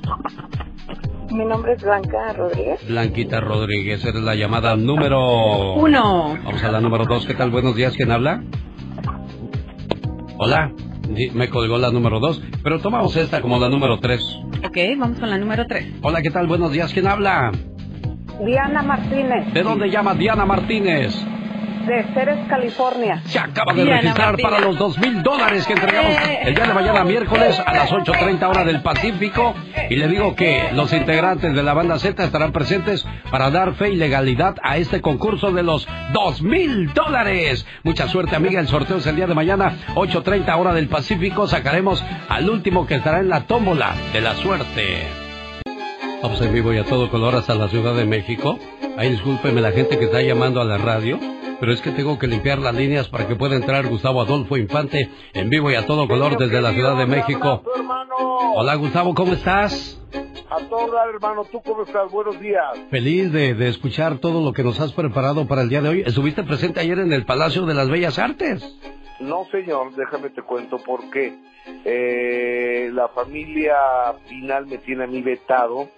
Mi nombre es Blanca Rodríguez. Blanquita Rodríguez, eres la llamada número... Uno. Vamos a la número 2, ¿qué tal? Buenos días, ¿quién habla? Hola. Me colgó la número dos, pero tomamos esta como la número tres. Ok, vamos con la número 3. Hola, ¿qué tal? Buenos días. ¿Quién habla? Diana Martínez, ¿De dónde llama Diana Martínez? De Ceres, California. Se acaba de Diana registrar para los dos mil dólares que entregamos el día de mañana miércoles a las 8.30 hora del Pacífico. Y le digo que los integrantes de la banda Z estarán presentes para dar fe y legalidad a este concurso de los dos mil dólares. Mucha suerte, amiga. El sorteo es el día de mañana, 8.30 hora del Pacífico. Sacaremos al último que estará en la tómbola de la suerte. Vamos en vivo y a todo color hasta la Ciudad de México. Ahí discúlpeme la gente que está llamando a la radio, pero es que tengo que limpiar las líneas para que pueda entrar Gustavo Adolfo Infante en vivo y a todo color desde la Ciudad de México. Hola Gustavo, ¿cómo estás? A todo hermano. ¿Tú cómo estás? Buenos días. Feliz de, de escuchar todo lo que nos has preparado para el día de hoy. Estuviste presente ayer en el Palacio de las Bellas Artes. No, señor, déjame te cuento por qué. Eh, la familia Pinal me tiene a mí vetado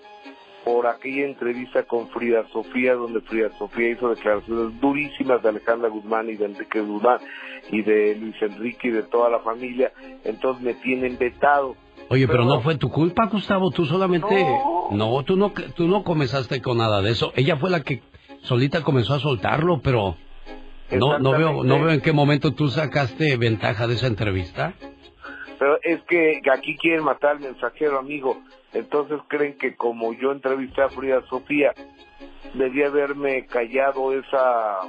por aquella entrevista con Frida Sofía, donde Frida Sofía hizo declaraciones durísimas de Alejandra Guzmán y de Enrique Guzmán y de Luis Enrique y de toda la familia. Entonces me tienen vetado. Oye, pero no fue tu culpa, Gustavo. Tú solamente... No, tú no, tú no comenzaste con nada de eso. Ella fue la que solita comenzó a soltarlo, pero... No, no veo, no veo en qué momento tú sacaste ventaja de esa entrevista. Pero es que aquí quieren matar al mensajero, amigo. Entonces creen que como yo entrevisté a Frida Sofía, debía haberme callado esa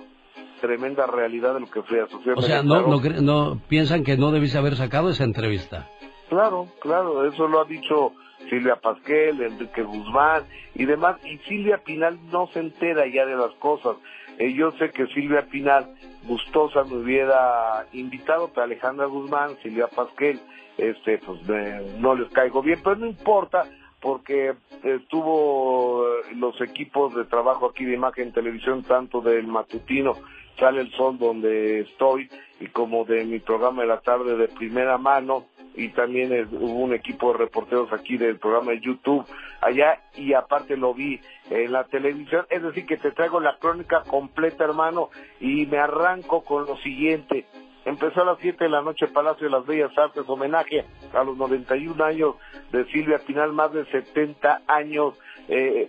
tremenda realidad de lo que Frida Sofía O me sea, no, no, no piensan que no debiste haber sacado esa entrevista. Claro, claro, eso lo ha dicho Silvia Pasquel, Enrique Guzmán y demás. Y Silvia Pinal no se entera ya de las cosas. Eh, yo sé que Silvia Pinal gustosa me hubiera invitado, pero Alejandra Guzmán, Silvia Pasquel, este, pues no les caigo bien, pero no importa porque estuvo eh, los equipos de trabajo aquí de imagen televisión, tanto del matutino Sale el Sol donde estoy y como de mi programa de la tarde de primera mano y también eh, hubo un equipo de reporteros aquí del programa de YouTube allá y aparte lo vi en la televisión, es decir que te traigo la crónica completa hermano y me arranco con lo siguiente. Empezó a las 7 de la noche Palacio de las Bellas Artes, homenaje a los 91 años de Silvia Pinal, más de 70 años eh,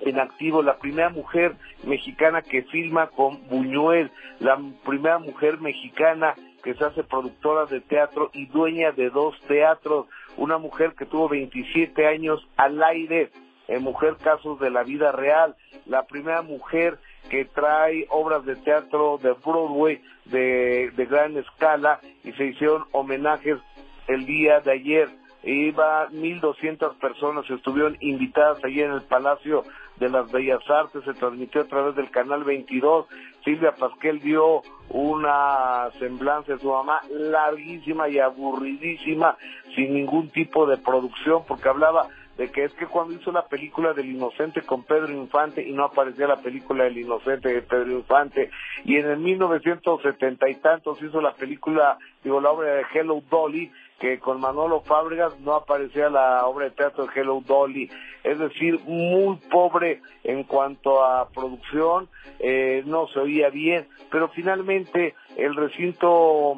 en activo, la primera mujer mexicana que filma con Buñuel, la primera mujer mexicana que se hace productora de teatro y dueña de dos teatros, una mujer que tuvo 27 años al aire, en Mujer Casos de la Vida Real, la primera mujer que trae obras de teatro de Broadway de, gran escala y se hicieron homenajes el día de ayer. Iba 1.200 personas, estuvieron invitadas allí en el Palacio de las Bellas Artes, se transmitió a través del Canal 22. Silvia Pasquel dio una semblanza de su mamá larguísima y aburridísima, sin ningún tipo de producción, porque hablaba de que es que cuando hizo la película del Inocente con Pedro Infante y no aparecía la película del Inocente de Pedro Infante, y en el 1970 y tantos hizo la película, digo, la obra de Hello Dolly, que con Manolo Fábregas no aparecía la obra de teatro de Hello Dolly, es decir, muy pobre en cuanto a producción, eh, no se oía bien, pero finalmente el recinto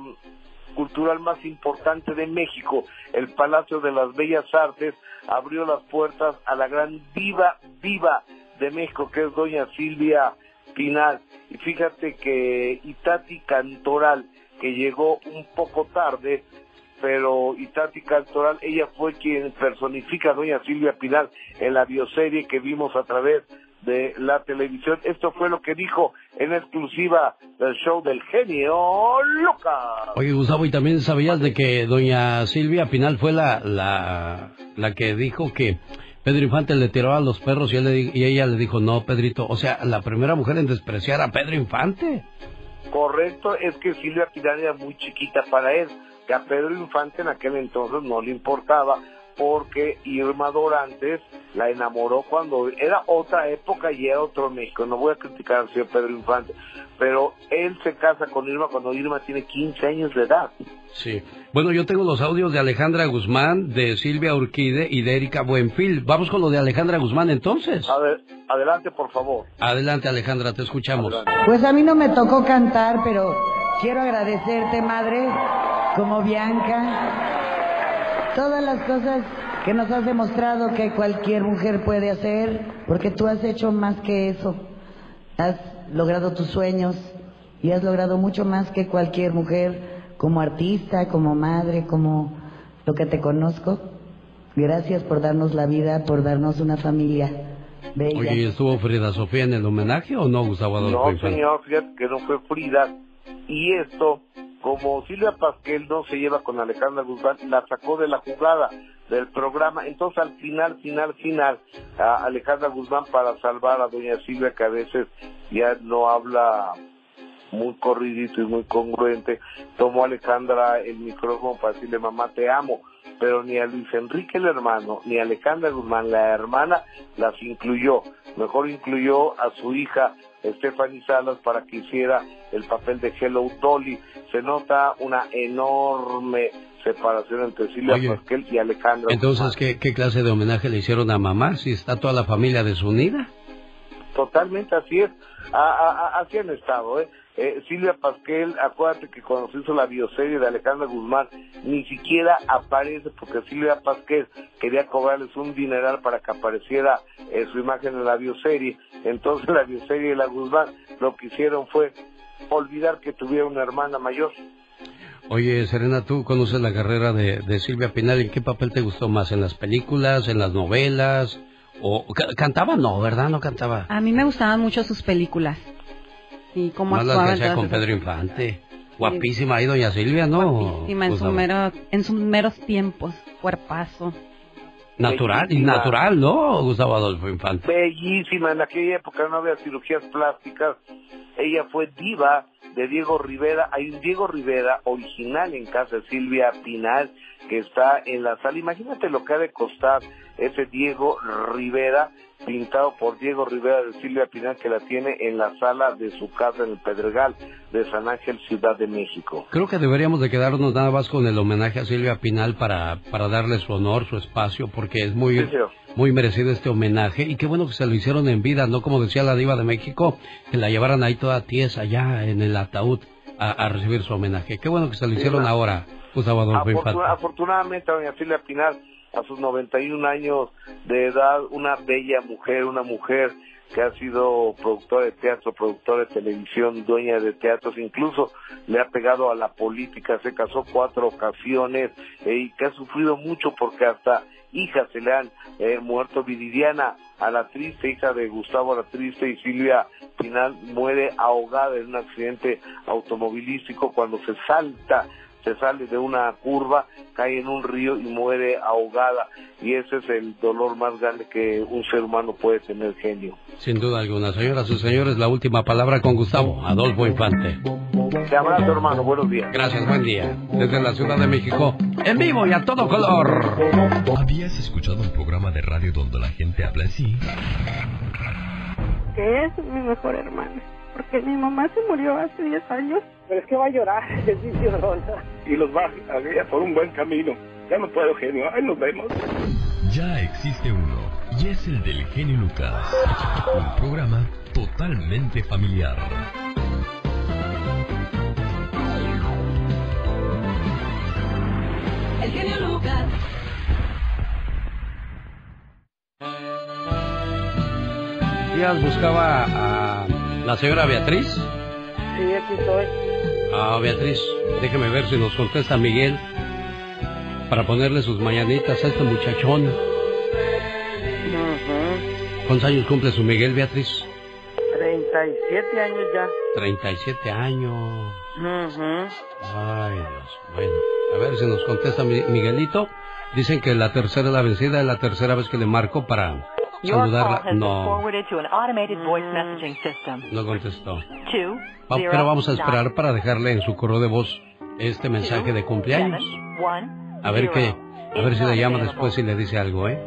cultural más importante de México, el Palacio de las Bellas Artes, abrió las puertas a la gran diva, diva de México, que es doña Silvia Pinal. Y fíjate que Itati Cantoral, que llegó un poco tarde, pero Itati Cantoral, ella fue quien personifica a doña Silvia Pinal en la bioserie que vimos a través de la televisión. Esto fue lo que dijo en exclusiva del show del genio Lucas. Oye, Gustavo, ¿y también sabías de que doña Silvia Pinal fue la, la, la que dijo que Pedro Infante le tiró a los perros y, él le y ella le dijo, no, Pedrito, o sea, la primera mujer en despreciar a Pedro Infante? Correcto, es que Silvia Pinal era muy chiquita para él, que a Pedro Infante en aquel entonces no le importaba, porque Irma Dorantes la enamoró cuando era otra época y era otro México. No voy a criticar al señor Pedro Infante, pero él se casa con Irma cuando Irma tiene 15 años de edad. Sí. Bueno, yo tengo los audios de Alejandra Guzmán, de Silvia Urquide y de Erika Buenfil. Vamos con lo de Alejandra Guzmán entonces. A ver, adelante, por favor. Adelante, Alejandra, te escuchamos. Pues a mí no me tocó cantar, pero quiero agradecerte, madre, como Bianca. Todas las cosas que nos has demostrado que cualquier mujer puede hacer, porque tú has hecho más que eso. Has logrado tus sueños y has logrado mucho más que cualquier mujer como artista, como madre, como lo que te conozco. Gracias por darnos la vida, por darnos una familia bella. Oye, ¿y ¿estuvo Frida Sofía en el homenaje o no, Gustavo Adolfo No, señor, fíjate que no fue Frida. Y esto, como Silvia Pasquel no se lleva con Alejandra Guzmán, la sacó de la jugada del programa. Entonces, al final, final, final, a Alejandra Guzmán para salvar a doña Silvia, que a veces ya no habla muy corridito y muy congruente, tomó Alejandra el micrófono para decirle, mamá, te amo. Pero ni a Luis Enrique el hermano, ni a Alejandra Guzmán, la hermana, las incluyó. Mejor incluyó a su hija Stephanie Salas para que hiciera el papel de Hello Dolly. Se nota una enorme separación entre Silvia Oye. Pasquel y Alejandra Entonces, ¿qué, ¿qué clase de homenaje le hicieron a mamá? Si está toda la familia desunida. Totalmente así es. A- a- a- así han estado, ¿eh? Eh, Silvia Pasquel, acuérdate que cuando se hizo la bioserie de Alejandra Guzmán, ni siquiera aparece porque Silvia Pasquel quería cobrarles un dineral para que apareciera eh, su imagen en la bioserie. Entonces (laughs) la bioserie de la Guzmán lo que hicieron fue olvidar que tuviera una hermana mayor. Oye, Serena, tú conoces la carrera de, de Silvia Pinal. ¿En qué papel te gustó más? ¿En las películas? ¿En las novelas? ¿O ca- cantaba? No, ¿verdad? No cantaba. A mí me gustaban mucho sus películas. Y cómo que actuaba. con Pedro Infante. Guapísima ahí, doña Silvia, ¿no? Guapísima en, su Gustavo? mero- en sus meros tiempos. Cuerpazo. Natural, y Bellísima. natural, ¿no? Gustavo Adolfo Infante. Bellísima, en aquella época no había cirugías plásticas. Ella fue diva de Diego Rivera. Hay un Diego Rivera original en casa de Silvia Pinal que está en la sala. Imagínate lo que ha de costar ese Diego Rivera pintado por Diego Rivera de Silvia Pinal que la tiene en la sala de su casa en el Pedregal de San Ángel, Ciudad de México. Creo que deberíamos de quedarnos nada más con el homenaje a Silvia Pinal para, para darle su honor, su espacio, porque es muy, Sí, muy merecido este homenaje. Y qué bueno que se lo hicieron en vida, no como decía la diva de México, que la llevaran ahí toda tiesa allá en el ataúd a, a recibir su homenaje. Qué bueno que se lo hicieron Sí, ahora, Gustavo Adolfo Afortuna- Infante. afortunadamente, doña Silvia Pinal, a sus 91 años de edad, una bella mujer, una mujer que ha sido productora de teatro, productora de televisión, dueña de teatros, incluso le ha pegado a la política, se casó cuatro ocasiones eh, y que ha sufrido mucho porque hasta hijas se le han eh, muerto. Viridiana, a la triste hija de Gustavo la triste y Silvia Pinal muere ahogada en un accidente automovilístico cuando se salta se sale de una curva, cae en un río y muere ahogada. Y ese es el dolor más grande que un ser humano puede tener, genio. Sin duda alguna. Señoras y señores, la última palabra con Gustavo Adolfo Infante. Te abrazo, hermano. Buenos días. Gracias, buen día. Desde la Ciudad de México, en vivo y a todo color. ¿Habías escuchado un programa de radio donde la gente habla así? que es mi mejor hermana. Porque mi mamá se murió hace 10 años. Pero es que va a llorar, (laughs) es mi llorona. Y los va a guiar por un buen camino. Ya no puedo, genio. Ay, nos vemos. Ya existe uno, y es el del genio Lucas. Un programa totalmente familiar. El genio Lucas. Díaz buscaba a la señora Beatriz. Sí, aquí estoy. Ah, Beatriz, déjeme ver si nos contesta Miguel para ponerle sus mañanitas a este muchachón. ¿Cuántos años cumple su Miguel, Beatriz? 37 años ya. 37 años. Ujú. Ay, Dios. Bueno, a ver si nos contesta Mi- Miguelito. Dicen que la tercera es la vencida, es la tercera vez que le marco para saludarla. No, no contestó. Va- pero vamos a esperar para dejarle en su correo de voz este mensaje de cumpleaños. A ver qué, a ver si le llama después y le dice algo, ¿eh?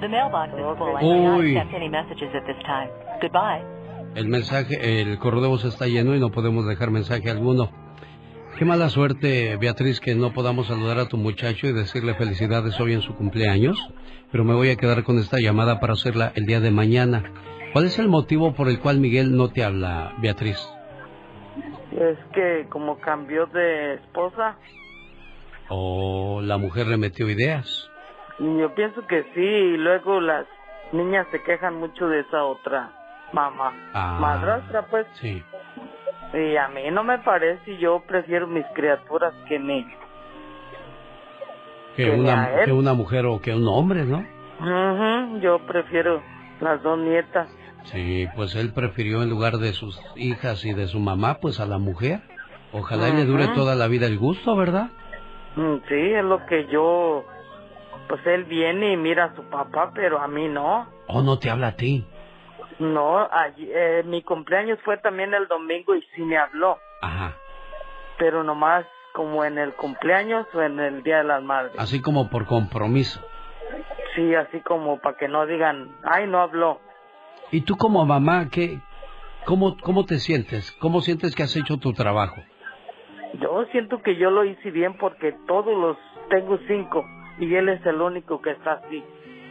The mailbox is full. I cannot Uy. accept any messages at this time. Goodbye. El mensaje, el correo de voz está lleno y no podemos dejar mensaje alguno. Qué mala suerte, Beatriz, que no podamos saludar a tu muchacho y decirle felicidades hoy en su cumpleaños, pero me voy a quedar con esta llamada para hacerla el día de mañana. ¿Cuál es el motivo por el cual Miguel no te habla, Beatriz? Es que como cambió de esposa, ¿O la mujer le metió ideas? Yo pienso que sí, y luego las niñas se quejan mucho de esa otra mamá. Ah. Madrastra, pues. Sí. Y a mí no me parece, yo prefiero mis criaturas que mi... Que Que una, que una mujer o que un hombre, ¿no? Ujú, yo prefiero las dos nietas. Sí, pues él prefirió en lugar de sus hijas y de su mamá, pues a la mujer. Ojalá y le dure toda la vida el gusto, ¿verdad? Mm, Sí, es lo que yo... Pues él viene y mira a su papá, pero a mí no. ¿O no te habla a ti? No, allí- eh, mi cumpleaños fue también el domingo y sí me habló, Ajá. pero nomás como en el cumpleaños o en el Día de las Madres. Así como por compromiso. Sí, así como para que no digan, ay, no habló. ¿Y tú como mamá, qué, cómo, cómo te sientes? ¿Cómo sientes que has hecho tu trabajo? Yo siento que yo lo hice bien porque todos los tengo cinco y él es el único que está así.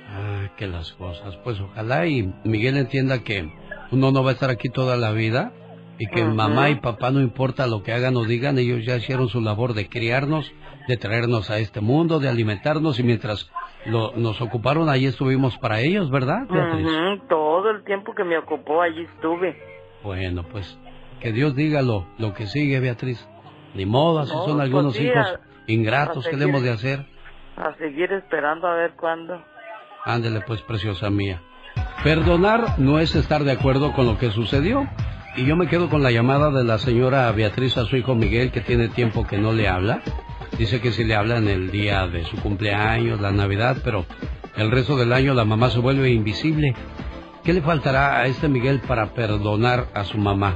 Ah, que las cosas. Pues ojalá y Miguel entienda que uno no va a estar aquí toda la vida y que mamá y papá no importa lo que hagan o digan, ellos ya hicieron su labor de criarnos, de traernos a este mundo, de alimentarnos y mientras lo, nos ocuparon ahí estuvimos para ellos, ¿verdad, Beatriz? Todo el tiempo que me ocupó allí estuve. Bueno, pues que Dios diga lo, lo que sigue, Beatriz. Ni modo, así No, son pues algunos sí, hijos ingratos que debemos de hacer. A seguir esperando a ver cuándo. Ándele pues, preciosa mía. Perdonar no es estar de acuerdo con lo que sucedió. Y yo me quedo con la llamada de la señora Beatriz a su hijo Miguel, que tiene tiempo que no le habla. Dice que sí le habla en el día de su cumpleaños, la Navidad, pero el resto del año la mamá se vuelve invisible. ¿Qué le faltará a este Miguel para perdonar a su mamá?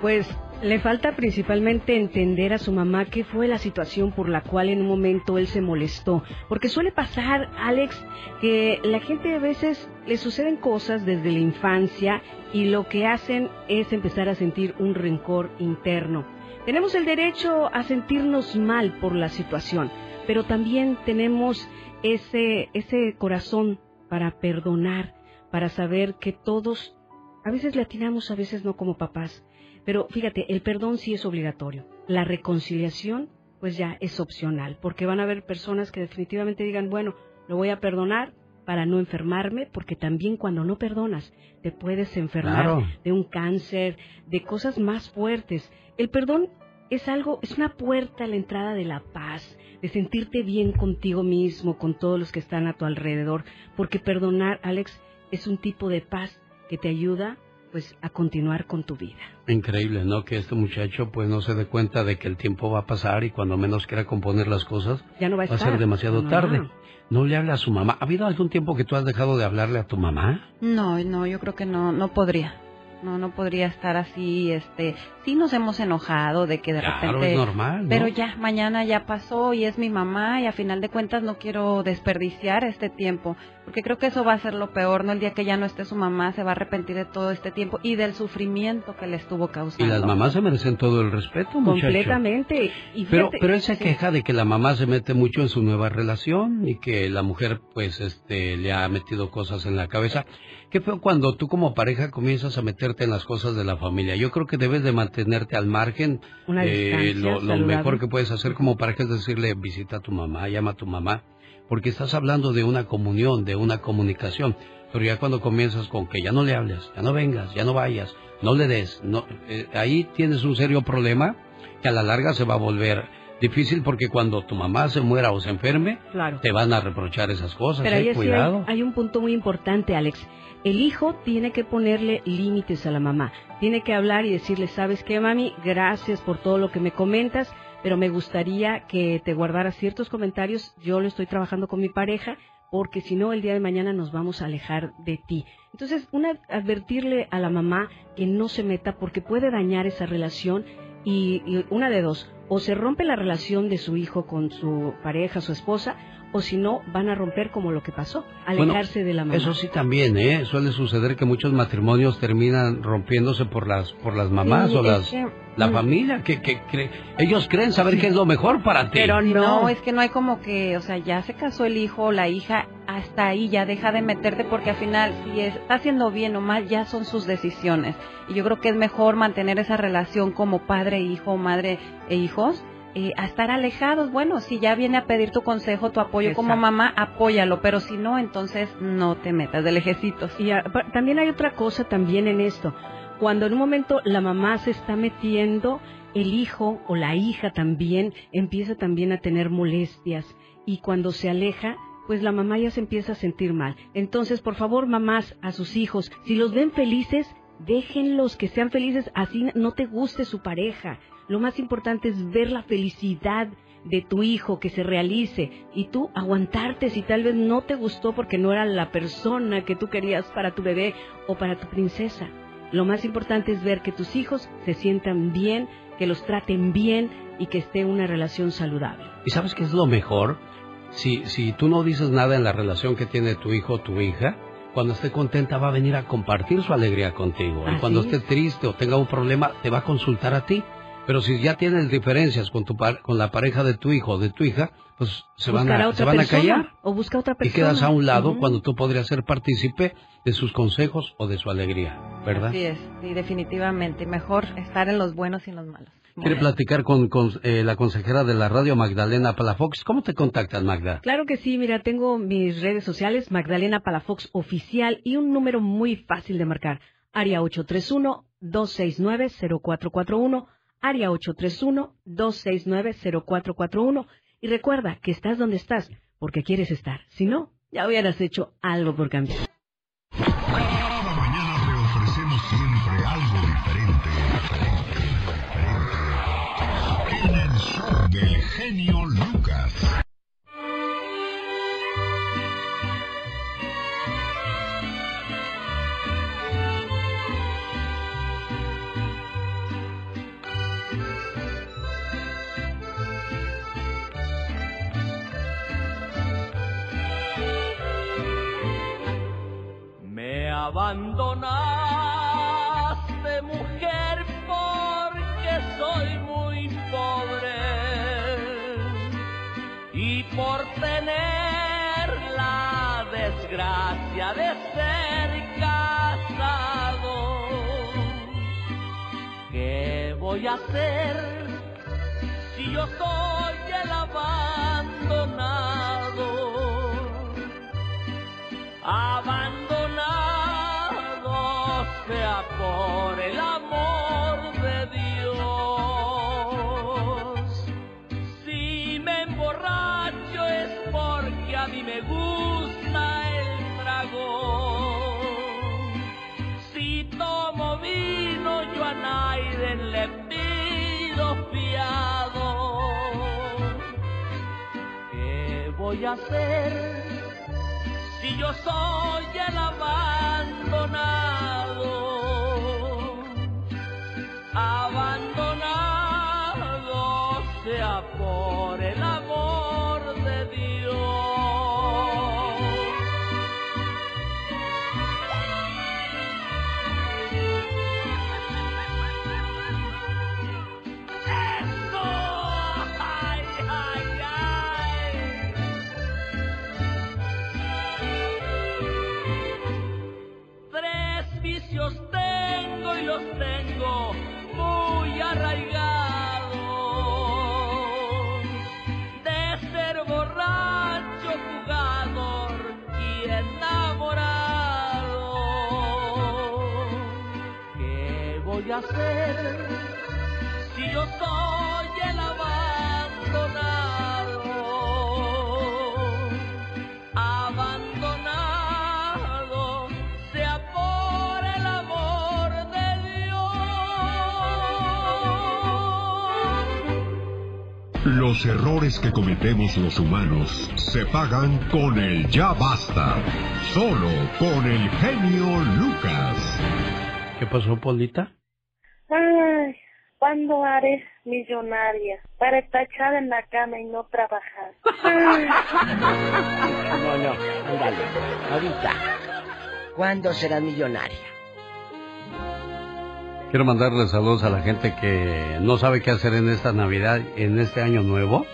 Pues le falta principalmente entender a su mamá qué fue la situación por la cual en un momento él se molestó. Porque suele pasar, Alex, que la gente a veces le suceden cosas desde la infancia y lo que hacen es empezar a sentir un rencor interno. Tenemos el derecho a sentirnos mal por la situación, pero también tenemos ese, ese corazón para perdonar, para saber que todos, a veces le atinamos, a veces no como papás, pero fíjate, el perdón sí es obligatorio. La reconciliación, pues ya es opcional, porque van a haber personas que definitivamente digan, bueno, lo voy a perdonar para no enfermarme, porque también cuando no perdonas te puedes enfermar Claro. de un cáncer, de cosas más fuertes. El perdón es algo, es una puerta a la entrada de la paz, de sentirte bien contigo mismo, con todos los que están a tu alrededor, porque perdonar, Alex, es un tipo de paz que te ayuda pues a continuar con tu vida. Increíble, ¿no? Que este muchacho pues no se dé cuenta de que el tiempo va a pasar y cuando menos quiera componer las cosas Ya no va a va a estar. ser demasiado No. tarde. No le habla a su mamá. ¿Ha habido algún tiempo que tú has dejado de hablarle a tu mamá? No, no, yo creo que no, no podría. No, no podría estar así, este, sí nos hemos enojado de que de Claro, repente, es normal, ¿no? pero ya, mañana ya pasó y es mi mamá y a final de cuentas no quiero desperdiciar este tiempo, porque creo que eso va a ser lo peor, ¿no? El día que ya no esté su mamá se va a arrepentir de todo este tiempo y del sufrimiento que le estuvo Y causando. las mamás se merecen todo el respeto, muchacho. Completamente. Y Pero, pero él se sí. queja de que la mamá se mete mucho en su nueva relación y que la mujer, pues, este, le ha metido cosas en la cabeza. Qué feo cuando tú como pareja comienzas a meterte en las cosas de la familia. Yo creo que debes de mantenerte al margen. Una Eh, lo, mejor que puedes hacer como pareja es decirle, visita a tu mamá, llama a tu mamá, porque estás hablando de una comunión, de una comunicación. Pero ya cuando comienzas con que ya no le hables, ya no vengas, ya no vayas, no le des, no, eh, ahí tienes un serio problema que a la larga se va a volver difícil porque cuando tu mamá se muera o se enferme, Claro. te van a reprochar esas cosas. Pero eh, ahí sí hay, cuidado. hay un punto muy importante, Alex. El hijo tiene que ponerle límites a la mamá. Tiene que hablar y decirle, ¿sabes qué, mami? Gracias por todo lo que me comentas, pero me gustaría que te guardaras ciertos comentarios. Yo lo estoy trabajando con mi pareja, porque si no, el día de mañana nos vamos a alejar de ti. Entonces, una, advertirle a la mamá que no se meta porque puede dañar esa relación y, y una de dos, o se rompe la relación de su hijo con su pareja, su esposa, o si no, van a romper como lo que pasó, Bueno, alejarse de la mamá. Eso sí también, ¿eh? Suele suceder que muchos matrimonios terminan rompiéndose por las por las mamás Sí, o es las que- la mm. familia que, que cre- ellos creen saber qué es lo mejor para ti. Sí, no, es que no hay como que, o sea, ya se casó el hijo o la hija, hasta ahí ya deja de meterte porque al final si es- está haciendo bien o mal ya son sus decisiones. Y yo creo que es mejor mantener esa relación como padre hijo, madre e hijos, eh, a estar alejados. Bueno, si ya viene a pedir tu consejo, tu apoyo como mamá, apóyalo, pero si no, entonces no te metas de lejecitos. Y ah, pa- también hay otra cosa también en esto. Cuando en un momento la mamá se está metiendo, el hijo o la hija también empieza también a tener molestias y cuando se aleja, pues la mamá ya se empieza a sentir mal. Entonces, por favor, mamás, a sus hijos, si los ven felices, déjenlos que sean felices, así no te guste su pareja. Lo más importante es ver la felicidad de tu hijo que se realice y tú aguantarte si tal vez no te gustó porque no era la persona que tú querías para tu bebé o para tu princesa. Lo más importante es ver que tus hijos se sientan bien, que los traten bien y que esté una relación saludable. ¿Y sabes qué es lo mejor? Si, si tú no dices nada en la relación que tiene tu hijo o tu hija, cuando esté contenta va a venir a compartir su alegría contigo. y cuando es. esté triste o tenga un problema, te va a consultar a ti. Pero si ya tienes diferencias con, tu par- con la pareja de tu hijo o de tu hija, pues se van Buscar a, otra se van a persona, callar. o busca otra Y persona. quedas a un lado Ujú. cuando tú podrías ser partícipe de sus consejos o de su alegría, ¿verdad? Así es, y definitivamente, mejor estar en los buenos y en los malos. Quiere platicar con, con, eh, la consejera de la radio, Magdalena Palafox. ¿Cómo te contactan, Magda? Claro que sí, mira, tengo mis redes sociales, Magdalena Palafox Oficial y un número muy fácil de marcar, área 831-269-0441, área 831-269-0441. Y recuerda que estás donde estás porque quieres estar. Si no, ya hubieras hecho algo por cambiar. Cada mañana te ofrecemos siempre algo diferente. En el show del genio Lucas. Abandonaste, mujer, porque soy muy pobre y por tener la desgracia de ser casado. ¿Qué voy a hacer si yo soy el abandonado? Voy a hacer? si yo soy el abandonado, si yo soy el abandonado? abandonado sea por el amor de Dios. Los errores que cometemos los humanos se pagan con el ya basta. Solo con el genio Lucas. ¿Qué pasó, Polita? ¿Cuándo haré millonaria para estar echada en la cama y no trabajar? (laughs) No, no, ándale. Ahorita. ¿Cuándo serás millonaria? Quiero mandarle saludos a la gente que no sabe qué hacer en esta Navidad, en este año nuevo.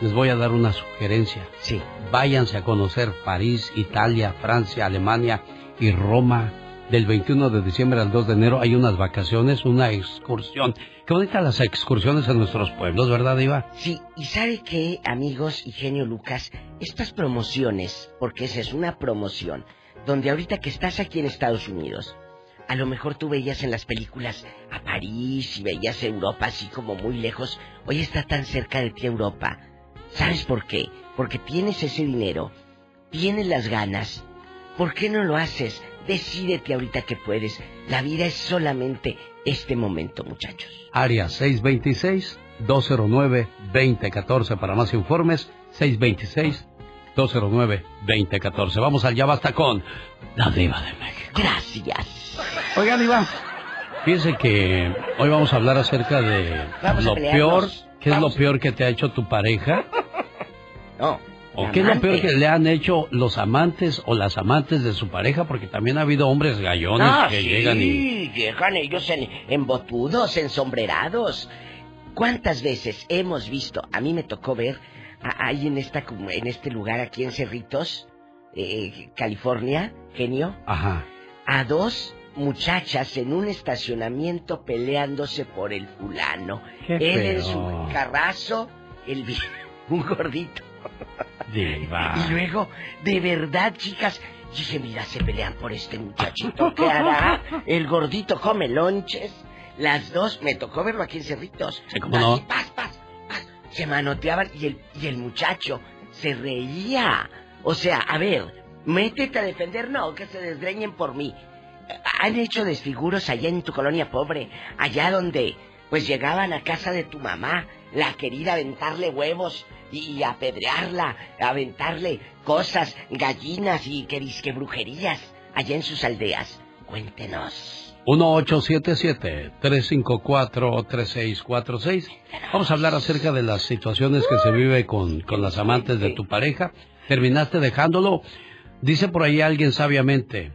Les voy a dar una sugerencia. Sí. Váyanse a conocer París, Italia, Francia, Alemania y Roma. Del 21 de diciembre al 2 de enero hay unas vacaciones, una excursión. Qué bonitas las excursiones en nuestros pueblos, ¿verdad, Iva? Sí, y sabe qué, amigos y genio Lucas, estas promociones, porque esa es una promoción, donde ahorita que estás aquí en Estados Unidos, a lo mejor tú veías en las películas a París y veías Europa así como muy lejos, hoy está tan cerca de ti Europa. ¿Sabes por qué? Porque tienes ese dinero, tienes las ganas. ¿Por qué no lo haces? Decídete ahorita que puedes. La vida es solamente este momento, muchachos. Área 626-209-2014 para más informes. 626-209-2014. Vamos al Ya Basta con la Diva de México. Gracias. Oigan, Iván, fíjense que hoy vamos a hablar acerca de Vamos lo peor. ¿Qué es lo peor que te ha hecho tu pareja? No. ¿O qué es lo peor que le han hecho los amantes o las amantes de su pareja? Porque también ha habido hombres gallones Ah, que sí, llegan y... llegan ellos en, embotudos, ensombrerados. ¿Cuántas veces hemos visto? A mí me tocó ver ahí en esta en este lugar aquí en Cerritos, eh, California, genio, Ajá. a dos muchachas en un estacionamiento peleándose por el fulano. Qué Él en feo. su carrazo, el (laughs) un gordito. Diva. (laughs) Y luego, de verdad, chicas, dije, mira, se pelean por este muchachito. ¿Qué hará? (laughs) El gordito come lonches. Las dos, me tocó verlo aquí en Cerritos. Sí, cómo no. Así, paz, paz, paz. Se manoteaban y el, y el muchacho se reía. O sea, a ver, métete a defender, no, que se desgreñen por mí. Han hecho desfiguros allá en tu colonia pobre, allá donde, pues llegaban a casa de tu mamá, la querida aventarle huevos y apedrearla, aventarle cosas, gallinas y que disque brujerías allá en sus aldeas. Cuéntenos. 1877-354-3646. Vamos a hablar acerca de las situaciones que se vive con, con las amantes de tu pareja. ¿Terminaste dejándolo? Dice por ahí alguien sabiamente,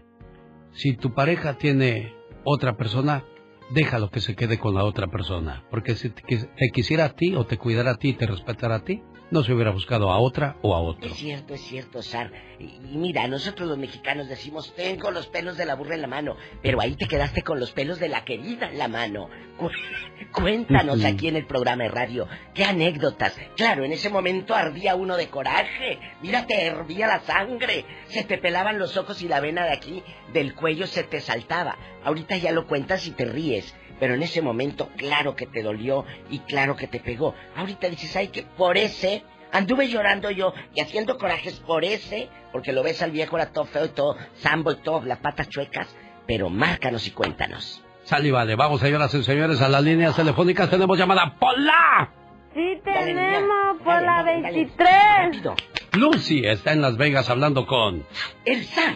si tu pareja tiene otra persona, déjalo que se quede con la otra persona. Porque si te, quis- te quisiera a ti o te cuidara a ti y te respetara a ti, no se hubiera buscado a otra o a otro. Es cierto, es cierto, Sar. Y, mira, nosotros los mexicanos decimos, tengo los pelos de la burra en la mano, pero ahí te quedaste con los pelos de la querida en la mano. Cu- (laughs) Cuéntanos aquí en el programa de radio, qué anécdotas. Claro, en ese momento ardía uno de coraje. Mira, te hervía la sangre. Se te pelaban los ojos y la vena de aquí del cuello se te saltaba. Ahorita ya lo cuentas y te ríes. Pero en ese momento, claro que te dolió y claro que te pegó. Ahorita dices, ay, que por ese anduve llorando yo y haciendo corajes por ese, porque lo ves al viejo, era todo feo y todo, sambo y todo, las patas chuecas. Pero márcanos y cuéntanos. Sal y vale, vamos señoras y señores a las líneas telefónicas, tenemos llamada ¡Pola! Sí, tenemos por Dale, la dale, dale. 23. Rápido. Lucy está en Las Vegas hablando con... El zar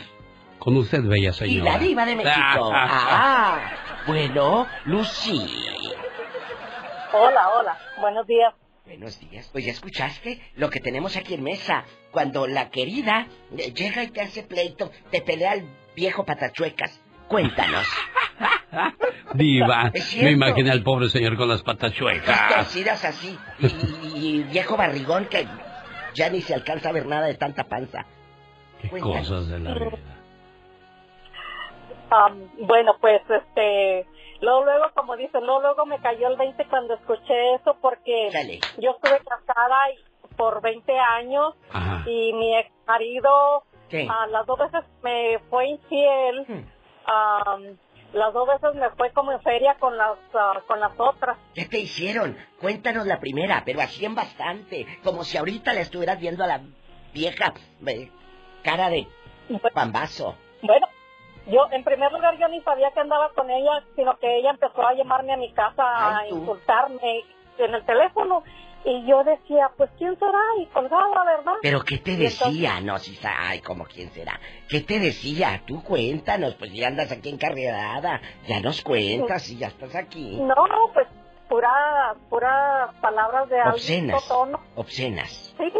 Con usted, bella y señora. la diva de México. (laughs) Ah, bueno, Lucy. Hola, hola. Buenos días. Buenos días. Pues ya escuchaste lo que tenemos aquí en mesa. Cuando la querida eh, llega y te hace pleito, te pelea el viejo patachuecas. Cuéntanos. (laughs) Diva, me imaginé al pobre señor con las patas Las chuecas. torcidas así. Y, y- y viejo barrigón que ya ni se alcanza a ver nada de tanta panza. Qué Cuéntanos. cosas de la vida. Am, bueno, pues este, luego, luego, como dicen, luego, luego me cayó el 20 cuando escuché eso porque Dale. yo estuve casada y- por 20 años Ajá. y mi ex marido a las dos veces me fue infiel, Hmm. am, las dos veces me fue como en feria con las ah, con las otras. ¿Qué te hicieron? Cuéntanos la primera, pero así en bastante. Como si ahorita le estuvieras viendo a la vieja eh, cara de pambazo. Bueno, yo en primer lugar yo ni sabía que andaba con ella, sino que ella empezó a llamarme a mi casa a tú. insultarme en el teléfono y yo decía, pues quién será y colgaba, ¿verdad? ¿Pero qué te entonces- decía? No, si sa- ay, como quién será. ¿Qué te decía? Tú cuéntanos, pues ya andas aquí encarregada. Ya nos cuentas y ya estás aquí. No, pues puras puras palabras de alto Obscenas. tono. Obscenas. Sí,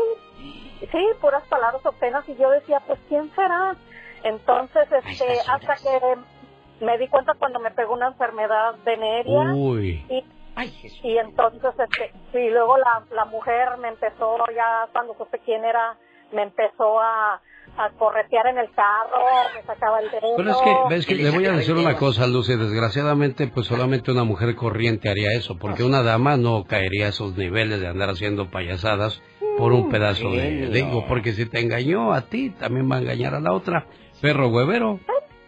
sí, puras palabras obscenas y yo decía, pues quién será. Entonces, este, hasta que me di cuenta cuando me pegó una enfermedad venérea Uy. y Ay, Jesús. y entonces este y luego la, la mujer me empezó ya cuando supe quién era me empezó a, a corretear en el carro, me sacaba el dedo. Pero es que, ves que le voy a decir una cosa, Lucy, desgraciadamente, pues solamente una mujer corriente haría eso, porque una dama no caería a esos niveles de andar haciendo payasadas por un pedazo de... Digo, porque si te engañó a ti, también va a engañar a la otra. Perro huevero.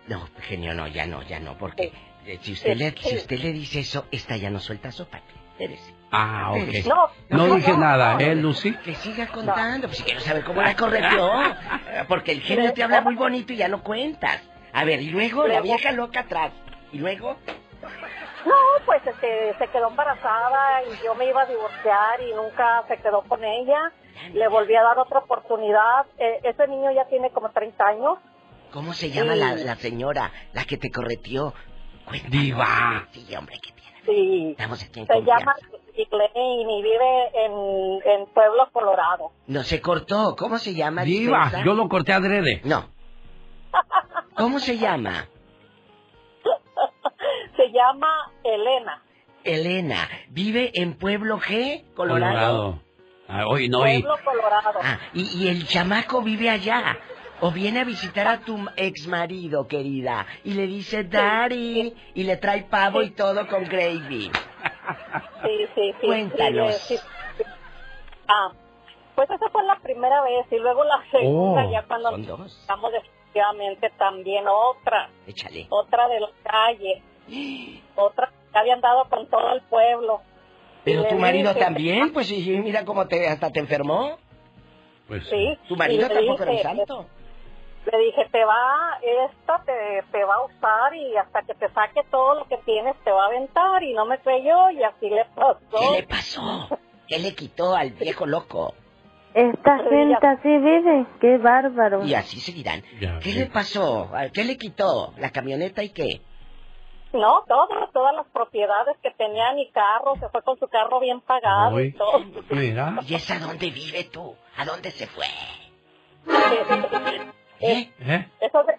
No, genio, no, ya no, ya no, porque eh, si usted le, si usted le dice eso, esta ya no suelta sopa. Espérese. Ah, ok. Espérese. No, dije nada, ¿eh, Lucy? Que siga contando, pues si quiero saber cómo la correteó. Eh, (laughs) Porque el genio te habla muy bonito y ya no cuentas. A ver, y luego la vieja loca atrás. Y luego, No, pues este, se quedó embarazada y yo me iba a divorciar y nunca se quedó con ella. Le volví a dar otra oportunidad. Eh, ese niño ya tiene como 30 años. ¿Cómo se llama la, la señora, la que te correteó? Diva. Sí, hombre, que Sí. estamos aquí en Se confianza. llama Ghislaine y vive en, en Pueblo, Colorado. No se cortó. ¿Cómo se llama? Diva, dispensa? yo lo corté adrede. No. (laughs) ¿Cómo se llama? Se llama Elena. Elena. ¿Vive en Pueblo G, Colorado? Colorado. Ah, hoy no, y... Pueblo, Colorado. Ah, y, y el chamaco vive allá. O viene a visitar a tu ex marido, querida. Y le dice, Daddy. Y le trae pavo y todo con gravy. Sí, sí, sí. Cuéntanos. Sí, sí, sí. Ah, pues esa fue la primera vez y luego la segunda Oh, ya cuando estamos definitivamente también otra, Échale. otra de la calle, (gasps) otra que había andado con todo el pueblo. Pero tu marido dije, también, pues sí, mira cómo te, hasta te enfermó. Pues Sí. Tu marido tampoco era un dije, santo. Le dije, te va, esta te, te va a usar y hasta que te saque todo lo que tienes te va a aventar y no me creyó y así le pasó. ¿Qué le pasó? ¿Qué le quitó al viejo loco? Esta gente así vive, qué bárbaro. Y así seguirán. ¿Qué le pasó? ¿Qué le quitó? ¿La camioneta y qué? No, todas, todas las propiedades que tenía mi carro, se fue con su carro bien pagado y todo. Mira. ¿Y esa dónde vive tú? ¿A dónde se fue? (laughs) Eh, ¿Eh? Eso, de,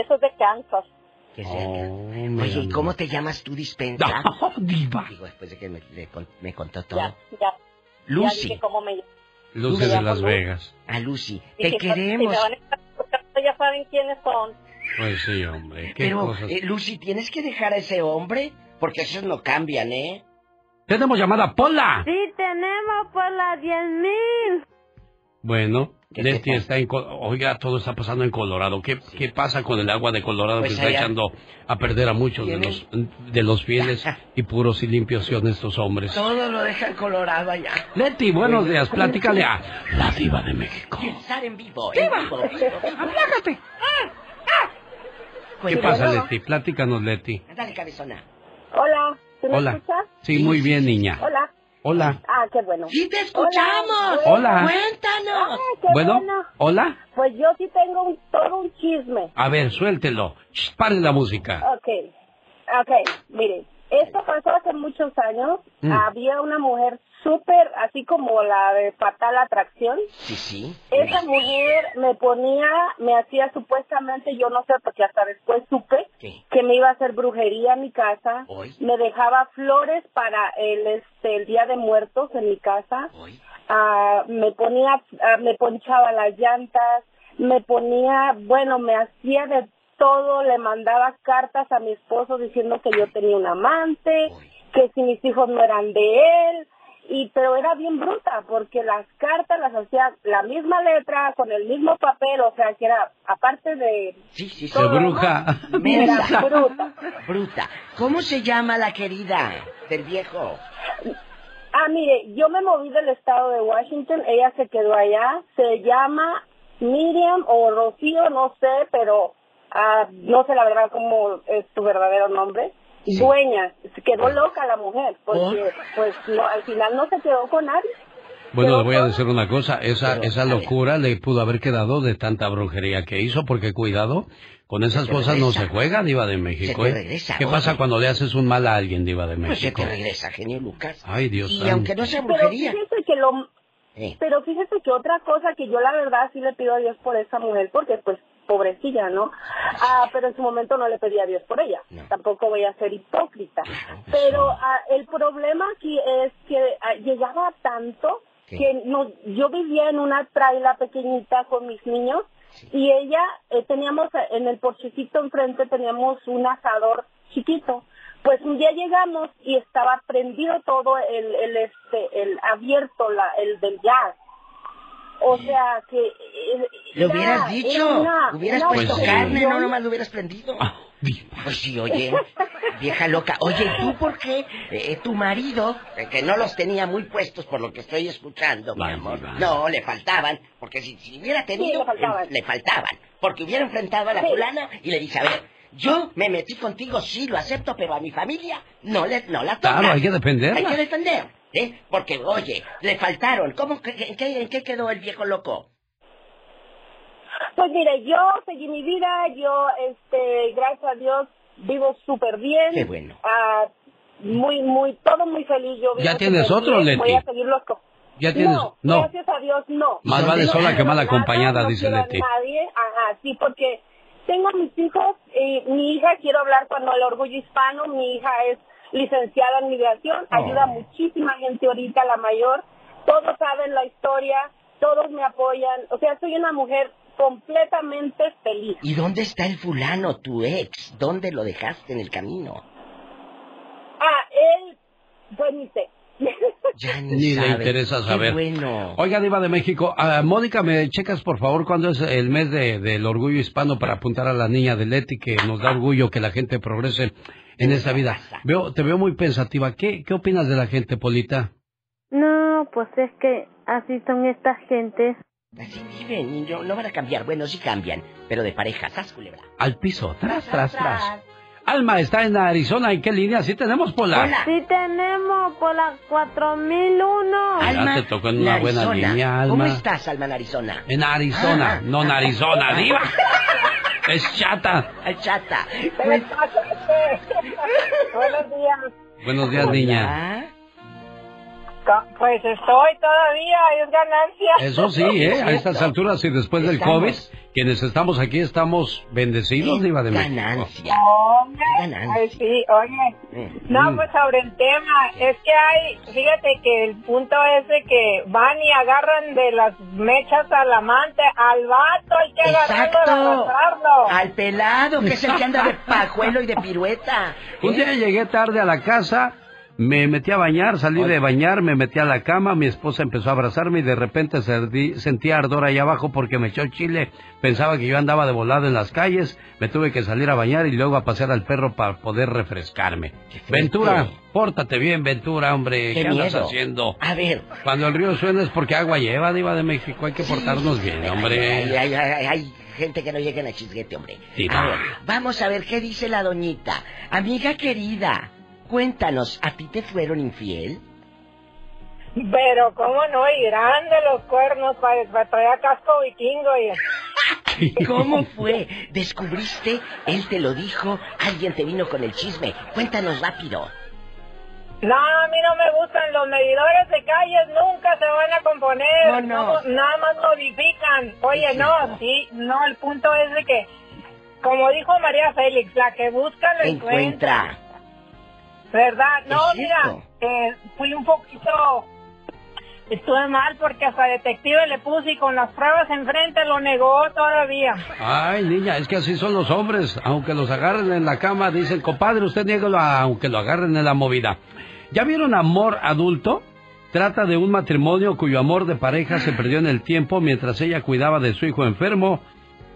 eso es de Kansas. Oh, Oye, ¿y cómo te llamas tú, dispensa? No, (laughs) diva. Digo, después de que me, le me contó todo. Ya, ya. Lucy. Ya cómo me Luces de Las Vegas. A Lucy. Te si- queremos. si me van a estar buscando, ya saben quiénes son. Pues sí, hombre. Qué Pero, cosas. eh, Lucy, ¿tienes que dejar a ese hombre? Porque esos no cambian, ¿eh? Tenemos llamada Pola. Sí, tenemos por las 10 mil. Bueno, Leti está en... Oiga, todo está pasando en Colorado. ¿Qué, ¿Qué pasa con el agua de Colorado Pues que está echando a perder a muchos de los, de los fieles (laughs) y puros y limpios y honestos hombres? Todo lo dejan colorado allá. Leti, buenos días. Platícale a la diva de México. Pensar en vivo, en vivo, vivo, vivo. Aplácate. ¿Qué pasa, Leti? Platícanos, Leti. Dale, cabezona. Hola, ¿tú me Hola. escuchas? Sí, muy bien, niña. Hola. Hola. Ah, qué bueno. ¡Sí te escuchamos! Hola. ¡Cuéntanos! Ah, qué Bueno, hola. Pues yo sí tengo un, todo un chisme. A ver, suéltelo. Shh, Pare la música. Ok, ok, mire, esto pasó hace muchos años. Mm. Había una mujer súper, así como la de Fatal Atracción. Sí, sí. Esa mujer me ponía, me hacía supuestamente, yo no sé, porque hasta después supe ¿Qué? que me iba a hacer brujería en mi casa. Hoy. Me dejaba flores para el, este, el Día de Muertos en mi casa. Ah, me ponía, ah, me ponchaba las llantas, me ponía, bueno, me hacía de todo, le mandaba cartas a mi esposo diciendo que yo tenía un amante, que si mis hijos no eran de él, y pero era bien bruta porque las cartas las hacía la misma letra con el mismo papel, o sea que era aparte de Sí, sí, bruja. (laughs) bruta. Bruta. ¿Cómo se llama la querida del viejo? Ah, mire, yo me moví del estado de Washington, ella se quedó allá, se llama Miriam o Rocío, no sé, pero ah, no sé la verdad cómo es su verdadero nombre. Dueña, se quedó loca la mujer, porque pues no, al final no se quedó con nadie. Bueno, le voy a decir una cosa. Esa, esa locura le pudo haber quedado de tanta brujería que hizo, porque cuidado, con esas cosas no se juega, Diva de México. Se te ¿eh? regresa, ¿Qué oye. pasa cuando le haces un mal a alguien, Diva de Pues se México? te regresa, genio Lucas. Ay, Dios Y santo. aunque no sea Pero brujería. fíjese que lo, Pero fíjese que otra cosa que yo la verdad sí le pido a Dios por esa mujer, porque pues pobrecilla, ¿no? Ah, pero en su momento no le pedí a Dios por ella. Tampoco voy a ser hipócrita. Pero ah, el problema aquí es que ah, llegaba tanto ¿Qué? que no, yo vivía en una traila pequeñita con mis niños y ella eh, teníamos eh, en el porchecito enfrente teníamos un asador chiquito pues un día llegamos y estaba prendido todo el, el este el abierto la el del gas o sea que eh, Le era- hubieras era dicho, una- hubieras una puesto Pues carne, no nomás lo hubieras prendido. Pues sí, oye, vieja loca. Oye, ¿y tú por qué eh, tu marido, eh, que no los tenía muy puestos por lo que estoy escuchando, mi amor? No, le faltaban, porque si, si hubiera tenido, le faltaban. eh, le faltaban. Porque hubiera enfrentado a la Sí. fulana y le dije, a ver, yo me metí contigo, sí, lo acepto, pero a mi familia no, le, no la toca. Claro, hay que defenderla. Hay que defender, ¿eh? Porque, oye, le faltaron. ¿Cómo, que- en, qué, en qué quedó el viejo loco? Pues mire, yo seguí mi vida, yo, este, gracias a Dios, vivo súper bien. Qué bueno. Ah, muy, muy, todo muy feliz. Yo vivo ¿Ya tienes otro, bien, Leti? Voy a seguirlo co- ¿Ya tienes? No, No. gracias a Dios, no. Más vale sola que mal nada, acompañada, no dice a Leti. nadie, ajá, sí, porque tengo mis hijos, y mi hija, quiero hablar cuando el orgullo hispano, mi hija es licenciada en migración, Oh. ayuda a muchísima gente ahorita, la mayor, todos saben la historia, todos me apoyan, o sea, soy una mujer completamente feliz. ¿Y dónde está el fulano, tu ex? ¿Dónde lo dejaste en el camino? Ah, él, pues ni sé. Ya (laughs) ni, Ni le interesa Qué saber. bueno. Oiga, Diva de México, ah, Mónica, ¿me checas por favor cuándo es el mes de- del orgullo hispano para apuntar a la niña de Leti que nos da orgullo que la gente progrese en esta vida? Veo, te veo muy pensativa. ¿Qué, qué opinas de la gente, Polita? No, pues es que así son estas gentes. Así viven y no, no van a cambiar. Bueno, sí cambian, pero de pareja, ¿sabes, culebra? Al piso, tras, tras, tras. Alma está en Arizona. ¿En qué línea? Sí tenemos, Pola. Sí tenemos por la 4001. Ya te tocó en una buena Narizona. línea, ¿Cómo Alma. estás, Alma Narizona? En Arizona, Ah. no en Arizona, Diva. (laughs) Es chata. Ay, chata. Buenos días. Buenos días, niña. Pues estoy todavía, es ganancia. Eso sí, ¿eh? A estas alturas y después del Estamos. COVID, quienes estamos aquí estamos bendecidos, Diva de México. Ganancia. Oye, ay, sí, oye. No, Mm. pues sobre el tema, es que hay, fíjate que el punto es de que van y agarran de las mechas al amante, al vato hay que agarrarlo, arrastrarlo. Al pelado, que es el que anda de (laughs) pajuelo y de pirueta. Un día llegué tarde a la casa, me metí a bañar, salí de bañar, me metí a la cama, mi esposa empezó a abrazarme y de repente sentí ardor ahí abajo porque me echó chile. Pensaba que yo andaba de volado en las calles, me tuve que salir a bañar y luego a pasear al perro para poder refrescarme. Ventura, pórtate bien, Ventura, hombre. Qué ¿Qué, andas haciendo? A ver. Cuando el río suena es porque agua lleva, Diva de México. Hay que portarnos bien, hombre. Hay, hay- hay- hay gente que no llega a chisguete, hombre. Sí, a va. ver, vamos a ver qué dice la doñita. Amiga querida, cuéntanos, ¿a ti te fueron infiel? Pero cómo no, y grande los cuernos para, traer casco vikingo y... (laughs) ¿Cómo fue? ¿Descubriste? ¿Él te lo dijo? ¿Alguien te vino con el chisme? Cuéntanos rápido. No, a mí no me gustan los medidores de calles, nunca se van a componer, No, no. nada más modifican. Oye, no, sí, no, el punto es de que, como dijo María Félix, la que busca lo encuentra. Encuentra. ¿Verdad? No, mira, eh, fui un poquito... Estuve mal porque hasta detective le puse y con las pruebas enfrente lo negó todavía. Ay, niña, es que así son los hombres. Aunque los agarren en la cama, dicen, compadre, usted niégalo aunque lo agarren en la movida. ¿Ya vieron Amor Adulto? Trata de un matrimonio cuyo amor de pareja se perdió en el tiempo mientras ella cuidaba de su hijo enfermo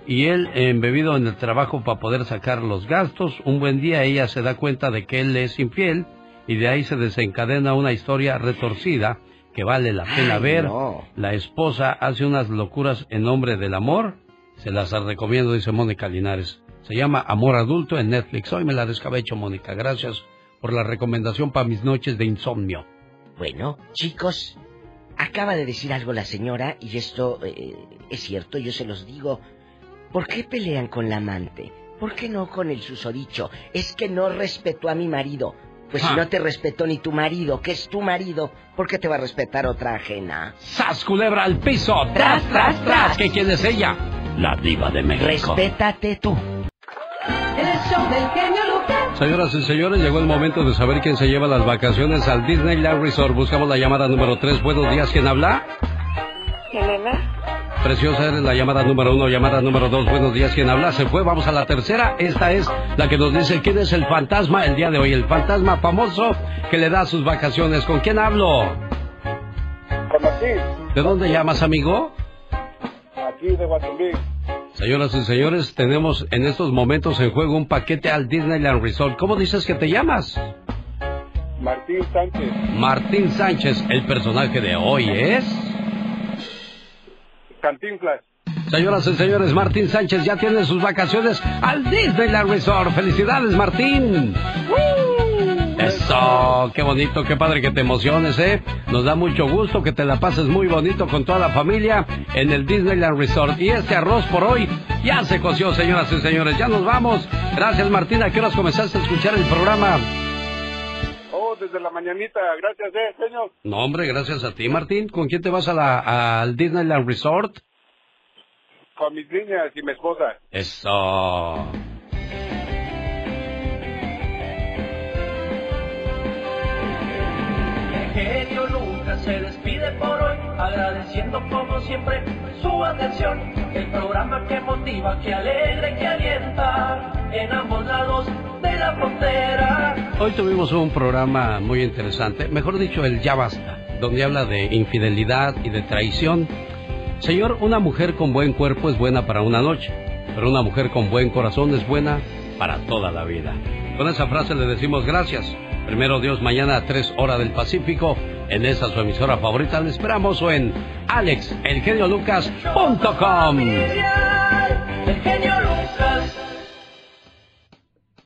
y él embebido en el trabajo para poder sacar los gastos. Un buen día ella se da cuenta de que él le es infiel y de ahí se desencadena una historia retorcida que vale la pena Ay, ver. no. La esposa hace unas locuras en nombre del amor. Se las recomiendo, dice Mónica Linares. Se llama Amor Adulto en Netflix. Hoy me la descabecho, Mónica. Gracias por la recomendación para mis noches de insomnio. Bueno, chicos, acaba de decir algo la señora y esto eh, es cierto, yo se los digo. ¿Por qué pelean con la amante? ¿Por qué no con el susodicho? Es que no respetó a mi marido. Pues si Ah. no te respetó ni tu marido, que es tu marido, ¿por qué te va a respetar otra ajena? ¡Sas, culebra al piso! ¡Tras, tras, tras! ¿Qué quién es ella? La diva de México. Respétate tú. El show del genio Lucas. Señoras y señores, llegó el momento de saber quién se lleva las vacaciones al Disneyland Resort. Buscamos la llamada número 3. Buenos días, ¿quién habla? Elena, Preciosa, eres la llamada número uno, llamada número dos. Buenos días, ¿quién habla? Se fue, vamos a la tercera. Esta es la que nos dice quién es el fantasma el día de hoy. El fantasma famoso que le da sus vacaciones. ¿Con quién hablo? Con Martín, ¿De dónde llamas, amigo? aquí de Guatemala. Señoras y señores, tenemos en estos momentos en juego un paquete al Disneyland Resort. ¿Cómo dices que te llamas? Martín Sánchez. Martín Sánchez, el personaje de hoy es... Cantinflas. Señoras y señores, Martín Sánchez ya tiene sus vacaciones al Disneyland Resort. ¡Felicidades, Martín! Eso, qué bonito, qué padre que te emociones, ¿eh? Nos da mucho gusto que te la pases muy bonito con toda la familia en el Disneyland Resort. Y este arroz por hoy ya se coció, señoras y señores. Ya nos vamos. Gracias, Martín. ¿A qué horas comenzaste a escuchar el programa? Desde la mañanita. Gracias, eh, señor. No, hombre, gracias a ti, Martín. ¿Con quién te vas a la, al Disneyland Resort? Con mis niñas y mi esposa. Eso. Lucas se despide por hoy, agradeciendo como siempre su atención. El programa que motiva, que alegra que alienta en ambos lados de la frontera. Hoy tuvimos un programa muy interesante, mejor dicho, el Ya Basta, donde habla de infidelidad y de traición. Señor, una mujer con buen cuerpo es buena para una noche, pero una mujer con buen corazón es buena para toda la vida. Con esa frase le decimos gracias. Primero Dios, mañana a 3 horas del Pacífico, en esa su emisora favorita, le esperamos o en alexelgeniolucas.com. El.